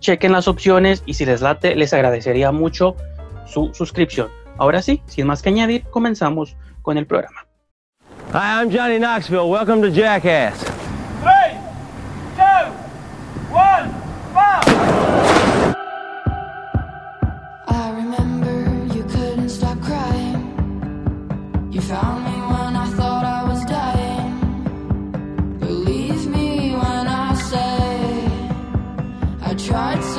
chequen las opciones y si les late, les agradecería mucho su suscripción. Ahora sí, sin más que añadir, comenzamos con el programa. Hi, I'm Johnny Knoxville. Welcome to Jackass. Three, two, one, five. I remember you couldn't stop crying. You found me tried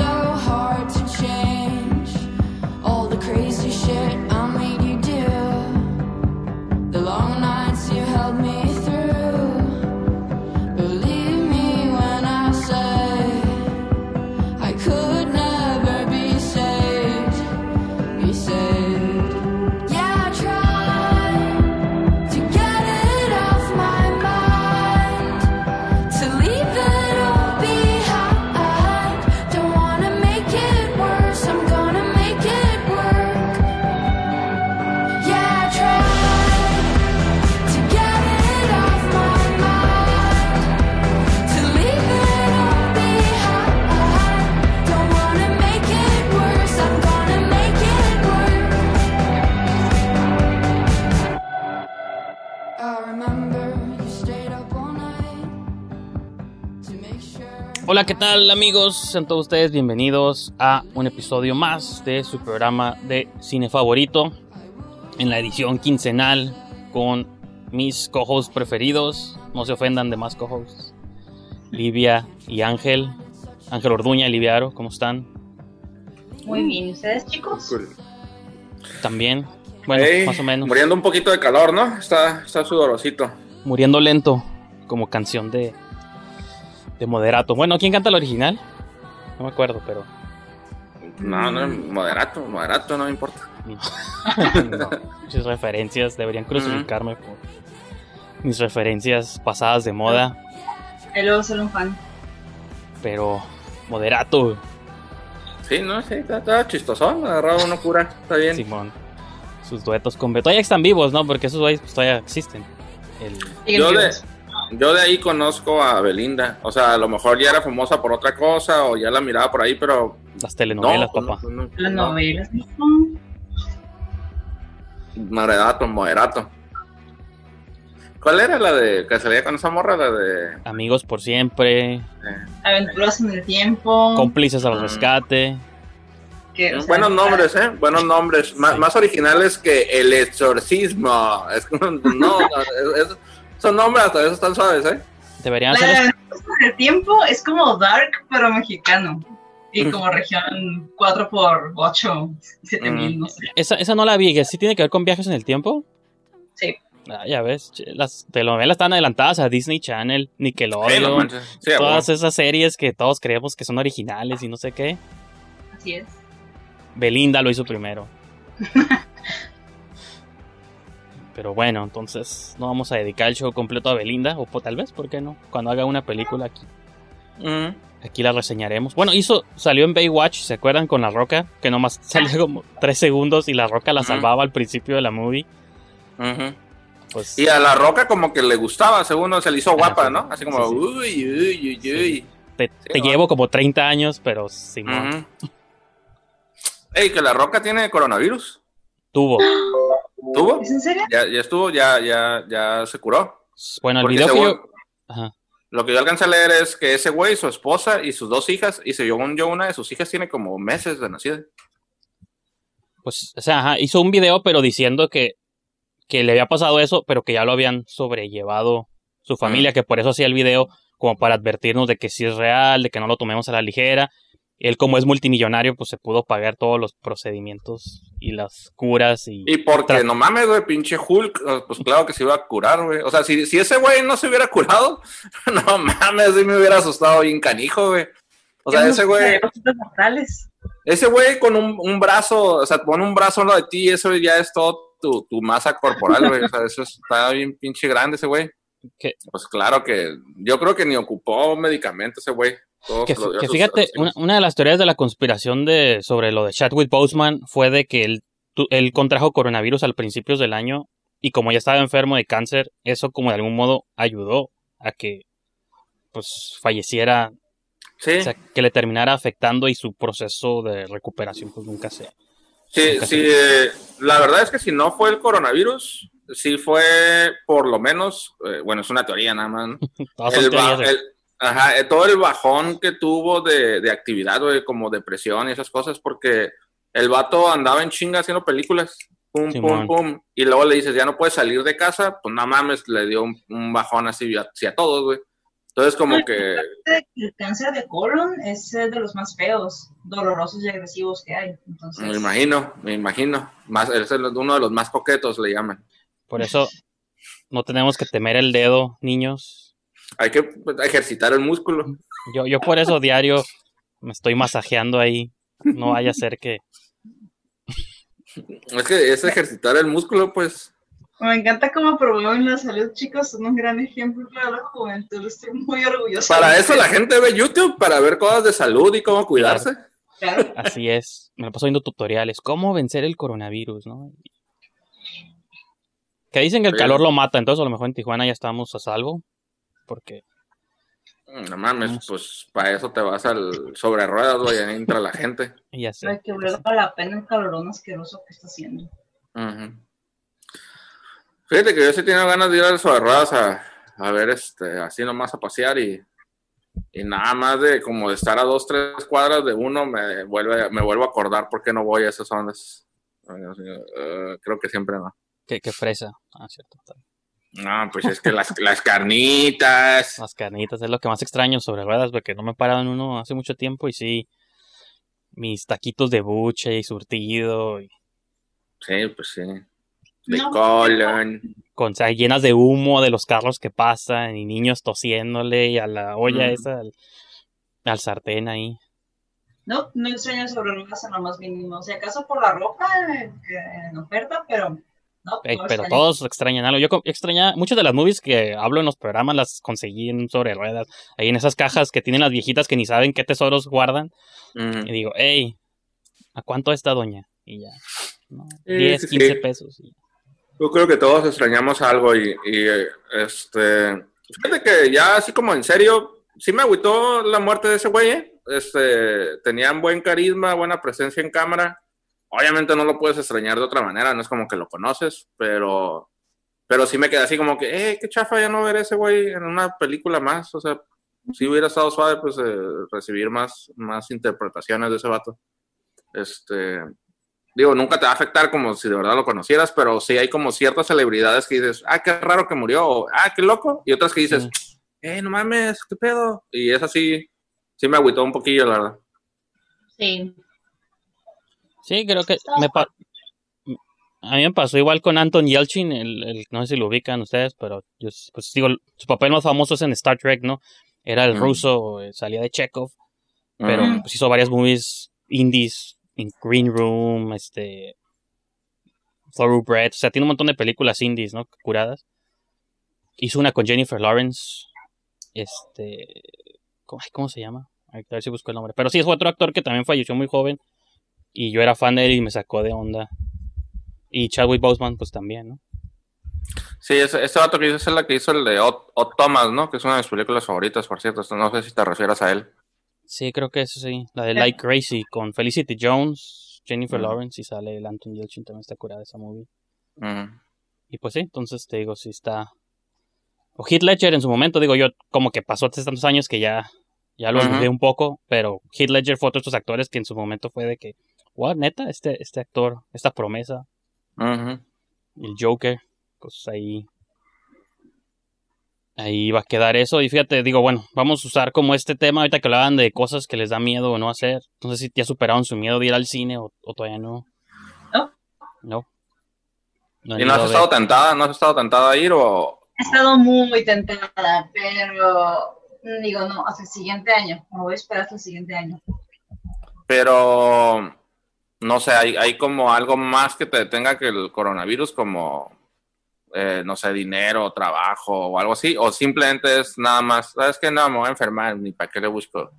Hola, ¿qué tal amigos? Sean todos ustedes bienvenidos a un episodio más de su programa de cine favorito en la edición quincenal con mis co-hosts preferidos. No se ofendan de más co-hosts. Livia y Ángel. Ángel Orduña y Livia Aro, ¿cómo están? Muy bien, ¿y ustedes chicos? También. Bueno, más o menos. Muriendo un poquito de calor, ¿no? Está, está sudorosito. Muriendo lento, como canción de, de Moderato. Bueno, ¿quién canta el original? No me acuerdo, pero. No, no, moderato, moderato, no me importa. no, muchas referencias, deberían crucificarme por mis referencias pasadas de moda, Y luego ser un fan. pero moderato, Sí, no, sí, está, está chistosón. Agarrado una cura, está bien. Simón. Sus duetos con Beto. Todavía están vivos, ¿no? Porque esos güeyes pues, todavía existen. El, Yo de. Yo de ahí conozco a Belinda. O sea, a lo mejor ya era famosa por otra cosa o ya la miraba por ahí, pero. las telenovelas, no, papá. no, no, Las no. novelas. ¿no? Moderato, moderato. ¿Cuál era la de que salía con esa morra? La de. Amigos por siempre, Aventuras en el tiempo. cómplices al Mm. rescate. que, o sea, Buenos nombres, ¿eh? Buenos nombres. Más, más originales que El Exorcismo. Es como- no, no, es- es- son nombres hasta eso están suaves, ¿eh? Deberían La de ser los- Aventuras en el tiempo es como Dark, pero mexicano. Y Mm. como región 4x8, 7000, Mm. no sé. esa, esa no la vi, que sí tiene que ver con viajes en el tiempo. Sí. Ah, ya ves, las telenovelas están adelantadas a Disney Channel, Sí, Nickelodeon. Sí, a todas esas series que todos creemos que son originales y no sé qué. Así es. Belinda lo hizo primero. Pero bueno, entonces no vamos a dedicar el show completo a Belinda, o tal vez, ¿por qué no? Cuando haga una película aquí, Mm. aquí la reseñaremos. Bueno, hizo, salió en Baywatch, ¿se acuerdan? Con La Roca, que nomás salía como tres segundos y La Roca la salvaba al principio de la movie. Ujú. Pues Y a la roca como que le gustaba, según se le hizo Ah, guapa, sí. ¿no? Así como, Sí, sí. uy, uy, uy, uy. te, te va. llevo como 30 años, pero Simón Ujú. Ey, que la roca tiene coronavirus. Tuvo. ¿Tuvo? ¿Es en serio? Ya, ya estuvo, ya, ya, ya se curó. Bueno, el Porque video que yo... Ajá. Lo que yo alcancé a leer es que ese güey, su esposa y sus dos hijas, y según yo, una de sus hijas tiene como meses de nacida. Pues, o sea, ajá, hizo un video, pero diciendo que, que le había pasado eso, pero que ya lo habían sobrellevado su familia, que por eso hacía el video, como para advertirnos de que sí es real, de que no lo tomemos a la ligera. Él, como es multimillonario, pues se pudo pagar todos los procedimientos y las curas y... Y porque, no mames, güey, pinche Hulk, pues claro que se iba a curar, güey. O sea, si, si ese güey no se hubiera curado, no mames, sí me hubiera asustado bien canijo, güey. O sea, ese güey, ese güey con un, un brazo, o sea, pone un brazo a uno de ti y eso ya es todo tu, tu masa corporal, güey. O sea, eso está bien pinche grande ese güey. Que- Pues claro que yo creo que ni ocupó medicamentos ese güey. Todos Que, fíjate, una, una de las teorías de la conspiración de, sobre lo de Chadwick Boseman fue de que él, contrajo coronavirus al principios del año y como ya estaba enfermo de cáncer, eso como de algún modo ayudó a que pues falleciera, Sí, o sea, que le terminara afectando y su proceso de recuperación pues nunca se... sí, nunca sí. se- eh, la verdad es que si no fue el coronavirus, sí fue por lo menos, eh, bueno, es una teoría nada más, el, de- el- ajá, eh, todo el bajón que tuvo de, de actividad, güey, como depresión y esas cosas, porque el vato andaba en chinga haciendo películas. Pum, Simón. pum, pum. Y luego le dices, ya no puedes salir de casa, pues no mames, le dio un, un bajón así a, así a todos, güey. Entonces, como que, El cáncer de colon es de los más feos, dolorosos y agresivos que hay. Entonces, me imagino, me imagino. Más, es el- uno de los más coquetos, le llaman. Por eso no tenemos que temer el dedo, niños. Hay que ejercitar el músculo. Yo, yo por eso diario me estoy masajeando ahí. No vaya a ser que... Es que es ejercitar el músculo, pues. Me encanta cómo promueven la salud, chicos. Son un gran ejemplo para la juventud. Estoy muy orgullosa. Para eso la gente ve YouTube, para ver cosas de salud y cómo cuidarse. Claro. Así es. Me lo paso viendo tutoriales. ¿Cómo vencer el coronavirus, no? Que dicen que el Sí. calor lo mata, entonces a lo mejor en Tijuana ya estamos a salvo. Porque No mames, Vamos. pues para eso te vas al sobre ruedas, güey, ahí entra la gente. ya sé. Para que valga la pena el calorón asqueroso que está haciendo. Fíjate que yo sí tengo ganas de ir al sobre ruedas a, a ver, este, así nomás a pasear y, y nada más de como de estar a dos, tres cuadras de uno, me vuelve, me vuelvo a acordar por qué no voy a esas zonas. Eh, creo que siempre no. Que, que fresa. Ah, cierto. No, pues es que las, las carnitas. Las carnitas es lo que más extraño sobre ruedas, porque no me paraban uno hace mucho tiempo y sí. Mis taquitos de buche y surtido, y Sí, pues sí. De No. colon. con o sea, llenas de humo de los carros que pasan y niños tosiéndole y a la olla Mm. esa, al, al sartén ahí. No, no extraño sobre ruedas en lo más mínimo. O sea, acaso por la ropa eh, que en oferta, pero pero todos extrañan algo. Yo extrañaba muchas de las movies que hablo en los programas las conseguí en sobre ruedas. Ahí en esas cajas que tienen las viejitas que ni saben qué tesoros guardan. Y digo, hey, ¿a cuánto está doña? Y ya, ¿no? Sí, 10, sí, 15 sí. pesos. y- Yo creo que todos extrañamos algo y, y, este, fíjate que ya así como en serio, sí me agüitó la muerte de ese güey, ¿eh? este, tenían buen carisma, buena presencia en cámara, obviamente no lo puedes extrañar de otra manera, no es como que lo conoces, pero, Pero sí me quedé así como que, eh, qué chafa ya no ver ese güey en una película más. O sea, si hubiera estado suave, pues eh, recibir más, más interpretaciones de ese vato. Este, digo, nunca te va a afectar como si de verdad lo conocieras, pero sí hay como ciertas celebridades que dices, ah, qué raro que murió, o, ah, qué loco, y otras que dices, eh, no mames, qué pedo. Y es así, sí me agüitó un poquillo, la verdad. Sí. Sí, creo que me pa- a mí me pasó igual con Anton Yelchin, el, el- no sé si lo ubican ustedes, pero yo pues digo, su papel más famoso es en Star Trek, ¿no? Era el Mm. ruso, eh, salía de Chekhov, pero Ujú. pues hizo varias movies indies, en Green Room, este, Thoroughbred, o sea, tiene un montón de películas indies, ¿no? Curadas. Hizo una con Jennifer Lawrence, este, ¿cómo, ay, ¿cómo se llama? A ver si busco el nombre. Pero sí, es otro actor que también falleció muy joven y yo era fan de él y me sacó de onda. Y Chadwick Boseman, pues también, ¿no? Sí, ese, ese vato que dices es la que hizo el de Ott, Ott Thomas, ¿no? Que es una de mis películas favoritas, por cierto. No sé si te refieres a él. Sí, creo que eso sí. La de Sí. Like Crazy con Felicity Jones, Jennifer Ujú. Lawrence y sale el Anton Yelchin, también está curada esa movie. Ujú. Y pues sí, entonces te digo, sí está. O Heath Ledger en su momento, digo yo, como que pasó hace tantos años que ya, ya lo olvidé un poco, pero Heath Ledger fue otro de estos actores que en su momento fue de que, wow, neta, este, este actor, esta promesa, el Joker, pues ahí. Ahí va a quedar eso. Y fíjate, digo, bueno, vamos a usar como este tema ahorita que hablaban de cosas que les da miedo o no hacer. No sé si ya superaron su miedo de ir al cine o, o todavía no. No. No. No ¿Y no has estado tentada? ¿No has estado tentada a ir o...? He estado muy tentada, pero digo, no, hasta el siguiente año. Me voy a esperar hasta el siguiente año. Pero, no sé, hay, hay como algo más que te detenga que el coronavirus, como, eh, no sé, dinero, trabajo o algo así, o simplemente es nada más, ¿sabes qué? No, me voy a enfermar, ni para qué le busco.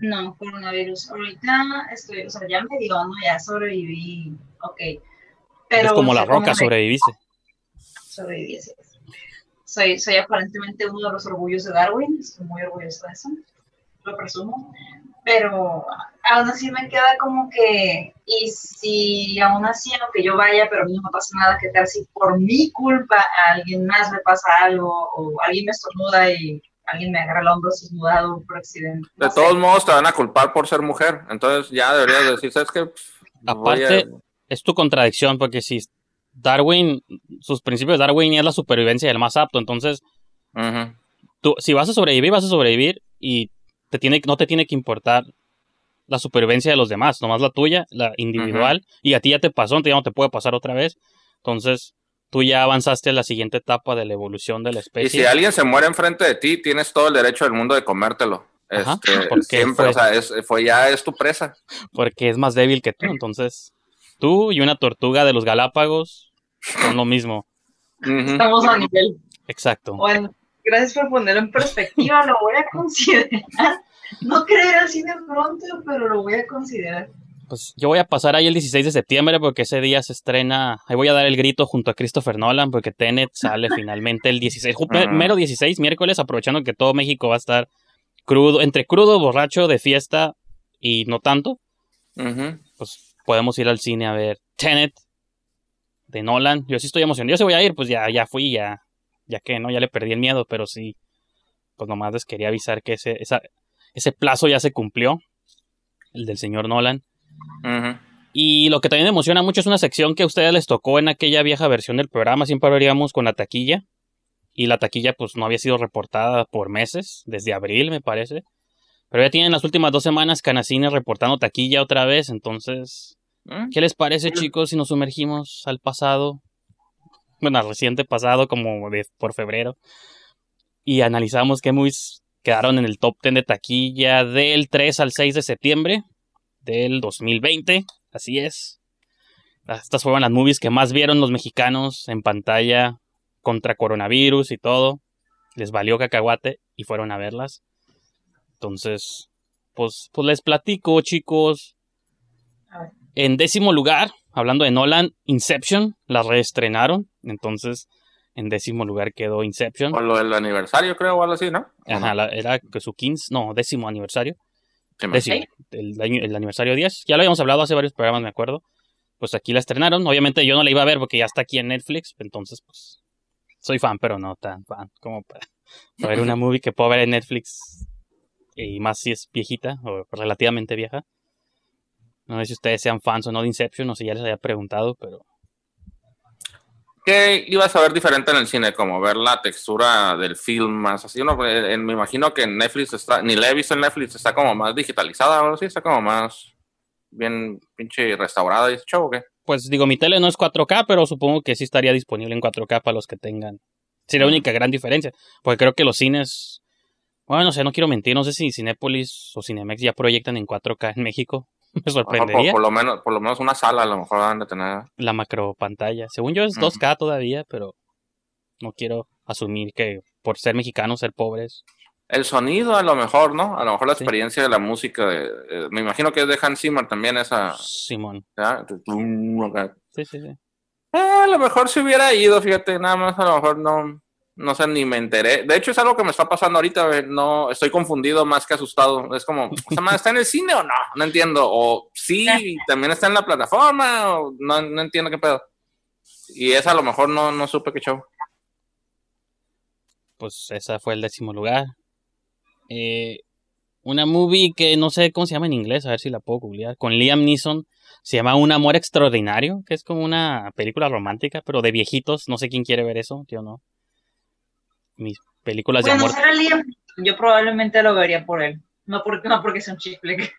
No, coronavirus. Ahorita estoy, o sea, ya me dio, no, ya sobreviví, ok. Pero es como o la sea, ¿cómo roca, me- sobreviviste. sobreviví. Soy, soy aparentemente uno de los orgullos de Darwin, estoy muy orgulloso de eso, lo presumo, pero aún así me queda como que, y si aún así, aunque yo vaya, pero a mí no me pasa nada, ¿qué tal si por mi culpa a alguien más le pasa algo, o alguien me estornuda y alguien me agarra el hombro estornudado por accidente? De sé. todos modos te van a culpar por ser mujer, entonces ya deberías decir, ¿sabes qué? A- Aparte, es tu contradicción, porque si Darwin, sus principios de Darwin es la supervivencia del más apto, entonces tú, si vas a sobrevivir, vas a sobrevivir y te tiene, no te tiene que importar la supervivencia de los demás, nomás la tuya, la individual, y a ti ya te pasó, ya no te puede pasar otra vez. Entonces, tú ya avanzaste a la siguiente etapa de la evolución de la Y especie. si alguien se muere enfrente de ti, tienes todo el derecho del mundo de comértelo. Ajá, Este, porque siempre, fue- o sea, es, fue ya es tu presa. porque es más débil que tú. Entonces, tú y una tortuga de los Galápagos son lo mismo. Estamos a nivel. Exacto. Bueno, gracias por ponerlo en perspectiva, lo voy a considerar. No creer al cine pronto, pero lo voy a considerar. Pues yo voy a pasar ahí el 16 de septiembre porque ese día se estrena. Ahí voy a dar el grito junto a Christopher Nolan porque Tenet sale finalmente el 16. ju- Ajá. Mero 16, miércoles, aprovechando que todo México va a estar crudo, entre crudo, borracho, de fiesta y no tanto. Pues podemos ir al cine a ver Tenet de Nolan. Yo sí estoy emocionado. Yo sí voy a ir, pues ya, ya fui, ya, ya que no, ya le perdí el miedo, pero sí, pues nomás les quería avisar que ese, esa, ese plazo ya se cumplió, el del señor Nolan. Y lo que también me emociona mucho es una sección que a ustedes les tocó en aquella vieja versión del programa. Siempre hablaríamos con la taquilla. Y la taquilla pues no había sido reportada por meses, desde abril me parece. Pero ya tienen las últimas dos semanas Canacines reportando taquilla otra vez. Entonces, ¿Mm? ¿qué les parece chicos si nos sumergimos al pasado? Bueno, al reciente pasado como de, por febrero. Y analizamos qué movies quedaron en el top 10 de taquilla del 3 al 6 de septiembre del 2020. Así es. Estas fueron las movies que más vieron los mexicanos en pantalla contra coronavirus y todo. Les valió cacahuate y fueron a verlas. Entonces, pues, pues les platico, chicos. En décimo lugar, hablando de Nolan, Inception, la reestrenaron. Entonces, en décimo lugar quedó Inception. O lo del aniversario, creo, o algo así, ¿no? ¿O Ajá, la- era su 15, no, décimo aniversario. Décimo, el, el aniversario 10. Ya lo habíamos hablado hace varios programas, me acuerdo. Pues aquí la estrenaron. Obviamente yo no la iba a ver porque ya está aquí en Netflix. Entonces, pues, soy fan, pero no tan fan como para, para ver una movie que puedo ver en Netflix y más si es viejita o relativamente vieja. No sé si ustedes sean fans o no de Inception, no sé si ya les había preguntado, pero ¿Qué ibas a ver diferente en el cine? Como ver la textura del film más así. Uno, eh, me imagino que en Netflix está, ni la he visto en Netflix, está como más digitalizada ahora sí, está como más bien pinche restaurada y show, ¿o qué? pues digo, mi tele no es 4K, pero supongo que sí estaría disponible en 4K para los que tengan. Sería la única gran diferencia, porque creo que los cines, bueno, no sé, no quiero mentir, no sé si Cinépolis o Cinemex ya proyectan en 4K en México. Me por, sorprendería. por lo menos, por lo menos una sala a lo mejor van de tener. La macro pantalla. Según yo es Ujú. 2K todavía, pero no quiero asumir que por ser mexicanos, ser pobres. El sonido a lo mejor, ¿no? A lo mejor la Sí. experiencia de la música. de- eh, me imagino que es de Hans Zimmer también esa. Simón. ¿ya? Sí, sí, sí. Eh, a lo mejor si hubiera ido, fíjate, nada más a lo mejor no, no sé, ni me enteré. De hecho, es algo que me está pasando ahorita, güey, no, estoy confundido más que asustado. Es como, ¿esa madre ¿está en el cine o no? No entiendo. O sí, también está en la plataforma, o no, no entiendo qué pedo. Y esa a lo mejor no, no supe qué show. Pues esa fue el décimo lugar. Eh, una movie que no sé cómo se llama en inglés, a ver si la puedo googlear. Con Liam Neeson. Se llama Un amor extraordinario, que es como una película romántica, pero de viejitos. No sé quién quiere ver eso, yo no. Mis películas de Bueno, amor. será Liam. Yo probablemente lo vería por él. No porque, no porque sea un chicle.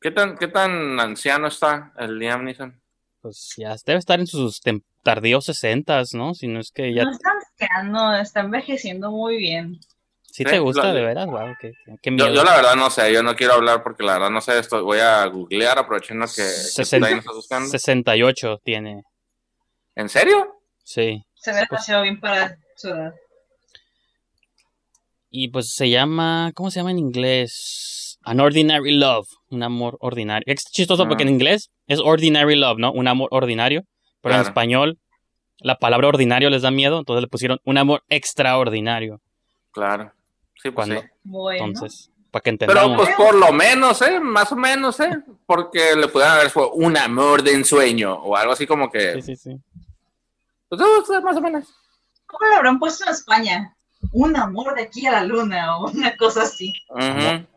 ¿Qué tan, qué tan anciano está el Liam Neeson? Pues ya debe estar en sus tardíos sesentas, ¿no? Si no es que ya... No está anciano, está envejeciendo muy bien. Si Sí, te gusta, de veras, wow, qué, qué Yo, miedo. yo la verdad no sé, yo no quiero hablar porque la verdad no sé esto. Voy a googlear aprovechando que, que Sesenta- Brian está buscando. 68 tiene, ¿En serio? sí. Se ve demasiado bien para su edad. Y pues se llama, ¿cómo se llama en inglés? An Ordinary Love, un amor ordinario. Es chistoso porque Ah. en inglés es Ordinary Love, ¿no? Un amor ordinario. Pero en español la palabra ordinario les da miedo, entonces le pusieron un amor extraordinario. Claro. Sí, pues Cuando- sí. Bueno. Entonces, para que Pero entendamos. pues por lo menos, ¿eh? Más o menos, ¿eh? Porque le pudieran haber fue un amor de ensueño o algo así como que... Sí, sí, sí. Pues, más o menos. ¿Cómo lo habrán puesto en España? Un amor de aquí a la luna o una cosa así.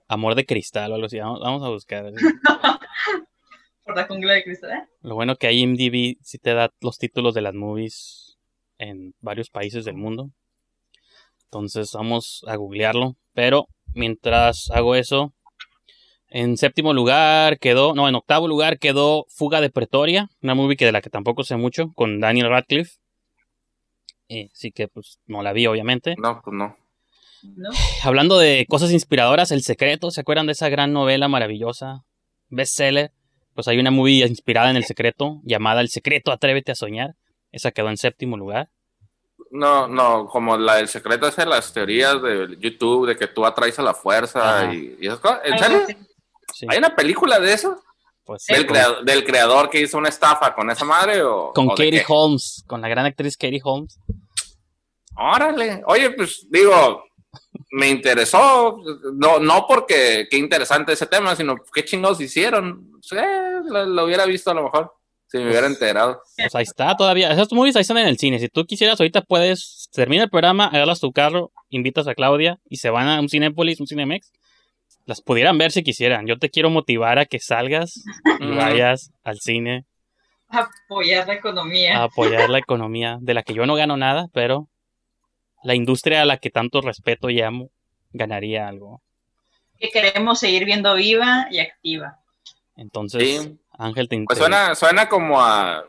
Amor de cristal o algo así. Vamos, vamos a buscar. Por la jungla de cristal. ¿eh? Lo bueno que IMDb sí te da los títulos de las movies en varios países del mundo. Entonces vamos a googlearlo. Pero mientras hago eso, en séptimo lugar quedó, no, en octavo lugar quedó Fuga de Pretoria, una movie que de la que tampoco sé mucho, con Daniel Radcliffe. Eh, sí que pues no la vi obviamente. No, pues no. ¿No? Hablando de cosas inspiradoras, El Secreto, ¿se acuerdan de esa gran novela maravillosa? Bestseller. Pues hay una movie inspirada en El Secreto, llamada El Secreto, Atrévete a Soñar. Esa quedó en séptimo lugar. No, no, como la del secreto es de las teorías de YouTube, de que tú atraes a la fuerza y, y esas cosas. ¿En serio? así. Sí, ¿Hay una película de eso? pues, ¿Del, con, creador, ¿Del creador que hizo una estafa con esa madre o, con o Katie? Holmes, con la gran actriz Katie Holmes. Órale. Oye, pues digo, me interesó, no, no porque qué interesante ese tema, sino qué chingados hicieron. Sí, lo, lo hubiera visto a lo mejor, si me hubiera enterado. Pues ahí está todavía. Esas movies ahí están en el cine. Si tú quisieras, ahorita puedes, termina el programa, agarras tu carro, invitas a Claudia y se van a un Cinépolis, un Cinemex. Las pudieran ver si quisieran. Yo te quiero motivar a que salgas y vayas al cine Apoyar la economía. a apoyar la economía de la que yo no gano nada, pero la industria a la que tanto respeto y amo ganaría algo. Que queremos seguir viendo viva y activa. Entonces, Sí. Ángel, te Pues suena, suena como a.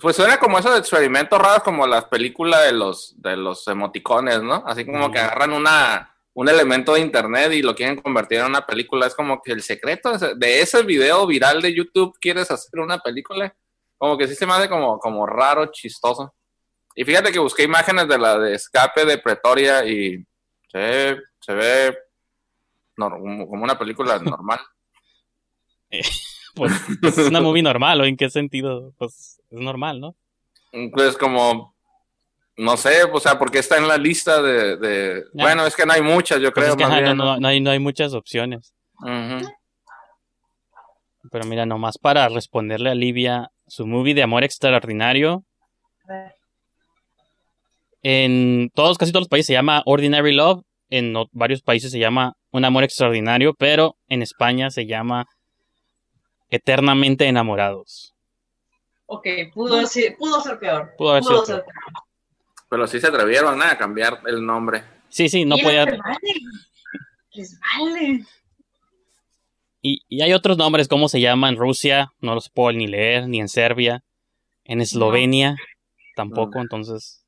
Pues suena como esos experimentos raros, como las películas de los, de los emoticones, ¿no? Así como que agarran una, un elemento de internet y lo quieren convertir en una película. Es como que el secreto de ese video viral de YouTube, ¿quieres hacer una película? Como que sí se me hace como, como raro, chistoso. Y fíjate que busqué imágenes de la de escape de Pretoria y se ve, se ve como una película normal. pues, es una movie normal, ¿o en qué sentido? Pues es normal, ¿no? Pues como, no sé, o sea, porque está en la lista de... Bueno, es que no hay muchas, yo Pues creo. es que más ajá, no, bien, no- no hay, no hay muchas opciones. Pero mira, nomás para responderle a Livia, su movie de amor extraordinario A ver. En todos, casi todos los países se llama Ordinary Love. En varios países se llama Un amor extraordinario, pero en España se llama Eternamente enamorados. Ok, pudo ser, pudo ser peor. Pudo haber sido ser peor. peor. Pero sí se atrevieron ¿no? a cambiar el nombre. Sí, sí, no podía. Les vale. Les vale. Y, y hay otros nombres, ¿cómo se llama en Rusia? No los puedo ni leer, ni en Serbia. En Eslovenia tampoco, entonces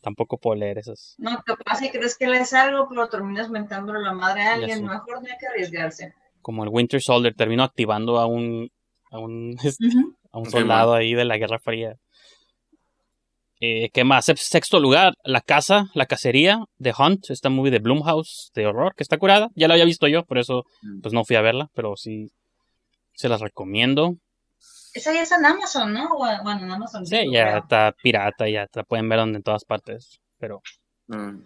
tampoco puedo leer esos. No, capaz que crees que lees algo, pero terminas mentándole la madre a alguien. Mejor no hay que arriesgarse. Como el Winter Soldier terminó activando a un, a un, Ujú. a un soldado ahí de la Guerra Fría. Eh, ¿Qué más? Sex- Sexto lugar, La Casa, La Cacería, The Hunt, esta movie de Blumhouse de horror, que está curada. Ya la había visto yo, por eso Mm. pues no fui a verla, pero sí se las recomiendo. Esa ya está en Amazon, ¿no? Bueno, en Amazon. Sí, ya creo. está pirata, ya la pueden ver donde en todas partes. Pero Mm.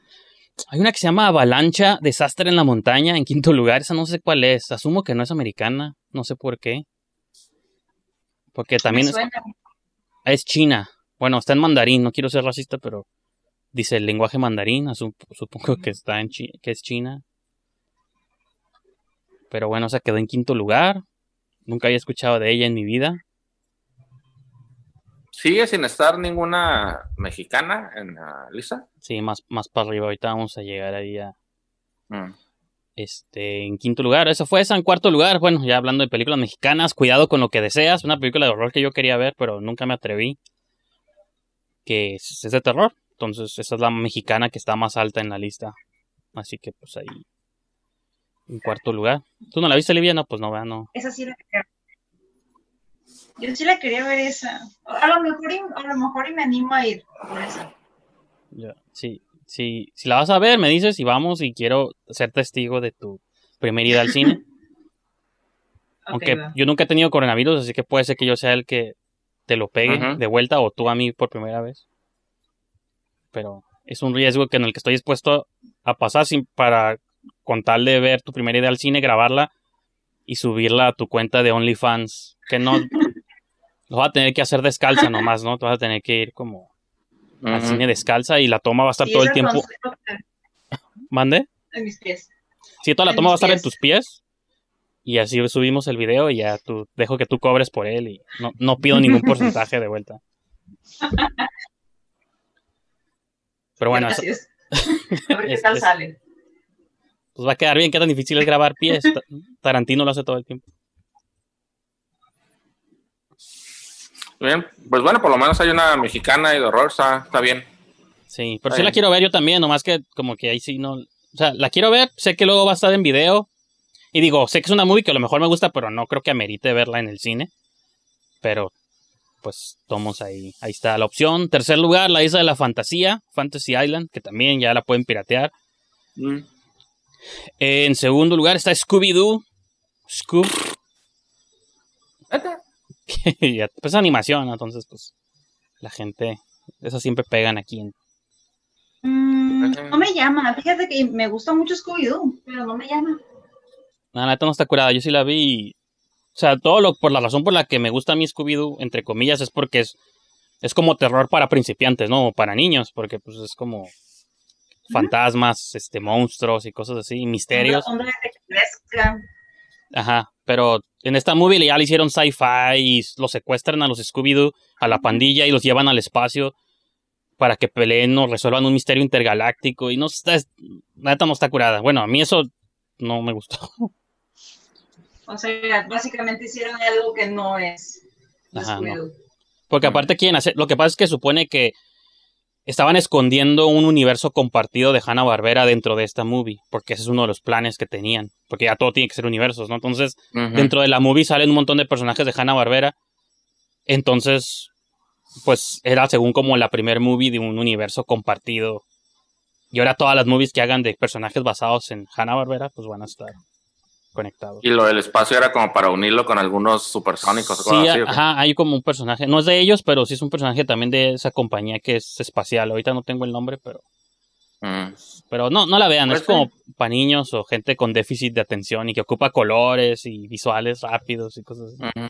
hay una que se llama Avalancha, Desastre en la Montaña, en quinto lugar. Esa no sé cuál es. Asumo que no es americana. No sé por qué. Porque también es, es china. Bueno, está en mandarín. No quiero ser racista, pero dice el lenguaje mandarín. asu- Supongo que está en chi- que es China. Pero bueno, se quedó en quinto lugar. Nunca había escuchado de ella en mi vida. Sigue sin estar ninguna mexicana en la lista. Sí, más, más para arriba. Ahorita vamos a llegar ahí a, Mm. Este, en quinto lugar, eso fue esa. En cuarto lugar, bueno, ya hablando de películas mexicanas, Cuidado con lo que deseas, una película de horror que yo quería ver, pero nunca me atreví. Que es, es de terror. Entonces, esa es la mexicana que está más alta en la lista. Así que, pues ahí. En cuarto lugar. ¿Tú no la viste, Livia? No, pues no, vea, no. Esa sí la quería Yo sí la quería ver esa. A lo mejor a lo mejor y me animo a ir por esa. Ya, sí, sí. Si la vas a ver, me dices y vamos y quiero ser testigo de tu primer ida al cine. Aunque va. yo nunca he tenido coronavirus, así que puede ser que yo sea el que te lo pegue de vuelta o tú a mí por primera vez. Pero es un riesgo que en el que estoy dispuesto a pasar sin, para con tal de ver tu primera idea al cine, grabarla y subirla a tu cuenta de OnlyFans. Que no lo vas a tener que hacer descalza nomás, ¿no? Te vas a tener que ir como al cine descalza y la toma va a estar Sí, todo el tiempo. ¿Mande? En mis pies. Sí, toda la En toma va a estar en tus pies. Y así subimos el video y ya tú dejo que tú cobres por él y no, no pido ningún porcentaje de vuelta. Pero bueno, eso- Gracias. A ver qué Es- tal es- sale. Pues va a quedar bien. Qué tan difícil es grabar pies. Ta- Tarantino lo hace todo el tiempo. Bien, pues bueno, por lo menos hay una mexicana y de horror, está, está bien. Sí, pero Está sí la quiero ver yo también, nomás que como que ahí sí no... O sea, la quiero ver, sé que luego va a estar en video. Y digo, sé que es una movie que a lo mejor me gusta, pero no creo que amerite verla en el cine. Pero, pues, tomos ahí. Ahí está la opción. Tercer lugar, La Isla de la Fantasía, Fantasy Island, que también ya la pueden piratear. Mm. En segundo lugar está Scooby-Doo. Scoob. Pues es animación, entonces, pues, la gente... Esas siempre pegan aquí en, Mm, no me llama. Fíjate que me gusta mucho Scooby-Doo, pero no me llama. La neta no está curada. Yo sí la vi. y- O sea, todo lo por la razón por la que me gusta a mí Scooby-Doo, entre comillas, es porque es, es como terror para principiantes, ¿no? O para niños, porque pues es como fantasmas, este, monstruos y cosas así, misterios. Ajá. Pero en esta movie ya le hicieron sci-fi y los secuestran a los Scooby-Doo, a la pandilla y los llevan al espacio para que peleen o resuelvan un misterio intergaláctico y no está, neta no está curada. Bueno, a mí eso no me gustó. O sea, básicamente hicieron algo que no es Ajá, no. Porque aparte quieren hacer, lo que pasa es que supone que estaban escondiendo un universo compartido de Hanna Barbera dentro de esta movie, porque ese es uno de los planes que tenían, porque ya todo tiene que ser universos, ¿no? Entonces, dentro de la movie salen un montón de personajes de Hanna Barbera, entonces, pues era según como la primer movie de un universo compartido. Y ahora todas las movies que hagan de personajes basados en Hanna Barbera, pues van a estar conectados. Y lo del espacio era como para unirlo con algunos supersónicos o Sí, cosas así. ajá, hay como un personaje, no es de ellos, pero sí es un personaje también de esa compañía que es espacial. Ahorita no tengo el nombre, pero Mm. pero no no la vean, Pues es como para niños o gente con déficit de atención y que ocupa colores y visuales rápidos y cosas así.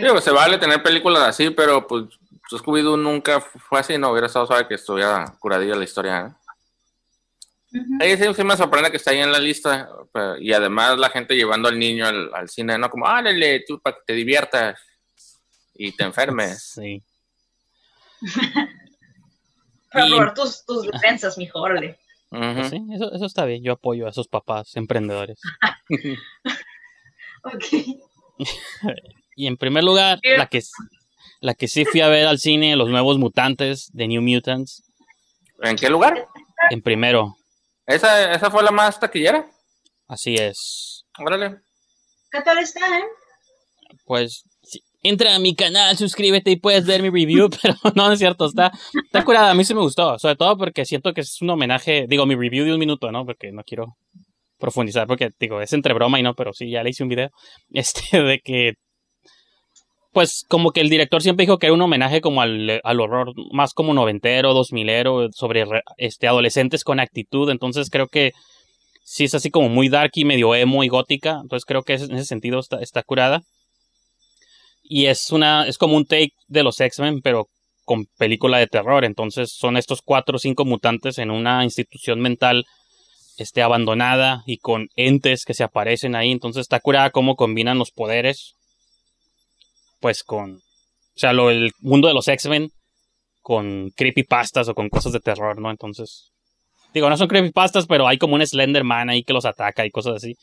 Digo, se vale tener películas así, pero pues Scooby-Doo nunca fue así, no hubiera estado suave que estuviera curadilla la historia. ¿eh? Ahí sí, sí me sorprende que está ahí en la lista. pero- y además la gente llevando al niño al, al cine, ¿no? Como, ándale, tú para que te diviertas y te enfermes. Sí. Para Y- probar tus, tus defensas, mijo, órale. Pues sí, eso, eso está bien. Yo apoyo a esos papás emprendedores. Ok. Y en primer lugar, la que, la que sí fui a ver al cine, Los Nuevos Mutantes de New Mutants. ¿En qué lugar? En primero, ¿Esa, ¿Esa fue la más taquillera? así es. Órale. ¿Qué tal está, eh? Pues sí, entra a mi canal, suscríbete y puedes ver mi review, pero no, no es cierto, está, está curada, a mí sí me gustó, sobre todo porque siento que es un homenaje, digo, mi review de un minuto, ¿no? Porque no quiero profundizar, porque digo, es entre broma y no, pero sí, ya le hice un video, este, de que, pues como que el director siempre dijo que era un homenaje como al, al horror, más como noventero, dos milero, sobre re- este, adolescentes con actitud, entonces creo que sí es así como muy dark y medio emo y gótica, entonces creo que en ese sentido está, está curada. Y es una es como un take de los X-Men pero con película de terror. Entonces son estos cuatro o cinco mutantes en una institución mental este abandonada y con entes que se aparecen ahí. Entonces está curada cómo combinan los poderes pues con o sea lo el mundo de los X-Men con creepypastas o con cosas de terror no entonces digo no son creepypastas pero hay como un Slenderman ahí que los ataca y cosas así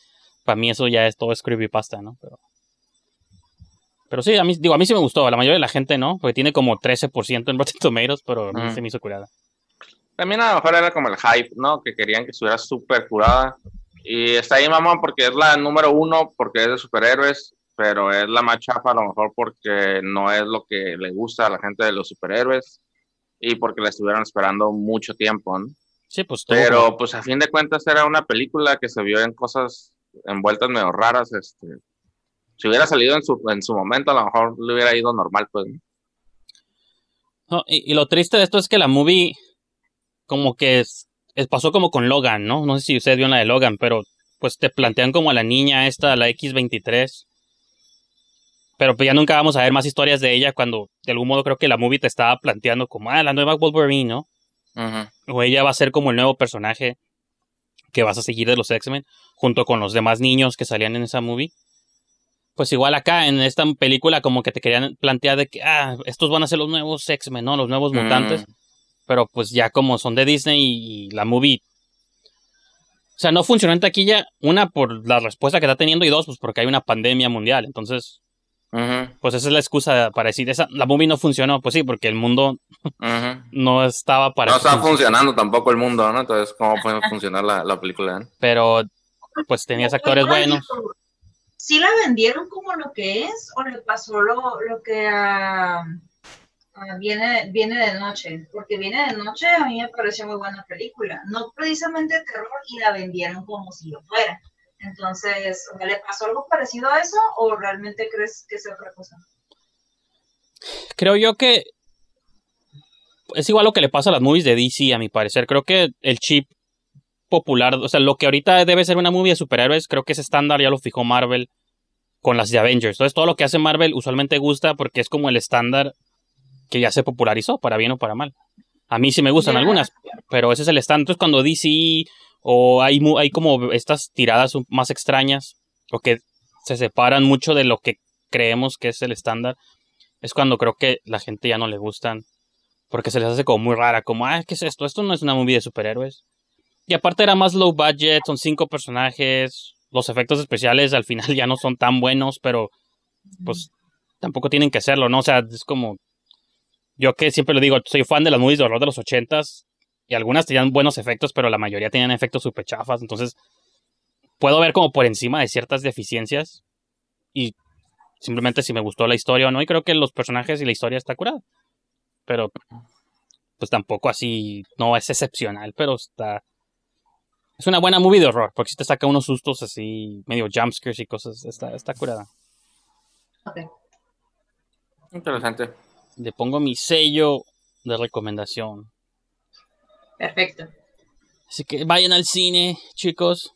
para mí eso ya es todo es creepypasta no pero pero sí, a mí, digo, a mí sí me gustó. A la mayoría de la gente no, porque tiene como 13% en Rotten Tomatoes, pero a mí Mm. se me hizo curada. También a lo mejor era como el hype, ¿no? Que querían que estuviera súper curada. Y está ahí, mamá, porque es la número uno, porque es de superhéroes, pero es la más chafa a lo mejor porque no es lo que le gusta a la gente de los superhéroes y porque la estuvieron esperando mucho tiempo, ¿no? Sí, pues todo. Pero pues a fin de cuentas era una película que se vio en cosas envueltas medio raras, este. Si hubiera salido en su, en su momento, a lo mejor le hubiera ido normal, pues. ¿no? Y, y lo triste de esto es que la movie, como que es, es- pasó como con Logan, ¿no? No sé si ustedes vieron la de Logan, pero pues te plantean como a la niña esta, la X23. Pero pues ya nunca vamos a ver más historias de ella cuando de algún modo creo que la movie te estaba planteando como, ah, la nueva Wolverine, ¿no? O ella va a ser como el nuevo personaje que vas a seguir de los X-Men, junto con los demás niños que salían en esa movie. Pues igual acá en esta película como que te querían plantear de que, ah, estos van a ser los nuevos X-Men, ¿no? Los nuevos mutantes. Pero pues ya como son de Disney y, y la movie... O sea, no funcionó en taquilla, una por la respuesta que está teniendo y dos, pues porque hay una pandemia mundial. Entonces, Pues esa es la excusa para decir, esa, la movie no funcionó. Pues sí, porque el mundo no estaba para... No estaba func- funcionando tampoco el mundo, ¿no? Entonces, ¿cómo puede funcionar la, la película? eh? Pero pues tenías actores buenos. ¿Sí la vendieron como lo que es o le pasó lo, lo que a, a viene, viene de noche? Porque viene de noche a mí me pareció muy buena película. No precisamente terror y la vendieron como si lo fuera. Entonces, ¿o ¿le pasó algo parecido a eso o realmente crees que es otra cosa? Creo yo que es igual lo que le pasa a las movies de DC, a mi parecer. Creo que el chip popular, o sea, lo que ahorita debe ser una movie de superhéroes, creo que ese estándar ya lo fijó Marvel con las de Avengers. Entonces, todo lo que hace Marvel usualmente gusta porque es como el estándar que ya se popularizó, para bien o para mal. A mí sí me gustan algunas, pero ese es el estándar. Entonces, cuando DC o hay, hay como estas tiradas más extrañas o que se separan mucho de lo que creemos que es el estándar, es cuando creo que la gente ya no le gustan. Porque se les hace como muy rara, como, ah, ¿qué es esto? Esto no es una movie de superhéroes. Y aparte era más low budget, son cinco personajes, los efectos especiales al final ya no son tan buenos, pero pues tampoco tienen que serlo, ¿no? O sea, es como, yo que siempre lo digo, soy fan de las movies de horror de los ochentas, y algunas tenían buenos efectos, pero la mayoría tenían efectos super chafas, entonces puedo ver como por encima de ciertas deficiencias, y simplemente si me gustó la historia o no, y creo que los personajes y la historia está curada. Pero pues tampoco así, no es excepcional, pero está... Es una buena movie de horror, porque si te saca unos sustos así, medio jumpscares y cosas, está, está curada. Ok. Interesante. Le pongo mi sello de recomendación. Perfecto. Así que vayan al cine, chicos.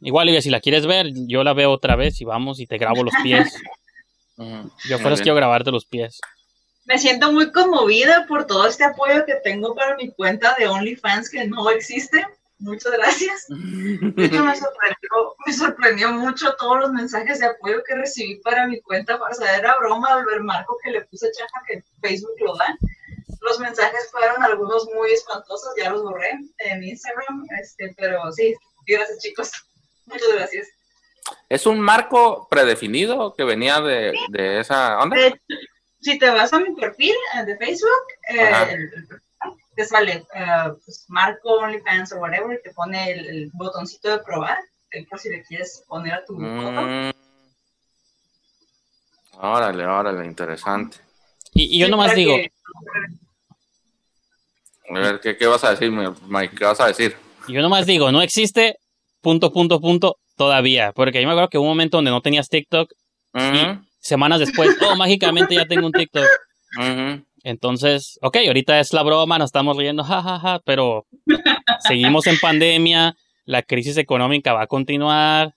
Igual, Olivia, si la quieres ver, yo la veo otra vez y vamos y te grabo los pies. Ujú. Yo fuera quiero grabarte los pies. Me siento muy conmovida por todo este apoyo que tengo para mi cuenta de OnlyFans que no existe. Muchas gracias. De hecho, me sorprendió, me sorprendió mucho todos los mensajes de apoyo que recibí para mi cuenta. O sea, era broma al ver Marco que le puse chaja que Facebook lo da. Los mensajes fueron algunos muy espantosos, ya los borré en Instagram, este, pero sí, gracias chicos. Muchas gracias. ¿Es un marco predefinido que venía de, de esa onda? De si te vas a mi perfil eh, de Facebook, eh, el- te sale eh, pues, Marco OnlyFans o whatever, y te pone el, el botoncito de probar, eh, por si le quieres poner a tu foto. Mm. Órale, órale, interesante. Y, y yo Sí, nomás digo, que- A ver, ¿qué, qué vas a decir, mi- Mike? ¿Qué vas a decir? yo nomás digo, no existe, punto, punto, punto, todavía. Porque yo me acuerdo que hubo un momento donde no tenías TikTok, semanas después, oh, mágicamente ya tengo un TikTok. ujú. Entonces, ok, ahorita es la broma, nos estamos riendo, jajaja, ja, ja, pero seguimos en pandemia, la crisis económica va a continuar,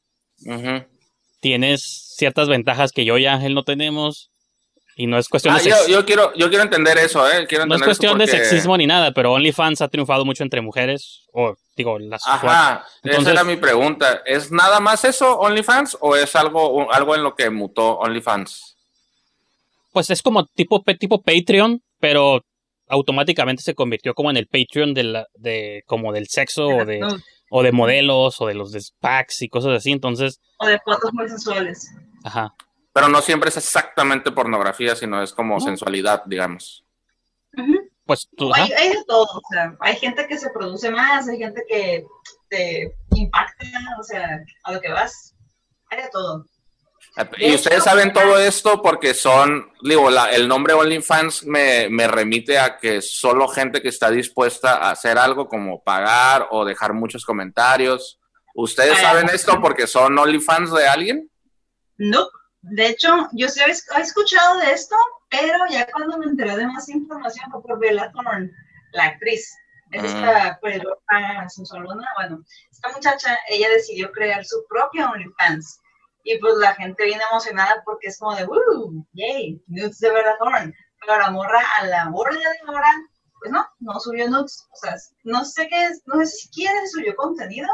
tienes ciertas ventajas que yo y Ángel no tenemos, y no es cuestión Ah, de yo, yo quiero, yo quiero entender eso, ¿eh? Quiero no es cuestión de sexismo ni nada, pero OnlyFans ha triunfado mucho entre mujeres, o digo, las Ajá, Entonces- esa era mi pregunta. ¿Es nada más eso, OnlyFans, o es algo, algo en lo que mutó OnlyFans? Pues es como tipo, tipo Patreon, pero automáticamente se convirtió como en el Patreon de, la, de como del sexo o de, o de modelos o de los de packs y cosas así, entonces, o de fotos muy sensuales. ajá. Pero no siempre es exactamente pornografía, sino es como No. sensualidad, digamos. Pues tú. Hay, hay de todo, o sea, hay gente que se produce más, hay gente que te impacta, o sea, a lo que vas, hay de todo. Y ustedes saben todo esto porque son, digo, la- el nombre OnlyFans me, me remite a que solo gente que está dispuesta a hacer algo como pagar o dejar muchos comentarios. ¿Ustedes Ah. saben esto porque son OnlyFans de alguien? No, de hecho, yo sí he es- he escuchado de esto, pero ya cuando me enteré de más información fue por Bella Thorne, la actriz. Es Ah. esta sensualona. Bueno, esta muchacha, ella decidió crear su propio OnlyFans. Y pues la gente viene emocionada porque es como de, ¡Woo! ¡Yay! Nudes de Bella Thorne. Pero la morra, a la hora de hora, pues no, no subió nudes. O sea, no sé qué es, no sé si quiere subió contenido,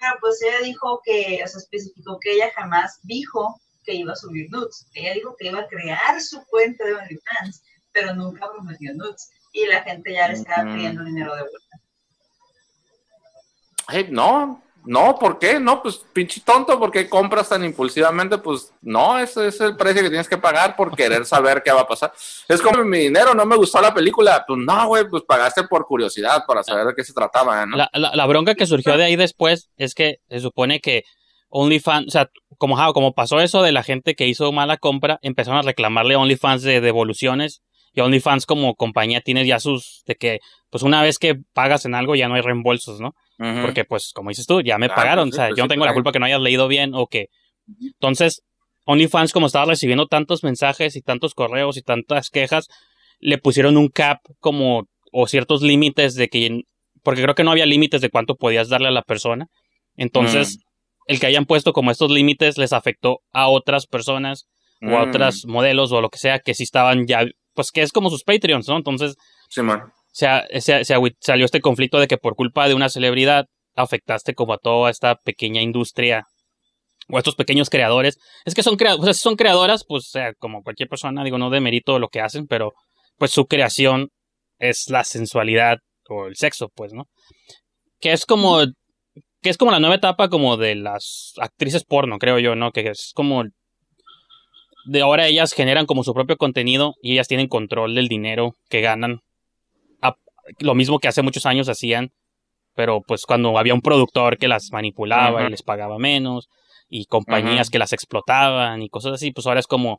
pero pues ella dijo que, o sea, especificó que ella jamás dijo que iba a subir nudes. Ella dijo que iba a crear su cuenta de OnlyFans, pero nunca prometió nudes. Y la gente ya le estaba pidiendo dinero de vuelta. Ay, no, no, ¿por qué? No, pues pinche tonto, ¿por qué compras tan impulsivamente? Pues no, ese es el precio que tienes que pagar por querer saber qué va a pasar. Es como mi dinero, no me gustó la película. Pues no, güey, pues pagaste por curiosidad, para saber de qué se trataba, ¿no? La, la, bronca que surgió de ahí después es que se supone que OnlyFans, o sea, como pasó eso de la gente que hizo mala compra, empezaron a reclamarle a OnlyFans de devoluciones. Y OnlyFans como compañía tiene ya sus, de que, pues una vez que pagas en algo ya no hay reembolsos, ¿no? Porque, pues, como dices tú, ya me Claro, pagaron. pues o sea, sí, pues yo no sí, tengo la culpa que no hayas leído bien o que. Entonces, OnlyFans, como estaba recibiendo tantos mensajes y tantos correos y tantas quejas, le pusieron un cap como. o ciertos límites de que. Porque creo que no había límites de cuánto podías darle a la persona. Entonces, el que hayan puesto como estos límites les afectó a otras personas o a Mm, otras modelos o lo que sea que sí estaban ya. Pues que es como sus Patreons, ¿no? Entonces, se, ha- se, salió este conflicto de que por culpa de una celebridad afectaste como a toda esta pequeña industria o a estos pequeños creadores. Es que son, crea o sea, si son creadoras, pues sea, como cualquier persona, digo, no demerito lo que hacen, pero pues su creación es la sensualidad o el sexo, pues, ¿no? Que es como que es como la nueva etapa como de las actrices porno, creo yo, ¿no? Que es como de ahora ellas generan como su propio contenido y ellas tienen control del dinero que ganan lo mismo que hace muchos años hacían, pero pues cuando había un productor que las manipulaba y les pagaba menos, y compañías que las explotaban y cosas así, pues ahora es como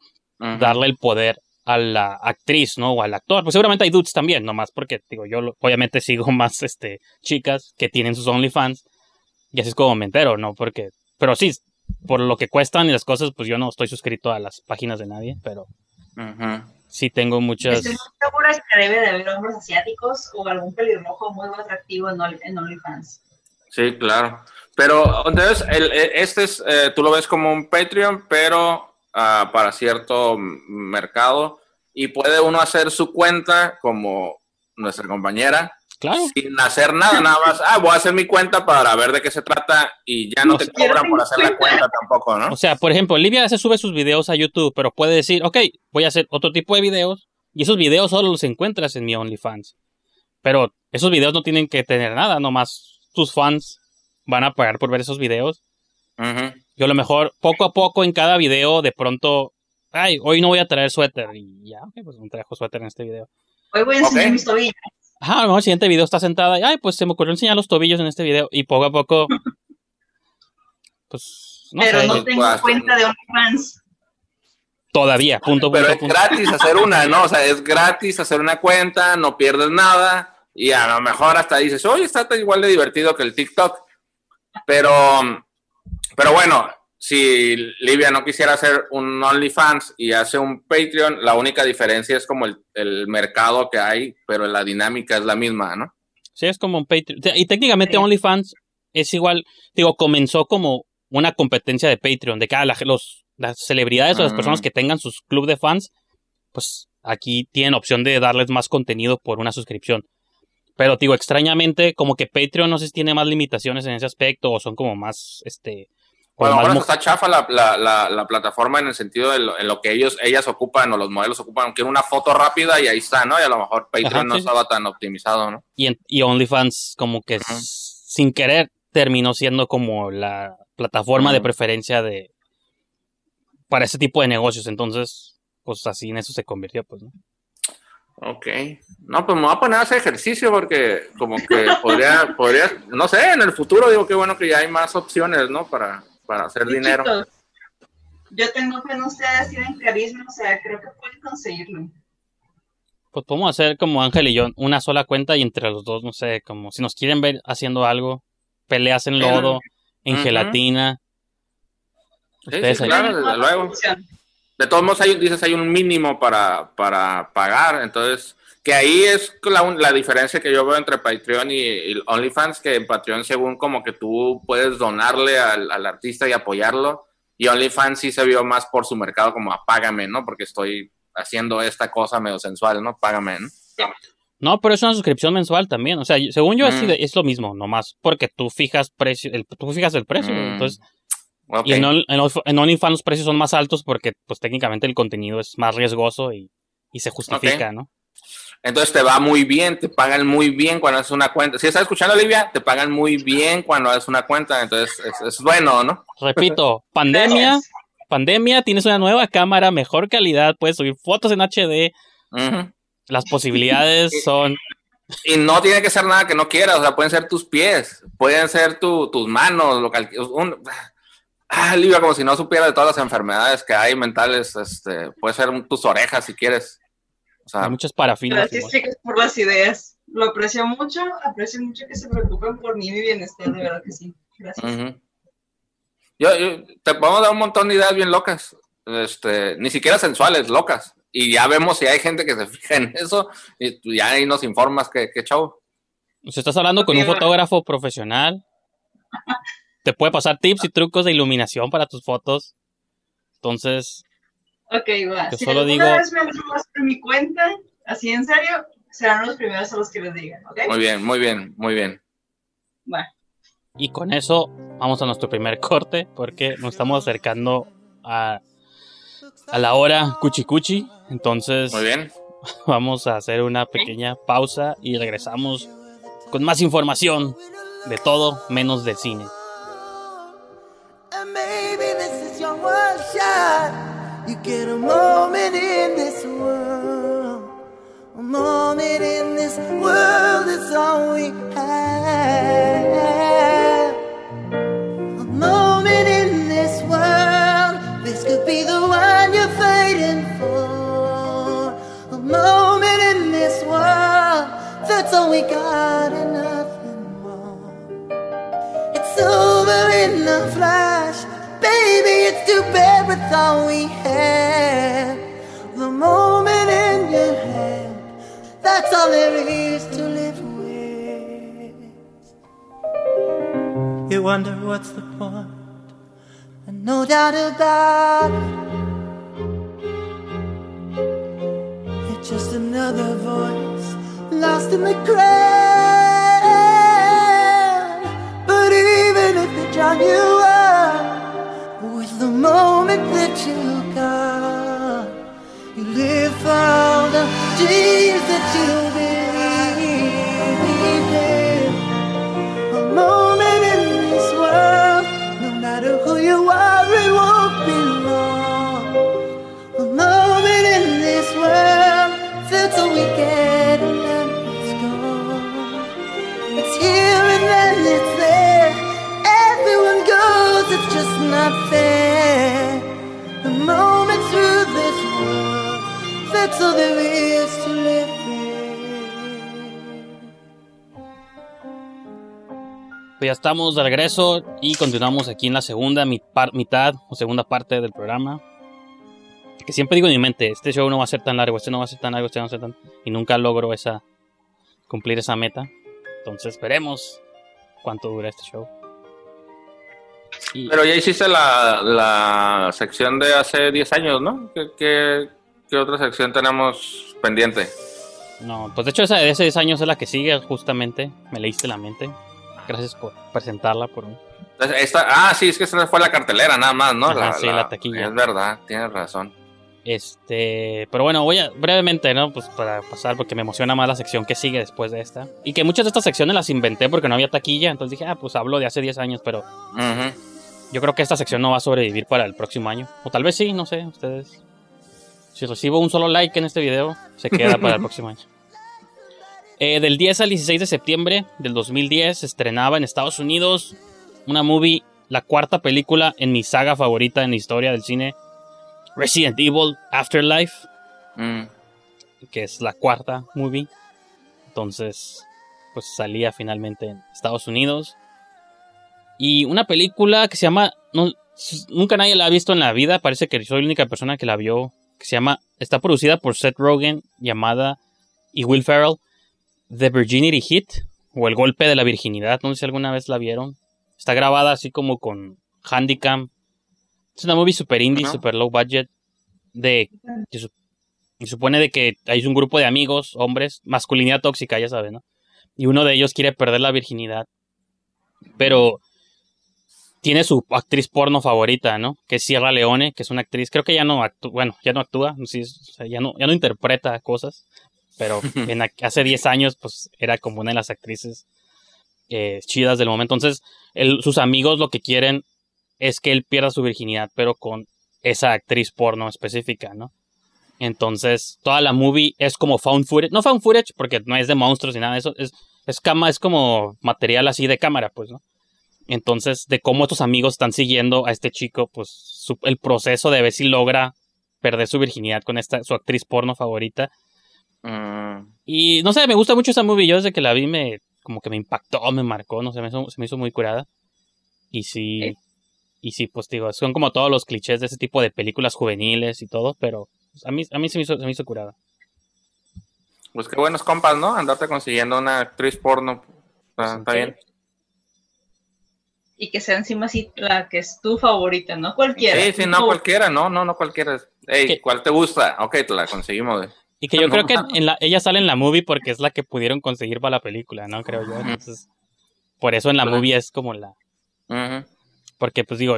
darle el poder a la actriz, ¿no? O al actor. Pues seguramente hay dudes también, nomás porque, digo, yo lo- obviamente sigo más, este, chicas que tienen sus OnlyFans, y así es como me entero, ¿no? Porque, pero sí, por lo que cuestan y las cosas, pues yo no estoy suscrito a las páginas de nadie, pero sí tengo muchas... Estoy muy segura que debe de haber hombres asiáticos o algún pelirrojo muy atractivo en, en OnlyFans. Sí, claro. Pero entonces, el, e- este es, eh, tú lo ves como un Patreon, pero ah, para cierto mercado. y puede uno hacer su cuenta como nuestra compañera Claro. sin hacer nada, nada más. Ah, voy a hacer mi cuenta para ver de qué se trata y ya no, No te cobran por hacer la cuenta. tampoco, ¿no? O sea, por ejemplo, Livia se sube sus videos a YouTube, pero puede decir, ok, voy a hacer otro tipo de videos y esos videos solo los encuentras en mi OnlyFans. Pero esos videos no tienen que tener nada, nomás tus fans van a pagar por ver esos videos. Ujú. Yo a lo mejor poco a poco en cada video de pronto, ay, hoy no voy a traer suéter y ya, ok, pues no traigo suéter en este video. Hoy voy a enseñar Ok. mis tobillos. Ajá, a lo mejor el siguiente video está sentada y, ay, pues se me ocurrió enseñar los tobillos en este video y poco a poco, pues, no pero sé, no tengo cuenta de OnlyFans. todavía, punto, Pero punto, es punto. gratis hacer una, ¿no? O sea, es gratis hacer una cuenta, no pierdes nada y a lo mejor hasta dices, oye, está igual de divertido que el TikTok. Pero, pero bueno, si Livia no quisiera hacer un OnlyFans y hace un Patreon, la única diferencia es como el, el mercado que hay, pero la dinámica es la misma, ¿no? Sí, es como un Patreon. Y técnicamente Sí. OnlyFans es igual, digo, comenzó como una competencia de Patreon, de cada los, las celebridades o las Mm. personas que tengan sus club de fans, pues aquí tienen opción de darles más contenido por una suscripción. Pero digo, extrañamente, como que Patreon no sé si tiene más limitaciones en ese aspecto o son como más, este... O a lo como mejor más está chafa la, la, la, la plataforma en el sentido de lo, en lo que ellos, ellas ocupan o los modelos ocupan. Quieren una foto rápida y ahí está, ¿no? Y a lo mejor Patreon Ajá, no estaba tan optimizado, ¿no? y, en- y OnlyFans como que sin querer terminó siendo como la plataforma de preferencia de para ese tipo de negocios. Entonces, pues así en eso se convirtió, pues, ¿no? Ok. No, pues me voy a poner a hacer ejercicio porque como que podría, podría, no sé, en el futuro digo que bueno que ya hay más opciones, ¿no? Para, para hacer Sí, dinero. chicos, Yo tengo fe en ustedes, tienen carisma, o sea, creo que pueden conseguirlo. Pues podemos hacer como Ángel y yo una sola cuenta y entre los dos, no sé, como si nos quieren ver haciendo algo, peleas en lodo, en gelatina. Sí, Ustedes sí, ahí. claro, desde luego. De todos modos, hay, dices, hay un mínimo para, para pagar, entonces, que ahí es la, la diferencia que yo veo entre Patreon y, y OnlyFans, que en Patreon según como que tú puedes donarle al, al artista y apoyarlo, y OnlyFans sí se vio más por su mercado como a págame, ¿no? Porque estoy haciendo esta cosa medio sensual, ¿no? Págame, ¿no? No, pero es una suscripción mensual también. O sea, según yo así Mm. de- es lo mismo, nomás porque tú fijas precio, el, tú fijas el precio. Mm. Entonces, y en, en, Only- en OnlyFans los precios son más altos porque, pues técnicamente el contenido es más riesgoso y, y se justifica. ¿no? Entonces te va muy bien, te pagan muy bien cuando haces una cuenta. Si estás escuchando, Olivia, te pagan muy bien cuando haces una cuenta, entonces es, es bueno, ¿no? Repito, pandemia, pandemia, tienes una nueva cámara, mejor calidad, puedes subir fotos en HD, las posibilidades son... Y no tiene que ser nada que no quieras, o sea, pueden ser tus pies, pueden ser tu- tus manos, lo cal- un- ah, Olivia, como si no supiera de todas las enfermedades que hay mentales, este, puede ser tus orejas si quieres. O sea, Hay muchas parafinas. Gracias, igual. chicos, por las ideas. Lo aprecio mucho, aprecio mucho que se preocupen por mí y mi bienestar, de verdad que sí. Gracias. yo, yo- te podemos dar un montón de ideas bien locas, este, ni siquiera sensuales, locas. Y ya vemos si hay gente que se fija en eso, y tú ya ahí nos informas que, que chavo. Sea, estás hablando con un fotógrafo profesional. Te puede pasar tips y trucos de iluminación para tus fotos. Entonces, Ok, va. Yo si solo alguna digo- vez me por mi cuenta, así en serio, serán los primeros a los que les digan, ¿ok? Muy bien, muy bien, muy bien. Va. y con eso vamos a nuestro primer corte porque nos estamos acercando a, a la hora cuchi cuchi. Entonces, Muy bien. vamos a hacer una pequeña pausa y regresamos con más información de todo menos de cine. And maybe this is your. You get a moment in this world. A moment in this world is all we have. A moment in this world. This could be the one you're fighting for. A moment in this world. That's all we got and nothing more. It's over in a flash. Baby, it's too bad with all we had. The moment in your hand, that's all there is to live with. You wonder what's the point, and no doubt about it. It's just another voice lost in the crowd. But even if they drown you out the moment that you got, you live for all the dreams that you Pues ya estamos de regreso y continuamos aquí en la segunda mitad o segunda parte del programa. Que siempre digo en mi mente, este show no va a ser tan largo, este no va a ser tan largo, este no va a ser tan... Y nunca logro esa cumplir esa meta. Entonces veremos cuánto dura este show. Pero ya hiciste la, la sección de hace 10 años, ¿no? ¿Qué, qué, qué otra sección tenemos pendiente? No, pues de hecho esa de hace 10 años es la que sigue justamente. Me leíste la mente. Gracias por presentarla por mí. Esta, ah, sí, es que esta fue la cartelera nada más, ¿no? Ajá, sí, la taquilla. Es verdad, tienes razón. Este, pero bueno, voy a brevemente, ¿no? Pues para pasar, porque me emociona más la sección que sigue después de esta. Y que muchas de estas secciones las inventé porque no había taquilla. Entonces dije, ah, pues hablo de hace 10 años, pero yo creo que esta sección no va a sobrevivir para el próximo año. O tal vez sí, no sé, ustedes. Si recibo un solo like en este video, se queda para el próximo año. Eh, del 10 al 16 de septiembre del 2010 se estrenaba en Estados Unidos una movie, la cuarta película en mi saga favorita en la historia del cine, Resident Evil Afterlife Mm. que es la cuarta movie. Entonces, pues salía finalmente en Estados Unidos. Y una película que se llama. no, nunca nadie la ha visto en la vida. Parece que soy la única persona que la vio. Que se llama. Está producida por Seth Rogen. Llamada. Y Will Ferrell. The Virginity Hit. O El Golpe de la Virginidad. No sé si alguna vez la vieron. Está grabada así como con Handicam. Es una movie super indie, super low budget. De. su- y supone de que hay un grupo de amigos, hombres, masculinidad tóxica, ya sabes, ¿no? Y uno de ellos quiere perder la virginidad. Pero tiene su actriz porno favorita, ¿no? Que es Sierra Leone, que es una actriz, creo que ya no actúa, bueno, ya no actúa, sí, o sea, ya no, ya no interpreta cosas, pero en hace 10 años, pues, era como una de las actrices eh, chidas del momento. Entonces, él- sus amigos lo que quieren es que él pierda su virginidad, pero con esa actriz porno específica, ¿no? Entonces, toda la movie es como found footage. No found footage, porque no es de monstruos ni nada de eso. Es, es, cama, es como material así de cámara, pues, ¿no? Entonces, de cómo estos amigos están siguiendo a este chico, pues, su- el proceso de ver si logra perder su virginidad con esta, su actriz porno favorita. Mm. Y no sé, me gusta mucho esa movie. Yo desde que la vi me, como que me impactó, me marcó, no sé, me hizo, se me hizo muy curada. Y sí, y sí, pues digo, son como todos los clichés de ese tipo de películas juveniles y todo, pero pues, a mí, a mí se me hizo, se me hizo curada. Pues qué buenos compas, ¿no? Andarte consiguiendo una actriz porno. Está, está bien. Y que sea encima así la que es tu favorita, no cualquiera. Sí, sí, no cualquiera, no, no, no cualquiera. Ey, ¿Qué? ¿cuál te gusta? Ok, te la conseguimos. Y que yo creo que en la, ella sale en la movie porque es la que pudieron conseguir para la película, ¿no? Creo yo. Entonces, por eso en la movie es como la... Porque pues digo,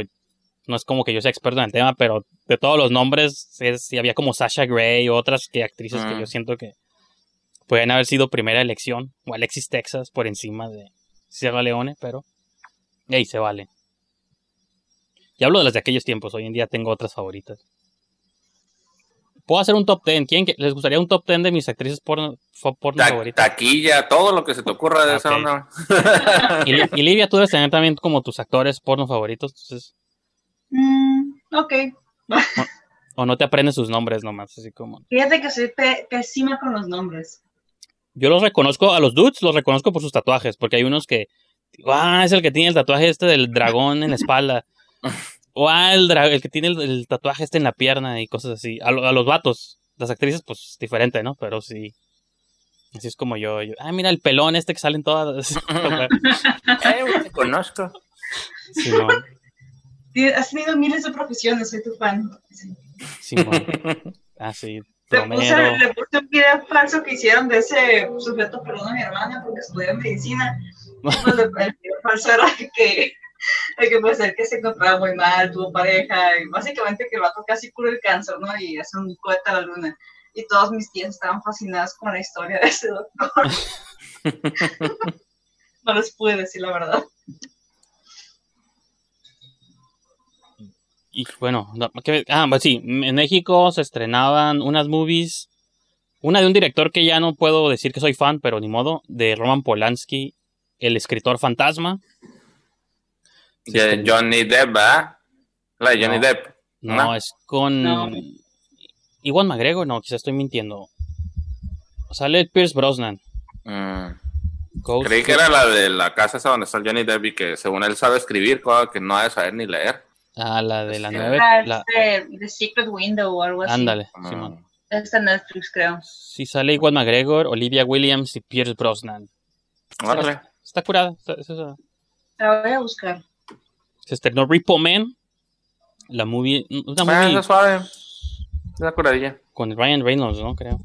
no es como que yo sea experto en el tema, pero de todos los nombres, es, sí había como Sasha Grey o otras que actrices que yo siento que pueden haber sido primera elección, o Alexis Texas por encima de Sierra Leone, pero ahí se vale. Y hablo de las de aquellos tiempos, hoy en día tengo otras favoritas. Puedo hacer un top 10. ¿Quién que- les gustaría un top 10 de mis actrices porno, porno Ta- favoritas? taquilla, todo lo que se te ocurra de esa Ok. onda. Y, y Livia, tú debes tener también como tus actores porno favoritos, entonces, Mm, ok. o no te aprendes sus nombres nomás, así como... Fíjate que soy pe- pésima con los nombres. Yo los reconozco, a los dudes los reconozco por sus tatuajes, porque hay unos que, ah, es el que tiene el tatuaje este del dragón en la espalda. O ah, el, el que tiene el, el tatuaje este en la pierna y cosas así. A, lo- a los vatos, las actrices, pues diferente, ¿no? Pero sí. Así es como yo. yo ah, mira el pelón este que sale en todas. Eh, te conozco. Simón, Has tenido miles de profesiones, soy tu fan. Sí. Simón. Ah, sí. Le puse, le puse un video falso que hicieron de ese sujeto, perdón, a mi hermana, porque estudió medicina. Pues, el video falso era que, de que el que se encontraba muy mal, tuvo pareja, y básicamente que el vato casi cura el cáncer, ¿no? Y hace un cohete a la luna. y todas mis tías estaban fascinadas con la historia de ese doctor. no les pude decir la verdad. Y bueno, no, ¿qué- ah, pues sí, en México se estrenaban unas movies. Una de un director que ya no puedo decir que soy fan, pero ni modo, de Roman Polanski, el escritor fantasma. Sí, De es con- Johnny Depp, ¿verdad? La de Johnny No. Depp. No, ¿no? es con. No. Iwan McGregor, no, quizás estoy mintiendo. Sale Pierce Brosnan. Mm. Creí que era la de la casa esa donde está el Johnny Depp y que según él sabe escribir, cosa que no ha de saber ni leer. Ah, la de la Sí. nueve. Ah, la- este, The Secret Window o algo así. Ándale, Mm. Simón. Está en Netflix, creo. Sí, sale Iwan McGregor, Olivia Williams y Pierce Brosnan. Órale. Está curada. está- La voy a buscar. Se estrenó Repo Man. La movie. Una Ah, movie está suave. Una curadilla. con Ryan Reynolds, ¿no? Creo.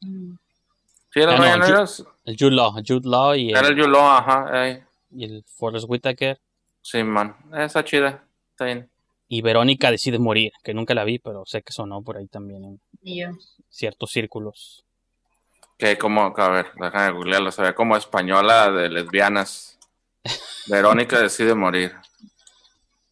Sí, era Ah, no, Ryan Reynolds. El Jude Law. Jude Law y Era el el, Yulo, ajá. ahí. y el Forrest Whitaker. Sí, man. Está chida. Está bien. Y Verónica decide morir, que nunca la vi, pero sé que sonó por ahí también en Y yo. ciertos círculos. Que como, a ver, déjame googlearlo. Se ve como española de lesbianas. Verónica decide morir.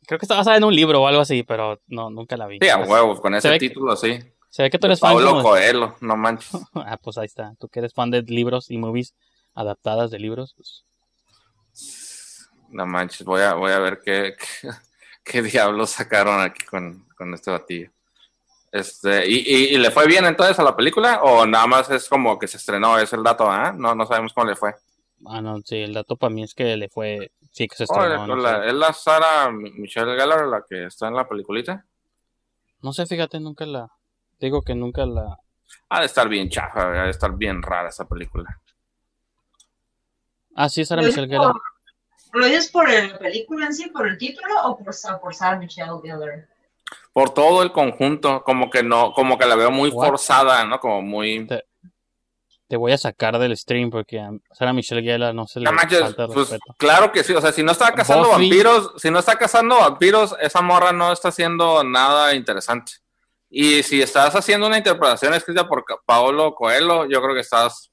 Creo que está basada en un libro o algo así, pero no, nunca la vi. Sí, a huevos, con Se ese que- título, sí. Se ve que tú eres fan. Paulo como- Coelho, no manches. Ah, pues ahí está. Tú que eres fan de libros y movies adaptadas de libros. pues, No manches, voy a, voy a ver qué, qué, qué diablos sacaron aquí con, con este batillo. Este, ¿y, y, y le fue bien entonces a la película? ¿O nada más es como que se estrenó? ¿Es el dato? ¿ah? No, no sabemos cómo le fue. Ah, no, sí, el dato para mí es que le fue. Sí, que se Oh, estrenó. no, la- sé. ¿Es la Sara Michelle Gellar la que está en la peliculita? No sé, fíjate, nunca la. Digo que nunca la. Ha de estar bien chafa, ha de estar bien rara esa película. Ah, sí, Sara ¿Lo Michelle Gellar. ¿Lo dices por la película en sí, por el título o por, Sa- por Sarah Michelle Gellar? Por todo el conjunto, como que no, como que la veo muy What? forzada, ¿no? Como muy... Te- Te voy a sacar del stream porque a Sara Michelle Gellar no se le No manches, falta el pues respeto. claro que sí, o sea, si no está cazando Buffy. vampiros, si no está cazando vampiros, esa morra no está haciendo nada interesante. Y si estás haciendo una interpretación escrita por Paolo Coelho, yo creo que estás,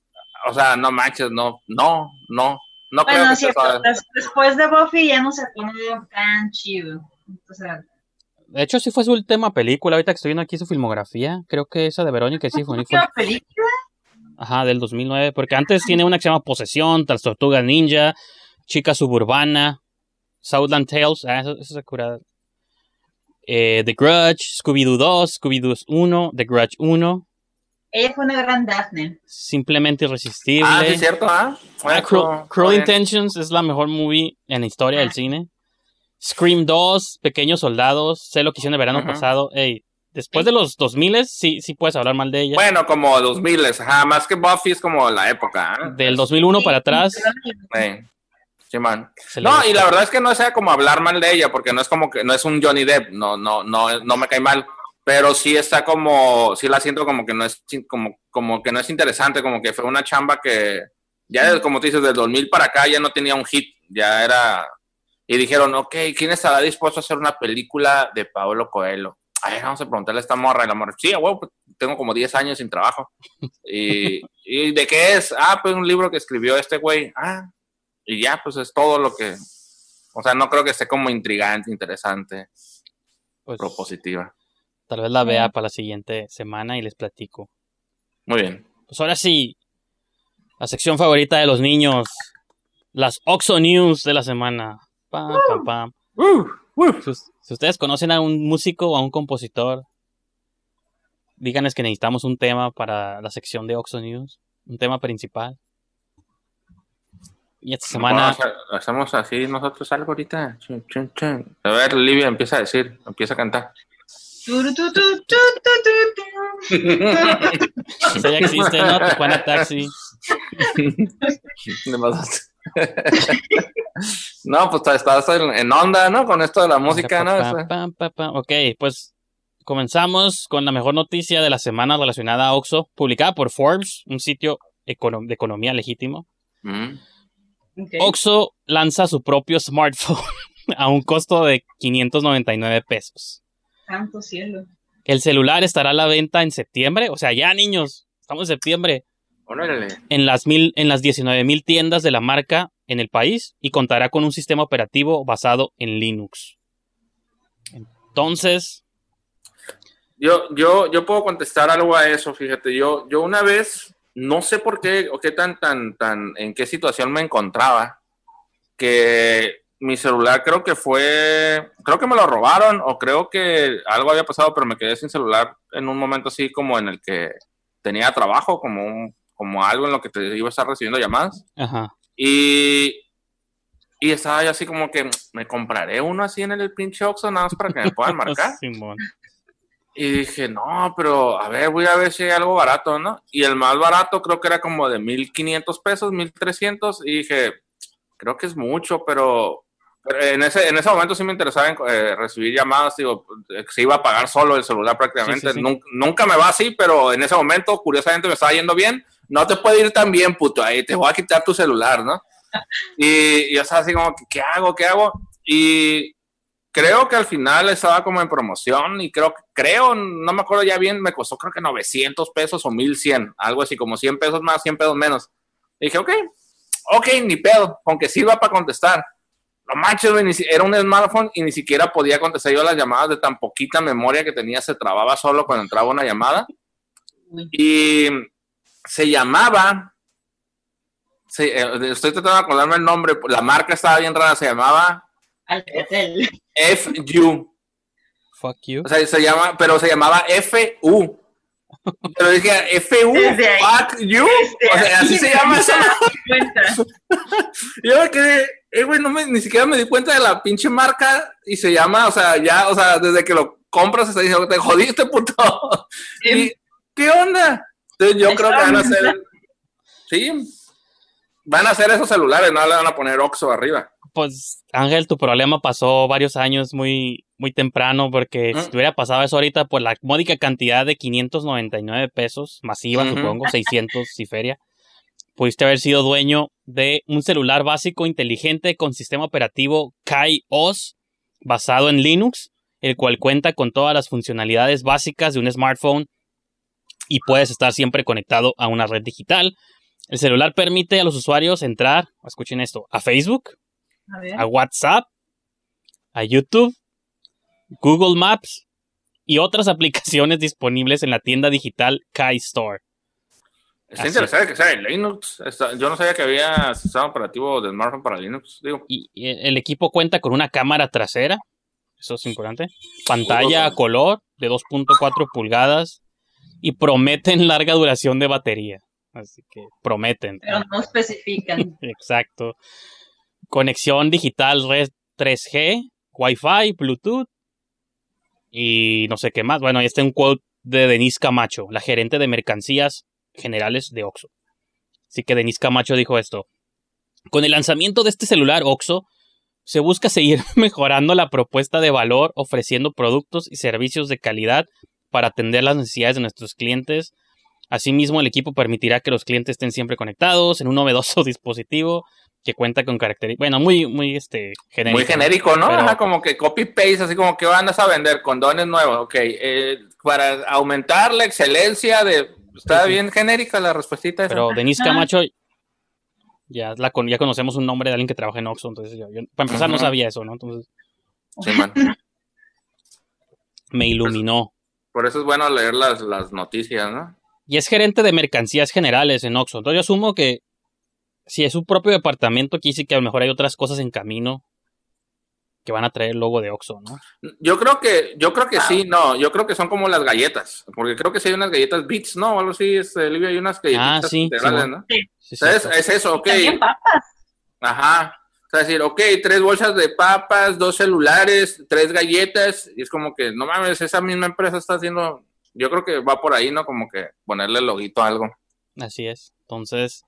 o sea, no manches, no, no, no, no creo Bueno, que es cierto, des- después de Buffy ya no se pone tan chido. O sea, De hecho, sí fue su última película. Ahorita que estoy viendo aquí su filmografía, creo que esa de Verónica sí fue. fue ¿última película? Ajá, del 2009. Porque antes tiene una que se llama Posesión, Tras Tortuga Ninja, Chica Suburbana, Southland Tales. Ah, eso, eso es curada. Eh, The Grudge, Scooby-Doo 2, Scooby-Doo 1, The Grudge 1, Ella fue una gran Daphne. Simplemente Irresistible. Ah, sí, cierto, ¿ah? Ah, Cruel, Cruel. Intentions es la mejor movie en la historia del cine. Scream 2, Pequeños Soldados, sé lo que hicieron el verano pasado. Ey, después de los 2000 sí, sí puedes hablar mal de ella. Bueno, como 2000, ajá, más que Buffy es como la época, ¿ah? Del 2001 para atrás. Sí, sí, man. No, y la verdad es que no sea como hablar mal de ella, porque no es como que no es un Johnny Depp, no, no, no, no me cae mal, pero sí está como, sí la siento como que no es como, como que no es interesante, como que fue una chamba que ya desde- como tú dices, del 2000 para acá ya no tenía un hit, ya era y dijeron, ok, ¿quién estará dispuesto a hacer una película de Paolo Coelho? Ay, vamos a preguntarle a esta morra, y la morra, sí, huevo, pues, tengo como 10 años sin trabajo. Y, ¿Y de qué es? Ah, pues un libro que escribió este güey. Ah, y ya, pues es todo lo que. O sea, no creo que esté como intrigante, interesante, Pues, propositiva. tal vez la vea para la siguiente semana y les platico. Muy bien. Pues ahora sí, la sección favorita de los niños, las Oxo News de la semana. Pam, pam, pam. Si ustedes conocen a un músico o a un compositor, díganles que necesitamos un tema para la sección de Oxo News, un tema principal. Y esta semana, a- hacemos así nosotros algo ahorita. Chun, chun, chun. A ver, Livia empieza a decir, empieza a cantar. Eso ya existe, ¿no? Tijuana Taxi. No, pues estás en, onda, ¿no? Con esto de la música, ¿no? Pa, pa, pa, pa, pa. Ok, pues comenzamos con la mejor noticia de la semana relacionada a Oxo, publicada por Forbes, un sitio econo- de economía legítimo. Mm. Ok. Oxo lanza su propio smartphone a un costo de 599 pesos. Santo cielo. El celular estará a la venta en septiembre. O sea, ya niños, estamos en septiembre. Órale. En las, mil, en las 19 mil tiendas de la marca en el país y contará con un sistema operativo basado en Linux. Entonces, Yo, yo, yo puedo contestar algo a eso, fíjate. Yo, yo una vez, no sé por qué o qué tan, tan, tan, en qué situación me encontraba, que mi celular creo que fue, creo que me lo robaron o creo que algo había pasado, pero me quedé sin celular en un momento así como en el que tenía trabajo, como un, como algo en lo que te iba a estar recibiendo llamadas. ajá. Y, y estaba yo así como que me compraré uno así en el pinche Oxxo nada más para que me puedan marcar. Simón. Y dije, no, pero a ver, voy a ver si hay algo barato, ¿no? Y el más barato creo que era como de 1500 pesos, 1300. Y dije, creo que es mucho, pero, en, ese, en ese momento sí me interesaba en, eh, recibir llamadas. Digo, se iba a pagar solo el celular prácticamente. Sí, sí, sí. Nun- Nunca, me va así, pero en ese momento, curiosamente, me estaba yendo bien. No te puede ir tan bien, puto, ahí te voy a quitar tu celular, ¿no? Y, y yo estaba así como, ¿qué hago? ¿Qué hago? Y creo que al final estaba como en promoción y creo, creo, no me acuerdo ya bien, me costó creo que 900 pesos o 1100, algo así, como 100 pesos más, 100 pesos menos. Y dije, ok, ok, ni pedo, aunque sirva para contestar. Lo manches, era un smartphone y ni siquiera podía contestar yo las llamadas de tan poquita memoria que tenía, se trababa solo cuando entraba una llamada. Y se llamaba, se- eh, estoy tratando de acordarme el nombre, la marca estaba bien rara, se llamaba Alcatel. FU. Fuck you. O sea, se llama, pero se llamaba FU. Pero dije, FU, fuck you. O sea, así se llama. Y yo me quedé, eh, güey, no me, ni siquiera me di cuenta de la pinche marca y se llama, o sea, ya, o sea, desde que lo compras está diciendo, te jodiste, puto. ¿Y qué onda? Entonces yo creo que van a hacer, sí, van a hacer esos celulares, no le van a poner Oxxo arriba. Pues, Ángel, tu problema pasó varios años muy, muy temprano, porque ¿Mm? si te hubiera pasado eso ahorita por la módica cantidad de 599 pesos, masiva, supongo, 600 y feria, pudiste haber sido dueño de un celular básico inteligente con sistema operativo Kai OS basado en Linux, el cual cuenta con todas las funcionalidades básicas de un smartphone y puedes estar siempre conectado a una red digital. El celular permite a los usuarios entrar, escuchen esto, a Facebook, A ver. a WhatsApp, a YouTube, Google Maps y otras aplicaciones disponibles en la tienda digital Kai Store. Está Así. interesante que sea en Linux. Yo no sabía que había sistema operativo de smartphone para Linux. Digo, Y y el equipo cuenta con una cámara trasera, eso es importante, pantalla a color de 2.4 pulgadas y prometen larga duración de batería. Así que prometen. Pero no especifican. Exacto. Conexión digital red 3G, Wi-Fi, Bluetooth y no sé qué más. Bueno, ahí está un quote de Denise Camacho, la gerente de mercancías generales de Oxxo. Así que Denise Camacho dijo esto. Con el lanzamiento de este celular Oxxo, se busca seguir mejorando la propuesta de valor ofreciendo productos y servicios de calidad para atender las necesidades de nuestros clientes. Asimismo, el equipo permitirá que los clientes estén siempre conectados en un novedoso dispositivo que cuenta con características, bueno, muy, muy este, genérico. muy genérico, ¿no? Pero- Ajá, como que copy-paste, así como que van a vender condones nuevos. Ok, eh, para aumentar la excelencia de... Está Sí, sí. bien genérica la respuestita esa. Pero Denise Camacho, ya, la con- ya conocemos un nombre de alguien que trabaja en Oxxo, entonces yo, yo- para empezar no sabía eso, ¿no? Entonces Sí, man. me iluminó. Por eso es bueno leer las, las noticias, ¿no? Y es gerente de mercancías generales en Oxxo. Entonces yo asumo que si es su propio departamento, aquí sí que a lo mejor hay otras cosas en camino que van a traer el logo de Oxxo, ¿no? Yo creo que, yo creo que sí, no, yo creo que son como las galletas, porque creo que sí hay unas galletas Beats, ¿no? O algo así, este, Livia, hay unas galletitas Ah, sí, integrales, sí, ¿no? Sí. Es eso, ok. También papas. Ajá. Sea, decir, ok, tres bolsas de papas, dos celulares, tres galletas, y es como que, no mames, esa misma empresa está haciendo, yo creo que va por ahí, ¿no? Como que ponerle el loguito a algo. Así es. Entonces,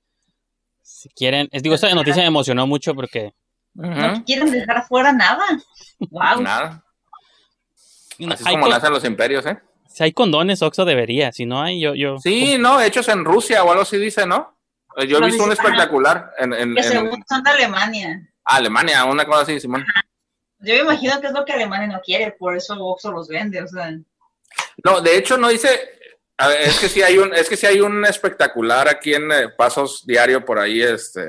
si quieren, es, digo, esta noticia me emocionó mucho porque No quieren dejar fuera nada. Wow. Nada. Así es como con- nacen los imperios, ¿eh? si hay condones, Oxxo debería. Si no hay, yo, yo. Sí, no, hechos en Rusia o algo así dice, ¿no? Yo he visto un espectacular en, en- Que en según son de Alemania. Alemania, una cosa así, Simón. Yo me imagino que es lo que Alemania no quiere, por eso Oxxo los vende, o sea. No, de hecho no dice, ver, es que sí hay un, es que sí hay un espectacular aquí en eh, Pasos Diario por ahí, este,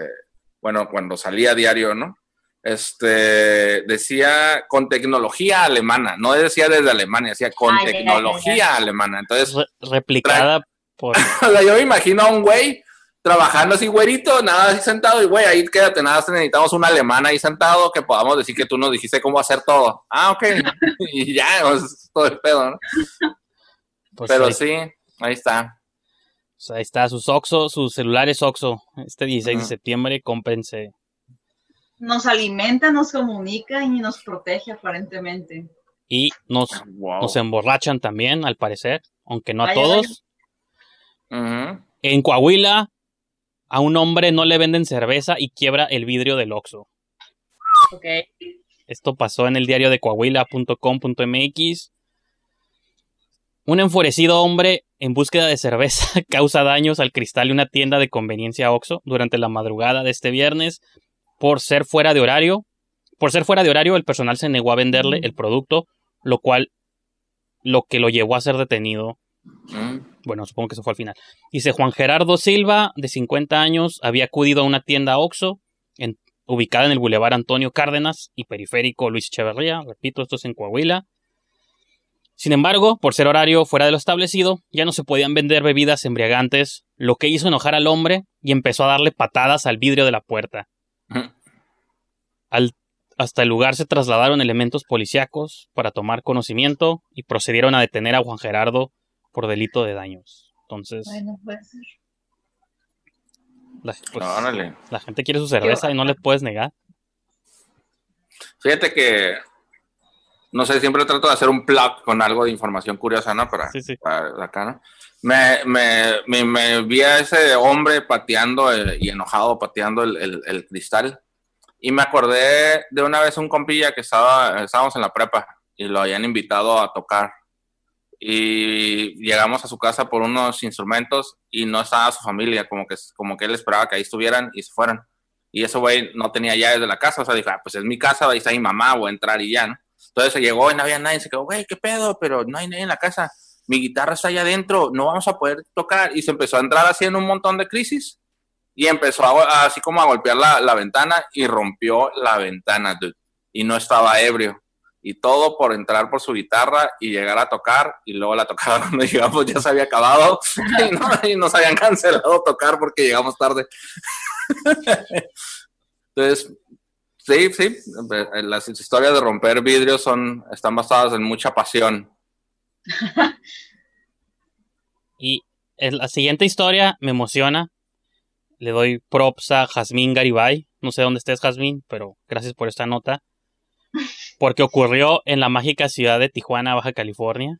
bueno, cuando salía diario, ¿no? Este decía con tecnología alemana, no decía desde Alemania, decía con Ah, ya, ya, ya, tecnología ya. alemana. Entonces, Re- replicada por... o sea, yo me imagino a un güey trabajando así, güerito, nada así sentado, y güey, ahí quédate, nada, necesitamos un alemán ahí sentado que podamos decir que tú nos dijiste cómo hacer todo. Ah, ok. y ya, pues, todo el pedo, ¿no? pues, Pero ahí, sí, ahí está. pues, ahí está, sus Oxo, sus celulares Oxo. Este 16 de septiembre, cómprense. Nos alimenta, nos comunica y nos protege aparentemente. Y nos, Wow. nos emborrachan también, al parecer, aunque no a todos. En Coahuila, a un hombre no le venden cerveza y quiebra el vidrio del Oxxo. Ok. Esto pasó en el diario de coahuila.com.mx. Un enfurecido hombre en búsqueda de cerveza causa daños al cristal de una tienda de conveniencia Oxxo durante la madrugada de este viernes por ser fuera de horario. Por ser fuera de horario, el personal se negó a venderle el producto, lo cual lo que lo llevó a ser detenido Mm. Bueno, supongo que eso fue al final. Dice Juan Gerardo Silva, de 50 años, había acudido a una tienda Oxxo en- ubicada en el Boulevard Antonio Cárdenas y Periférico Luis Echeverría. Repito, esto es en Coahuila. Sin embargo, por ser horario fuera de lo establecido, ya no se podían vender bebidas embriagantes, lo que hizo enojar al hombre y empezó a darle patadas al vidrio de la puerta. Ujú. Al- hasta el lugar se trasladaron elementos policíacos para tomar conocimiento y procedieron a detener a Juan Gerardo por delito de daños. Entonces, Bueno, puede ser. la, pues, Órale. la gente quiere su cerveza y no le puedes negar. Fíjate que, no sé, siempre trato de hacer un plug con algo de información curiosa, ¿no? Para, Sí, sí. para acá, ¿no? Me, me, me, me vi a ese hombre pateando eh, y enojado pateando el, el- el cristal. Y me acordé de una vez un compilla que estaba, estábamos en la prepa y lo habían invitado a tocar. Y llegamos a su casa por unos instrumentos y no estaba su familia, como que, como que él esperaba que ahí estuvieran y se fueran. Y ese güey no tenía llaves de la casa, o sea, dijo, ah, pues es mi casa, ahí está mi mamá, voy a entrar y ya, ¿no? Entonces se llegó y no había nadie, se quedó, güey, ¿qué pedo? Pero no hay nadie en la casa, mi guitarra está allá adentro, no vamos a poder tocar. Y se empezó a entrar así en un montón de crisis y empezó a- así como a golpear la, la ventana y rompió la ventana, dude. Y no estaba ebrio. Y todo por entrar por su guitarra y llegar a tocar. Y luego la tocada cuando llegamos ya se había acabado y, no, y nos habían cancelado tocar porque llegamos tarde. Entonces, sí, sí, las historias de romper vidrios son, están basadas en mucha pasión. Y la siguiente historia me emociona. Le doy props a Jazmín Garibay. No sé dónde estés, Jazmín, pero gracias por esta nota. Porque ocurrió en la mágica ciudad de Tijuana, Baja California.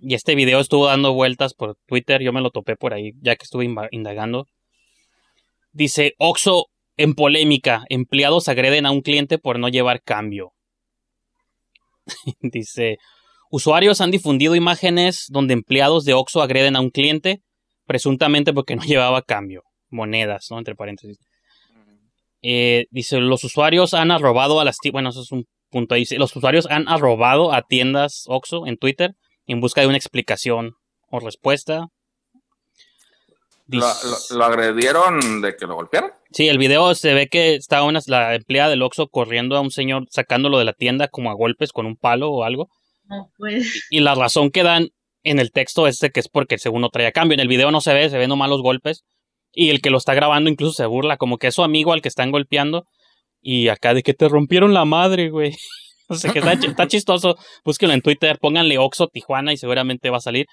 Y este video estuvo dando vueltas por Twitter. Yo me lo topé por ahí, ya que estuve indagando. Dice, Oxo en polémica. Empleados agreden a un cliente por no llevar cambio. Dice, Usuarios han difundido imágenes donde empleados de Oxxo agreden a un cliente, presuntamente porque no llevaba cambio, monedas, ¿no? Entre paréntesis. Eh, dice, los usuarios han arrobado a las tiendas, bueno, eso es un punto ahí, dice, los usuarios han arrobado a tiendas Oxxo en Twitter en busca de una explicación o respuesta. ¿Lo, Dice- lo- lo agredieron de que lo golpearon? Sí, el video se ve que está una, la empleada del Oxxo corriendo a un señor, sacándolo de la tienda como a golpes con un palo o algo. No, pues. Y la razón que dan en el texto es de que es porque según no traía cambio. En el video no se ve, se ven nomás los golpes. Y el que lo está grabando incluso se burla, como que es su amigo al que están golpeando. Y acá de que te rompieron la madre, güey. O sea que está, ch- está chistoso. Búsquenlo en Twitter, pónganle Oxo Tijuana y seguramente va a salir.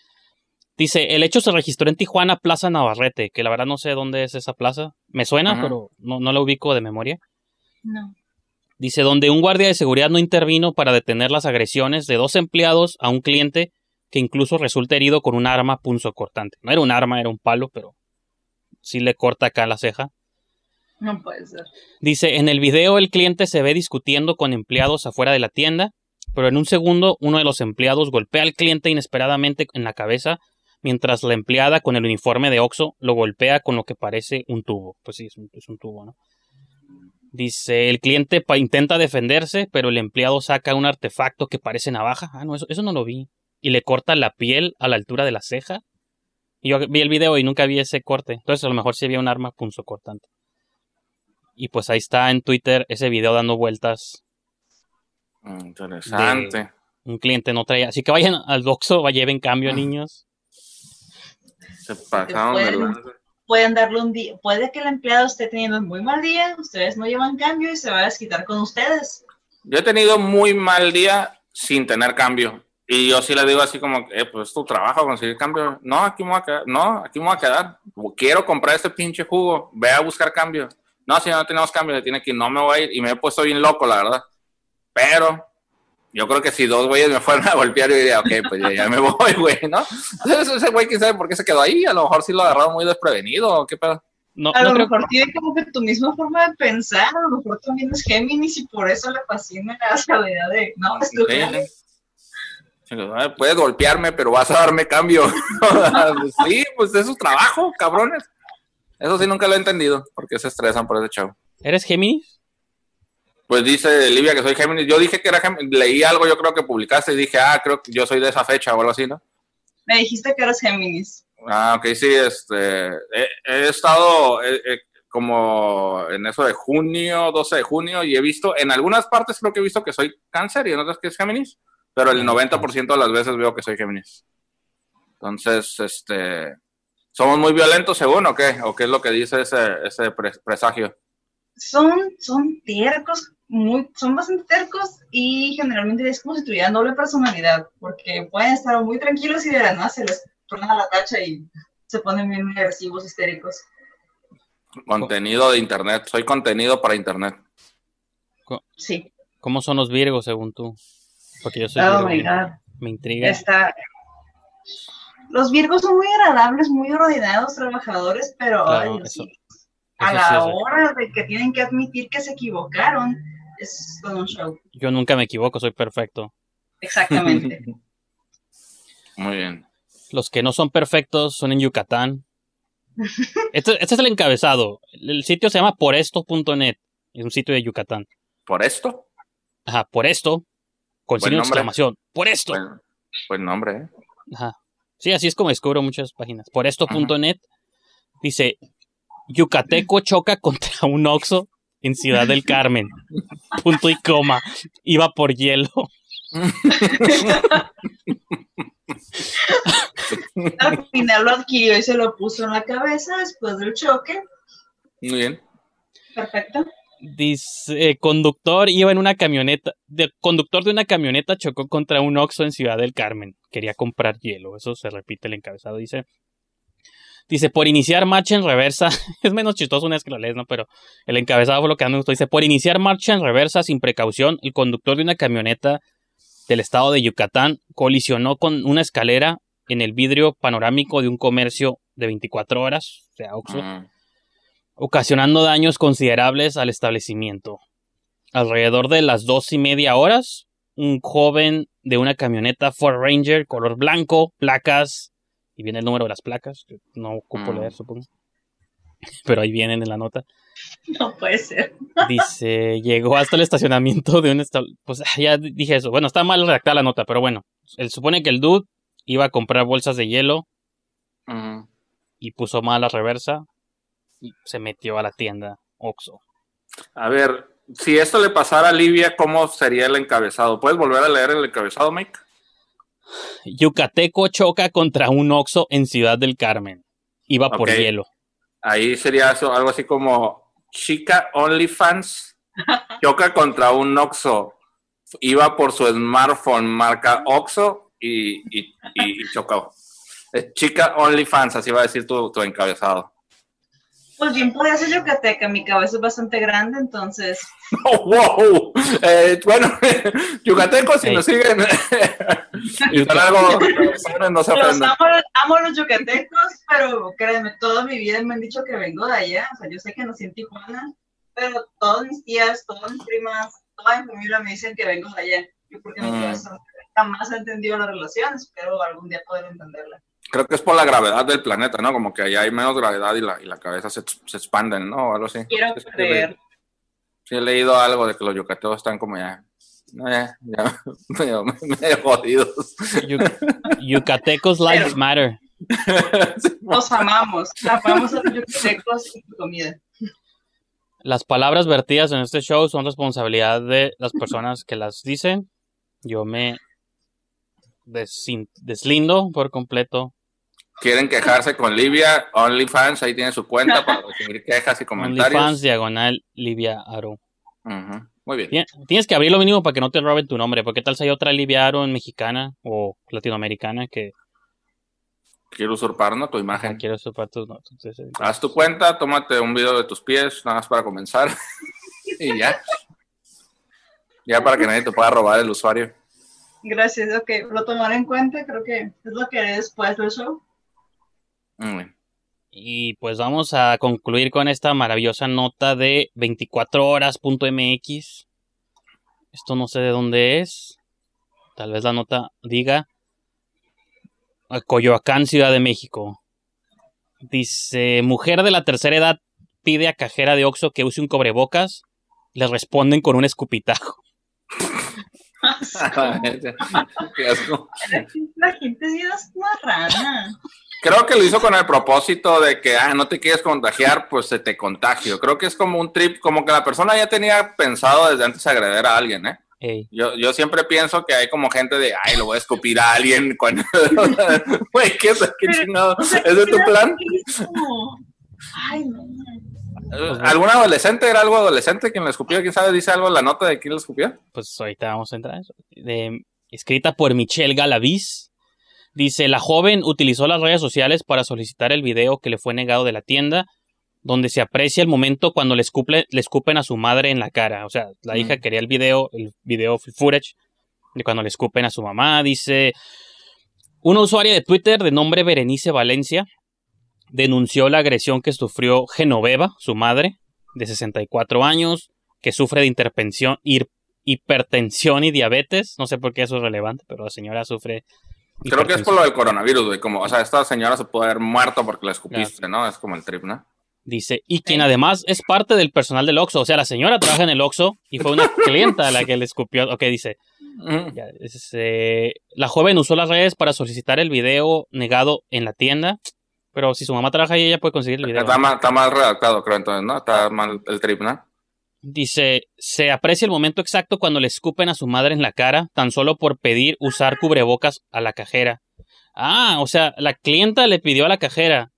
Dice, el hecho se registró en Tijuana, Plaza Navarrete, que la verdad no sé dónde es esa plaza. Me suena, Ajá. pero no, no la ubico de memoria. No. Dice, donde un guardia de seguridad no intervino para detener las agresiones de dos empleados a un cliente que incluso resulta herido con un arma punzocortante. No era un arma, era un palo, pero sí le corta acá la ceja. No puede ser. Dice, en el video el cliente se ve discutiendo con empleados afuera de la tienda, pero en un segundo uno de los empleados golpea al cliente inesperadamente en la cabeza, mientras la empleada con el uniforme de Oxxo lo golpea con lo que parece un tubo. Pues sí, es un, es un tubo, ¿no? Dice, el cliente intenta defenderse, pero el empleado saca un artefacto que parece navaja. Ah, no, eso, eso no lo vi. y le corta la piel a la altura de la ceja. Y yo vi el video y nunca vi ese corte. Entonces a lo mejor sí había un arma punzocortante. Y pues ahí está en Twitter ese video dando vueltas. Mm, Interesante. Un cliente no traía. Así que vayan al Doxo, lleven cambio, niños. Se pasaron de pueden-. Pueden darle un día, puede que el empleado esté teniendo un muy mal día, ustedes no llevan cambio y se va a desquitar con ustedes. Yo he tenido muy mal día sin tener cambio. Y yo sí le digo así como, eh, pues es tu trabajo conseguir cambio. No, aquí me voy a quedar. No, aquí me voy a quedar. Quiero comprar este pinche jugo. Ve a buscar cambio. No, si no tenemos cambio, se tiene que ir. No me voy a ir. Y me he puesto bien loco, la verdad. Pero yo creo que si dos güeyes me fueran a golpear, yo diría, ok, pues ya, ya me voy, güey, ¿no? Entonces, ese güey, quién sabe por qué se quedó ahí. A lo mejor sí lo agarraron muy desprevenido. ¿o ¿Qué pedo? No, A no lo creo- mejor tiene como que tu misma forma de pensar, a lo mejor también es Géminis y por eso le fascina la sabiduría de, no, es tu. Ah, Puedes golpearme, pero vas a darme cambio. Pues sí, pues es su trabajo, cabrones. Eso sí nunca lo he entendido, porque se estresan por ese chavo. ¿Eres Géminis? Pues dice Livia que soy Géminis. Yo dije que era Géminis, leí algo, yo creo que publicaste y dije, ah, creo que yo soy de esa fecha o algo así, ¿no? Me dijiste que eres Géminis. Ah, ok, sí, este, he, he estado eh, eh, como en eso de junio, 12 de junio, y he visto, en algunas partes creo que he visto que soy cáncer y en otras que es Géminis, pero el 90% de las veces veo que soy Géminis. Entonces, este, ¿somos muy violentos según o qué? ¿O qué es lo que dice ese, ese pre- presagio? Son, son tercos, muy, son bastante tercos y generalmente es como si tuvieran doble personalidad, porque pueden estar muy tranquilos y de la nada se les torna la tacha y se ponen bien agresivos, histéricos. Contenido de internet, soy contenido para internet. Sí. ¿Cómo son los Virgos según tú? Porque yo soy Oh Virgo. my god. Me intriga. Está... Los Virgos son muy agradables, muy ordenados, trabajadores, pero Claro, ay, eso- sí, a la sí hora de que tienen que admitir que se equivocaron, es todo un show. Yo nunca me equivoco, soy perfecto. Exactamente. Muy bien. Los que no son perfectos son en Yucatán. Este, este es el encabezado. El sitio se llama poresto.net. Es un sitio de Yucatán. ¿Por esto? Ajá, por esto. Con signo de exclamación. Por esto. Buen, buen nombre, ¿eh? Ajá. Sí, así es como descubro muchas páginas. Por esto.net dice: Yucateco choca contra un Oxxo en Ciudad del Carmen. Punto y coma. Iba por hielo. Al final lo adquirió y se lo puso en la cabeza después del choque. Muy bien. Perfecto. Dice, eh, conductor iba en una camioneta, de, conductor de una camioneta chocó contra un Oxxo en Ciudad del Carmen. Quería comprar hielo, eso se repite el encabezado, dice. Dice, por iniciar marcha en reversa, es menos chistoso una lees, ¿no? Pero el encabezado fue lo que me gustó. Dice, por iniciar marcha en reversa sin precaución, el conductor de una camioneta del estado de Yucatán colisionó con una escalera en el vidrio panorámico de un comercio de 24 horas, o sea, Oxxo Mm. Ocasionando daños considerables al establecimiento. Alrededor de las dos y media horas, un joven de una camioneta Ford Ranger color blanco, placas, y viene el número de las placas, que no ocupo Mm. leer, supongo. Pero ahí vienen en la nota. No puede ser. Dice, llegó hasta el estacionamiento de un. Pues ya dije eso. Bueno, está mal redactada la nota, pero bueno. Él supone que el dude iba a comprar bolsas de hielo y puso mal la reversa se metió a la tienda Oxxo. A ver, si esto le pasara a Livia, ¿cómo sería el encabezado? ¿Puedes volver a leer el encabezado, Mike? Yucateco choca contra un Oxxo en Ciudad del Carmen. Iba por hielo. Ahí sería eso, algo así como chica OnlyFans choca contra un Oxxo. Iba por su smartphone marca Oxxo y, y, y- chocó. Es chica OnlyFans, así va a decir tu, tu encabezado. Pues bien, podría ser yucateca. Mi cabeza es bastante grande, entonces. ¡Oh, wow! Eh, bueno, yucatecos, si Ey. nos siguen y algo, no se Los amo, amo los yucatecos, pero créeme, toda mi vida me han dicho que vengo de allá. O sea, yo sé que nací en Tijuana, pero todas mis tías, todas mis primas, toda mi familia me dicen que vengo de allá. Yo porque mi Mm. cabeza jamás he entendido las relaciones, pero algún día poder entenderla. Creo que es por la gravedad del planeta, ¿no? Como que allá hay menos gravedad y la, y la cabeza se, se expanden, ¿no? O algo así. Quiero creer. Sí, he leído algo de que los yucatecos están como ya Eh, ya, medio, medio jodidos. Yu- Yucatecos Lives Matter. Los amamos. Amamos a los yucatecos y tu comida. Las palabras vertidas en este show son responsabilidad de las personas que las dicen. Yo me desin- deslindo por completo. Quieren quejarse con Livia, OnlyFans, ahí tiene su cuenta para recibir quejas y comentarios. OnlyFans diagonal Livia Aro. Muy bien. Tienes que abrir lo mínimo para que no te roben tu nombre, porque tal si hay otra Livia Aro en mexicana o latinoamericana que Quiero usurpar, ¿no? Tu ah, imagen. quiero tus no, entonces, eh, Haz tu cuenta, tómate un video de tus pies, nada más para comenzar. y ya. Ya para que nadie te pueda robar el usuario. Gracias, ok. Lo tomaré en cuenta. Creo que es lo que haré después del show. Bien. Y pues vamos a concluir con esta maravillosa nota de 24horas.mx. Esto no sé de dónde es. Tal vez la nota diga a Coyoacán, Ciudad de México. Dice, mujer de la tercera edad pide a cajera de Oxxo que use un cobrebocas. Le responden con un escupitajo. Qué asco. La gente es una rana. Creo que lo hizo con el propósito de que, ah, no te quieres contagiar, pues se te contagio. Creo que es como un trip, como que la persona ya tenía pensado desde antes agredir a alguien, ¿eh? Yo, yo siempre pienso que hay como gente de, ay, lo voy a escupir a alguien cuando... Güey, ¿qué, es- qué chingado? ¿Es de tu plan? Ay, no. Eh, ¿Algún adolescente? ¿Era algo adolescente quien lo escupió? ¿Quién sabe? ¿Dice algo la nota de quién lo escupió? pues ahorita vamos a entrar en eso. De- escrita por Michelle Galaviz. Dice, la joven utilizó las redes sociales para solicitar el video que le fue negado de la tienda, donde se aprecia el momento cuando le, escuple- le escupen a su madre en la cara. O sea, la Mm. hija quería el video, el video footage de cuando le escupen a su mamá. Dice, una usuaria de Twitter de nombre Berenice Valencia denunció la agresión que sufrió Genoveva, su madre, de 64 años, que sufre de intervención, hipertensión y diabetes. No sé por qué eso es relevante, pero la señora sufre. Creo que es por lo del coronavirus, güey. Como, o sea, esta señora se puede haber muerto porque la escupiste, ¿no? Es como el trip, ¿no? Dice, y quien además es parte del personal del Oxxo. O sea, la señora trabaja en el Oxxo y fue una clienta a la que le escupió. Ok, dice, Mm. ya, es, eh, la joven usó las redes para solicitar el video negado en la tienda. Pero si su mamá trabaja ahí, ella puede conseguir el video. Está mal, está mal redactado, creo, entonces, ¿no? Está mal el trip, ¿no? Dice, se aprecia el momento exacto cuando le escupen a su madre en la cara, tan solo por pedir usar cubrebocas a la cajera. Ah, o sea, la clienta le pidió a la cajera,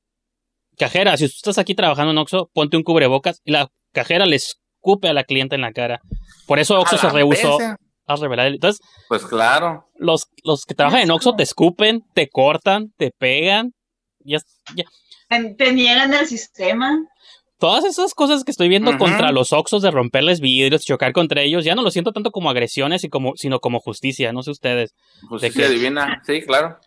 cajera, si tú estás aquí trabajando en Oxxo, ponte un cubrebocas, y la cajera le escupe a la clienta en la cara. Por eso Oxxo se rehusó a revelar. el- Entonces, Pues claro. los, los que trabajan en Oxxo te escupen, te cortan, te pegan, ya, Te niegan el sistema. Todas esas cosas que estoy viendo contra los Oxxos de romperles vidrios, chocar contra ellos, ya no lo siento tanto como agresiones y como, sino como justicia, no sé ustedes. Justicia qué? divina. Sí, claro.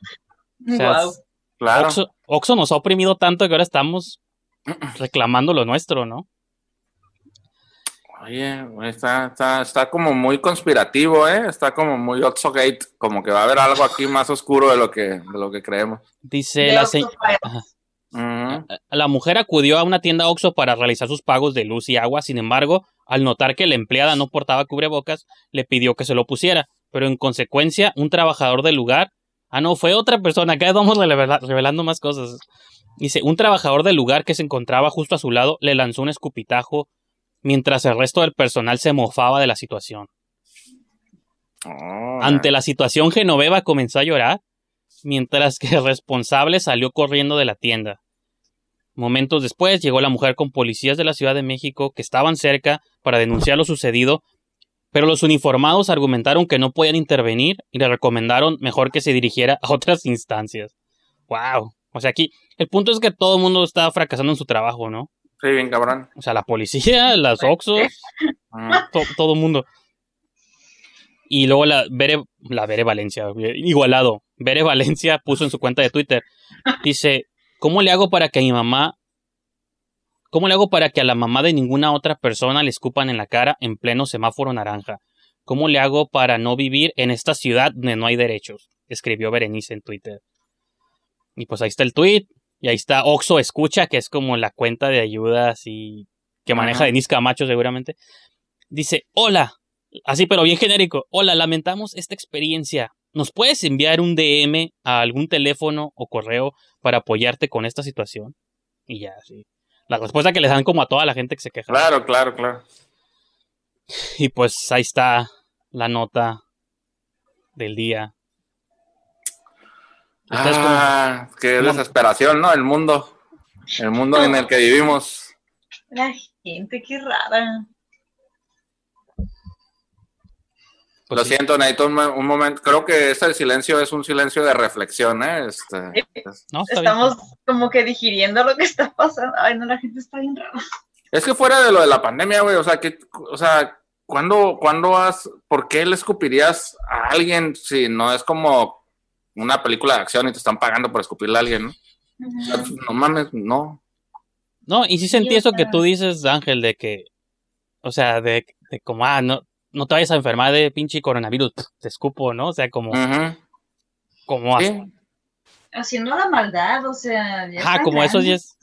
O sea, Guau. Claro. Oxxo nos ha oprimido tanto que ahora estamos reclamando lo nuestro, ¿no? Oye, está, está, está como muy conspirativo, ¿eh? Está como muy Oxogate, como que va a haber algo aquí más oscuro de lo que, de lo que creemos. Dice De la, se- La mujer acudió a una tienda Oxxo para realizar sus pagos de luz y agua, sin embargo, al notar que la empleada no portaba cubrebocas, le pidió que se lo pusiera, pero en consecuencia, un trabajador del lugar, ah no, fue otra persona, acá vamos revela- revelando más cosas. Dice, un trabajador del lugar que se encontraba justo a su lado le lanzó un escupitajo mientras el resto del personal se mofaba de la situación. Oh, Ante la situación, Genoveva comenzó a llorar, mientras que el responsable salió corriendo de la tienda. Momentos después llegó la mujer con policías de la Ciudad de México que estaban cerca para denunciar lo sucedido, pero los uniformados argumentaron que no podían intervenir y le recomendaron mejor que se dirigiera a otras instancias. ¡Wow! O sea, aquí el punto es que todo el mundo está fracasando en su trabajo, ¿no? Sí, bien cabrón. O sea, la policía, las Oxos, Ujú. to- todo el mundo. Y luego la Bere, la Bere Valencia, igualado. Bere Valencia puso en su cuenta de Twitter. Dice, ¿cómo le hago para que a mi mamá, cómo le hago para que a la mamá de ninguna otra persona le escupan en la cara en pleno semáforo naranja? ¿Cómo le hago para no vivir en esta ciudad donde no hay derechos? Escribió Berenice en Twitter. Y pues ahí está el tweet. Y ahí está Oxo Escucha, que es como la cuenta de ayudas y que maneja Ajá. Denis Camacho seguramente. Dice, hola, así pero bien genérico. Hola, lamentamos esta experiencia. ¿Nos puedes enviar un DM a algún teléfono o correo para apoyarte con esta situación? Y ya, sí. La respuesta que les dan como a toda la gente que se queja. Claro, claro, claro. Y pues ahí está la nota del día. Como- Ah, qué desesperación, ¿no? El mundo. El mundo en el que vivimos. La gente, qué rara. Pues Lo sí. siento, necesito un, un momento. Creo que ese silencio es un silencio de reflexión, ¿eh? Este, No, bien. Estamos como que digiriendo lo que está pasando. Ay, no, la gente está bien rara. Es que fuera de lo de la pandemia, güey, o sea, que, o sea, ¿cuándo, ¿cuándo has, por qué le escupirías a alguien si no es como una película de acción y te están pagando por escupirle a alguien, ¿no? O sea, no mames, no. No, y sí sentí eso que tú dices, Ángel, de que, o sea, de, de como, ah, no, no te vayas a enfermar de pinche coronavirus, te escupo, ¿no? O sea, como, Ujú. como, Sí. Haciendo la maldad, o sea. ya ajá, como eso ya es,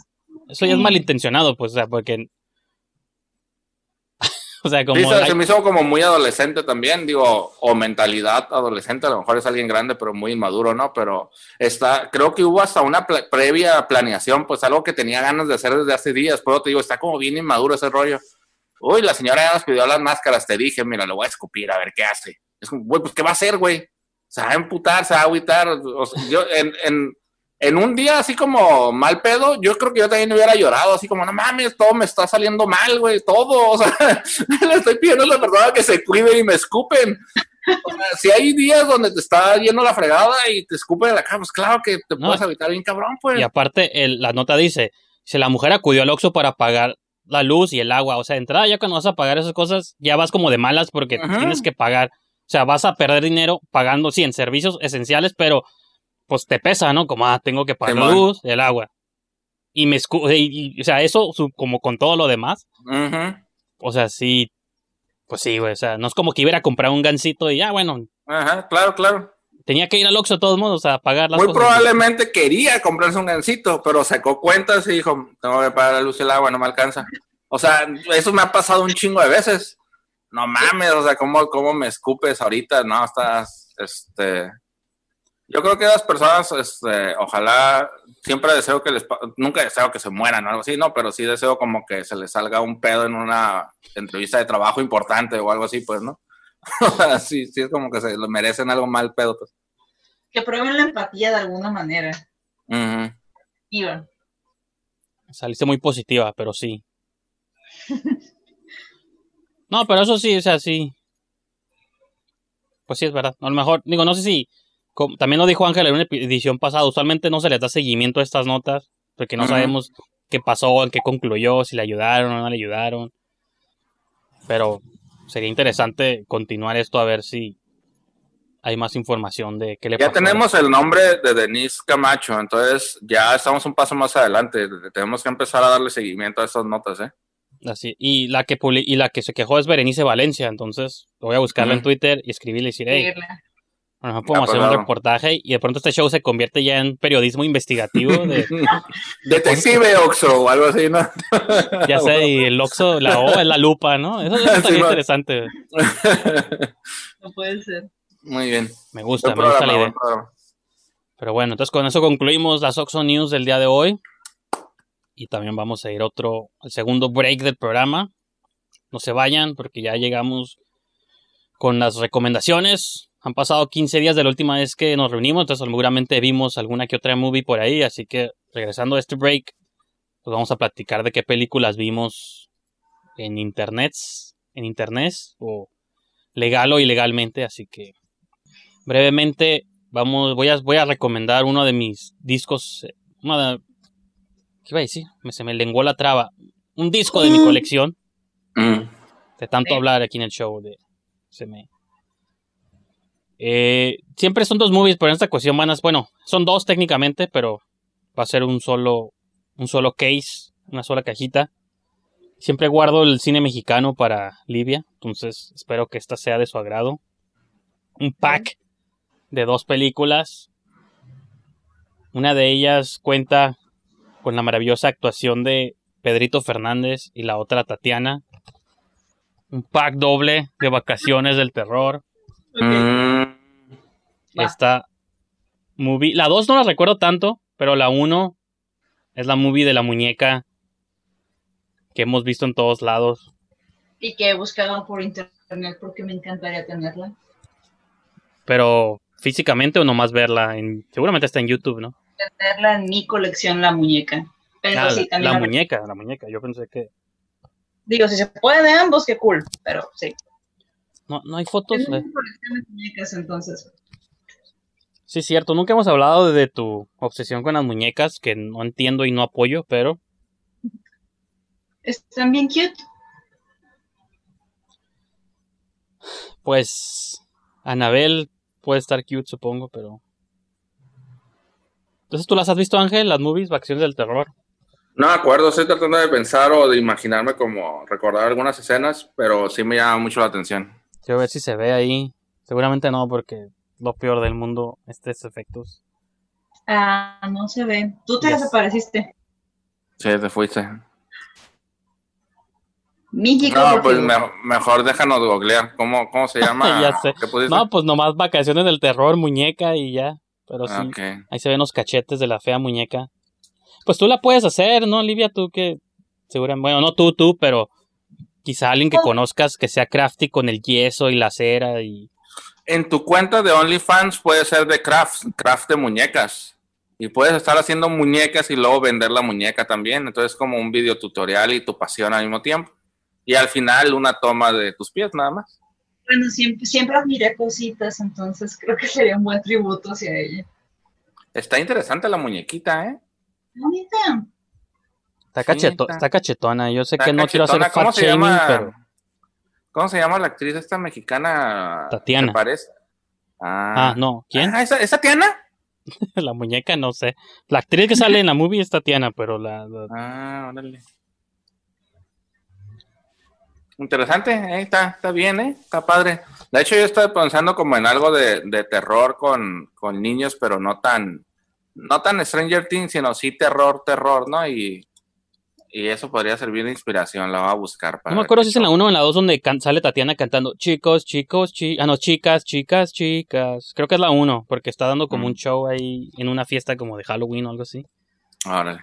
eso ya es malintencionado, pues, o sea, porque, o sea, como, Sí, se, hay- se me hizo como muy adolescente también, digo, o mentalidad adolescente, a lo mejor es alguien grande, pero muy inmaduro, ¿no? Pero está, creo que hubo hasta una previa planeación, pues algo que tenía ganas de hacer desde hace días, pero te digo, está como bien inmaduro ese rollo. Uy, la señora ya nos pidió las máscaras, te dije, mira, le voy a escupir, a ver qué hace. Es como, güey, pues ¿qué va a hacer, güey? Se va a emputar, se va a agüitar. O sea, yo, en, en, en un día así como mal pedo, yo creo que yo también hubiera llorado, así como, no mames, todo me está saliendo mal, güey, todo. O sea, le estoy pidiendo a la persona que se cuide y me escupen. O sea, si hay días donde te está yendo la fregada y te escupen en la cara, pues claro que te No. puedes evitar bien cabrón, pues. y aparte, el- la nota dice, si la mujer acudió al Oxxo para pagar la luz y el agua, o sea, de entrada ya cuando vas a pagar esas cosas, ya vas como de malas porque Ajá. tienes que pagar, o sea, vas a perder dinero pagando, sí, en servicios esenciales, pero pues te pesa, ¿no? Como, ah, tengo que pagar la Simón. luz, el agua. Y me escu y, y, o sea, eso su- como con todo lo demás, o sea, sí, pues sí, güey, o sea, no es como que iba a comprar un gancito y ya, bueno, Ajá, claro, claro. Tenía que ir al Oxxo de todos modos a pagar las Muy cosas. probablemente quería comprarse un gancito, pero sacó cuentas y dijo, tengo que pagar la luz y el agua, no me alcanza. O sea, eso me ha pasado un chingo de veces. No mames, o sea, ¿cómo, cómo me escupes ahorita? No, estás, este... Yo creo que las personas, este, ojalá, siempre deseo que les, nunca deseo que se mueran o algo así, no, pero sí deseo como que se les salga un pedo en una entrevista de trabajo importante o algo así, pues, ¿no? sí, sí, es como que se lo merecen algo mal pedo, pues. Que prueben la empatía de alguna manera. Ujú. Iván. Saliste muy positiva, pero sí. No, pero eso sí, o sea, sí. Pues sí, es verdad. A lo mejor, digo, no sé si. como- también lo dijo Ángel en una edición pasada. Usualmente no se les da seguimiento a estas notas. Porque no sabemos qué pasó, en qué concluyó, si le ayudaron o no le ayudaron. Pero sería interesante continuar esto a ver si hay más información de qué le Ya pasó. tenemos el nombre de Denise Camacho, entonces ya estamos un paso más adelante. Tenemos que empezar a darle seguimiento a estas notas, ¿eh? Así, y la que publi- y la que se quejó es Berenice Valencia, entonces voy a buscarla en. Twitter y escribirle y decir, hey, a lo mejor podemos Ah, pues, hacer un reportaje y de pronto este show se convierte ya en periodismo investigativo de, Detective Oxo o algo así, ¿no? ya sé, y el Oxxo, la O es la lupa, ¿no? Eso, eso Sí, estaría interesante. No puede ser. Muy bien. Me gusta, me gusta la idea. Pero bueno, entonces con eso concluimos las Oxxo News del día de hoy. Y también vamos a ir otro, al segundo break del programa. No se vayan porque ya llegamos con las recomendaciones. Han pasado 15 días de la última vez que nos reunimos, entonces seguramente vimos alguna que otra movie por ahí. Así que regresando a este break, pues vamos a platicar de qué películas vimos en internet, en internet o legal o ilegalmente. Así que brevemente vamos, voy a, voy a recomendar uno de mis discos, uno de- ¿qué iba a decir? Me, se me lenguó la traba. Un disco de mi colección, Mm. de tanto hablar aquí en el show, de, se me... Eh, siempre son dos movies, pero en esta cuestión van a, bueno, son dos técnicamente, pero va a ser un solo, un solo case, una sola cajita. Siempre guardo el cine mexicano para Livia, entonces espero que esta sea de su agrado. Un pack de dos películas. Una de ellas cuenta con la maravillosa actuación de Pedrito Fernández y la otra Tatiana. un pack doble de vacaciones del terror. Mm, Va. Esta movie, la 2 no la recuerdo tanto, pero la 1 es la movie de la muñeca que hemos visto en todos lados. Y que he buscado por internet porque me encantaría tenerla. Pero físicamente o nomás verla, en, seguramente está en YouTube, ¿no? Tenerla en mi colección, la muñeca. Pero Ah, sí, la, también la la- muñeca, la muñeca. Yo pensé que Digo, si se puede de ambos, qué cool. Pero sí. no, no hay fotos. Eh. de muñecas, entonces. Sí, cierto. Nunca hemos hablado de tu obsesión con las muñecas, que no entiendo y no apoyo, pero Están bien cute. pues Anabel puede estar cute, supongo, pero. Entonces, ¿tú las has visto, Ángel? Las movies, vacaciones del terror. No me acuerdo, estoy tratando de pensar o de imaginarme como recordar algunas escenas, pero sí me llama mucho la atención. Quiero ver si se ve ahí. Seguramente no, porque lo peor del mundo, estos efectos. Ah, no se ve. Tú te Yes. desapareciste. Sí, te fuiste. México. No, pues me- mejor déjanos googlear. ¿Cómo, cómo se llama? Ya sé. No, pues nomás vacaciones del terror, muñeca y ya. Pero sí, ahí se ven los cachetes de la fea muñeca. Pues tú la puedes hacer, ¿no, Olivia? Tú que seguramente, bueno, no tú, tú, pero quizá alguien que conozcas que sea crafty con el yeso y la cera y... En tu cuenta de OnlyFans puede ser de craft, craft de muñecas. Y puedes estar haciendo muñecas y luego vender la muñeca también. Entonces, como un video tutorial y tu pasión al mismo tiempo. Y al final, una toma de tus pies, nada más. Bueno, siempre, siempre admiré cositas, entonces creo que sería un buen tributo hacia ella. Está interesante la muñequita, ¿eh? Bonita. Está, Sí, cacheto- está- está cachetona. Yo sé Está que no quiero hacer. ¿Cómo fat se shaming, llama? pero ¿Cómo se llama la actriz esta mexicana? Tatiana. ¿Te parece? Ah, no. ¿Quién? Ah, ¿esa, esa Tatiana? la muñeca, no sé. La actriz que sale en la movie es Tatiana, pero la... la- Ah, órale. Interesante, eh, está, está bien, ¿eh? está padre. De hecho, yo estaba pensando como en algo de, de terror con, con niños, pero no tan, no tan Stranger Things, sino sí terror, terror, ¿no? Y, y eso podría servir de inspiración, la voy a buscar. Para No me acuerdo si es en la 1 o en la 2 donde sale Tatiana cantando chicos, chicos, chi ah, no, chicas, chicas, chicas. Creo que es la 1, porque está dando como Mm. un show ahí en una fiesta como de Halloween o algo así. Órale.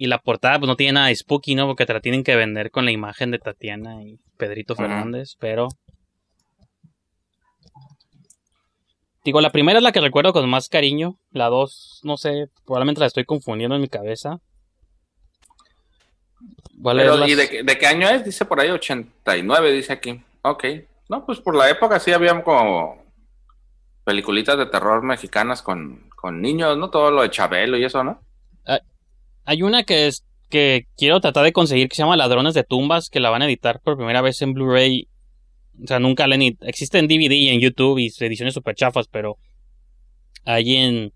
Y la portada pues no tiene nada de spooky, ¿no? Porque te la tienen que vender con la imagen de Tatiana y Pedrito. Fernández, pero... Digo, la primera es la que recuerdo con más cariño. La 2, no sé, probablemente la estoy confundiendo en mi cabeza. Pero. ¿Y de, qué- de qué año es? Dice por ahí 89, dice aquí. Ok. No, pues por la época sí había como peliculitas de terror mexicanas con, con niños, ¿no? Todo lo de Chabelo y eso, ¿no? Hay una que es que quiero tratar de conseguir que se llama Ladrones de Tumbas, que la van a editar por primera vez en Blu-ray. O sea, nunca la Existe en DVD y en YouTube y ediciones super chafas, pero ahí en...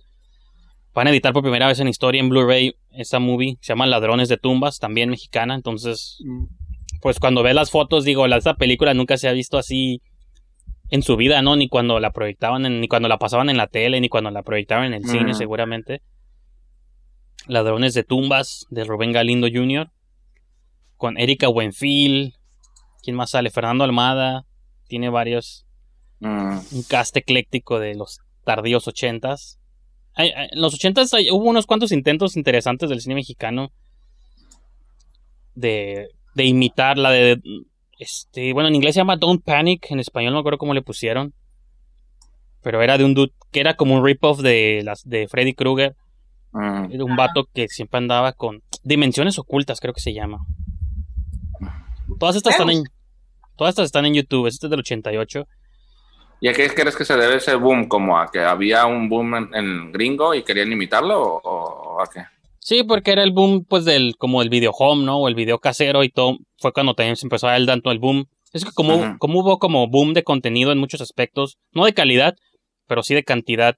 Van a editar por primera vez en historia en Blu-ray esa movie, se llama Ladrones de Tumbas, también mexicana. Entonces, pues cuando ves las fotos, digo, la, esta película nunca se ha visto así en su vida, ¿no? Ni cuando la proyectaban, en- ni cuando la pasaban en la tele, ni cuando la proyectaban en el cine, seguramente. Ladrones de Tumbas, de Rubén Galindo Jr., con Erika Buenfil, ¿quién más sale? Fernando Almada, tiene varios, Mm. un cast ecléctico de los tardíos ochentas. Hay- hay- En los ochentas hay- hubo unos cuantos intentos interesantes del cine mexicano de, de imitar la de, este, bueno, en inglés se llama Don't Panic, en español no me acuerdo cómo le pusieron, pero era de un dude que era como un rip-off de, las, de Freddy Krueger, Mm. era un vato que siempre andaba con dimensiones ocultas, creo que se llama. Todas estas están en, todas estas están en YouTube, este es del 88. ¿Y a qué crees que se debe ese boom? ¿Como a que había un boom en, en gringo y querían imitarlo o, o a qué? Sí, porque era el boom, pues, del, como el video home, ¿no? O el video casero y todo. Fue cuando también se empezó a dar el tanto el boom. Es que como, como hubo como boom de contenido en muchos aspectos, no de calidad, pero sí de cantidad,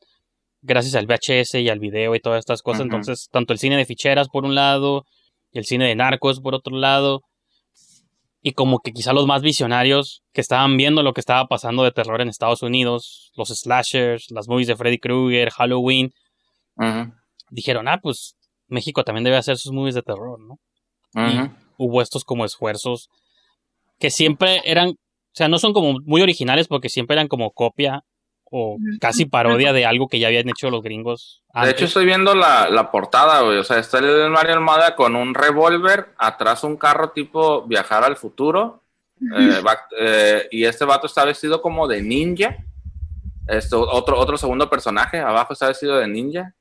gracias al VHS y al video y todas estas cosas. Entonces, tanto el cine de ficheras por un lado, y el cine de narcos por otro lado, y como que quizá los más visionarios que estaban viendo lo que estaba pasando de terror en Estados Unidos, los slashers, las movies de Freddy Krueger, Halloween, dijeron, ah, pues México también debe hacer sus movies de terror, ¿no? ujú. hubo estos como esfuerzos que siempre eran, o sea, no son como muy originales porque siempre eran como copia o casi parodia de algo que ya habían hecho los gringos. De hecho, estoy viendo la, la portada, güey. O sea, está el Mario Almada con un revólver, atrás un carro tipo viajar al futuro. eh, va- eh, y este vato está vestido como de ninja. Esto, otro, otro segundo personaje, abajo está vestido de ninja.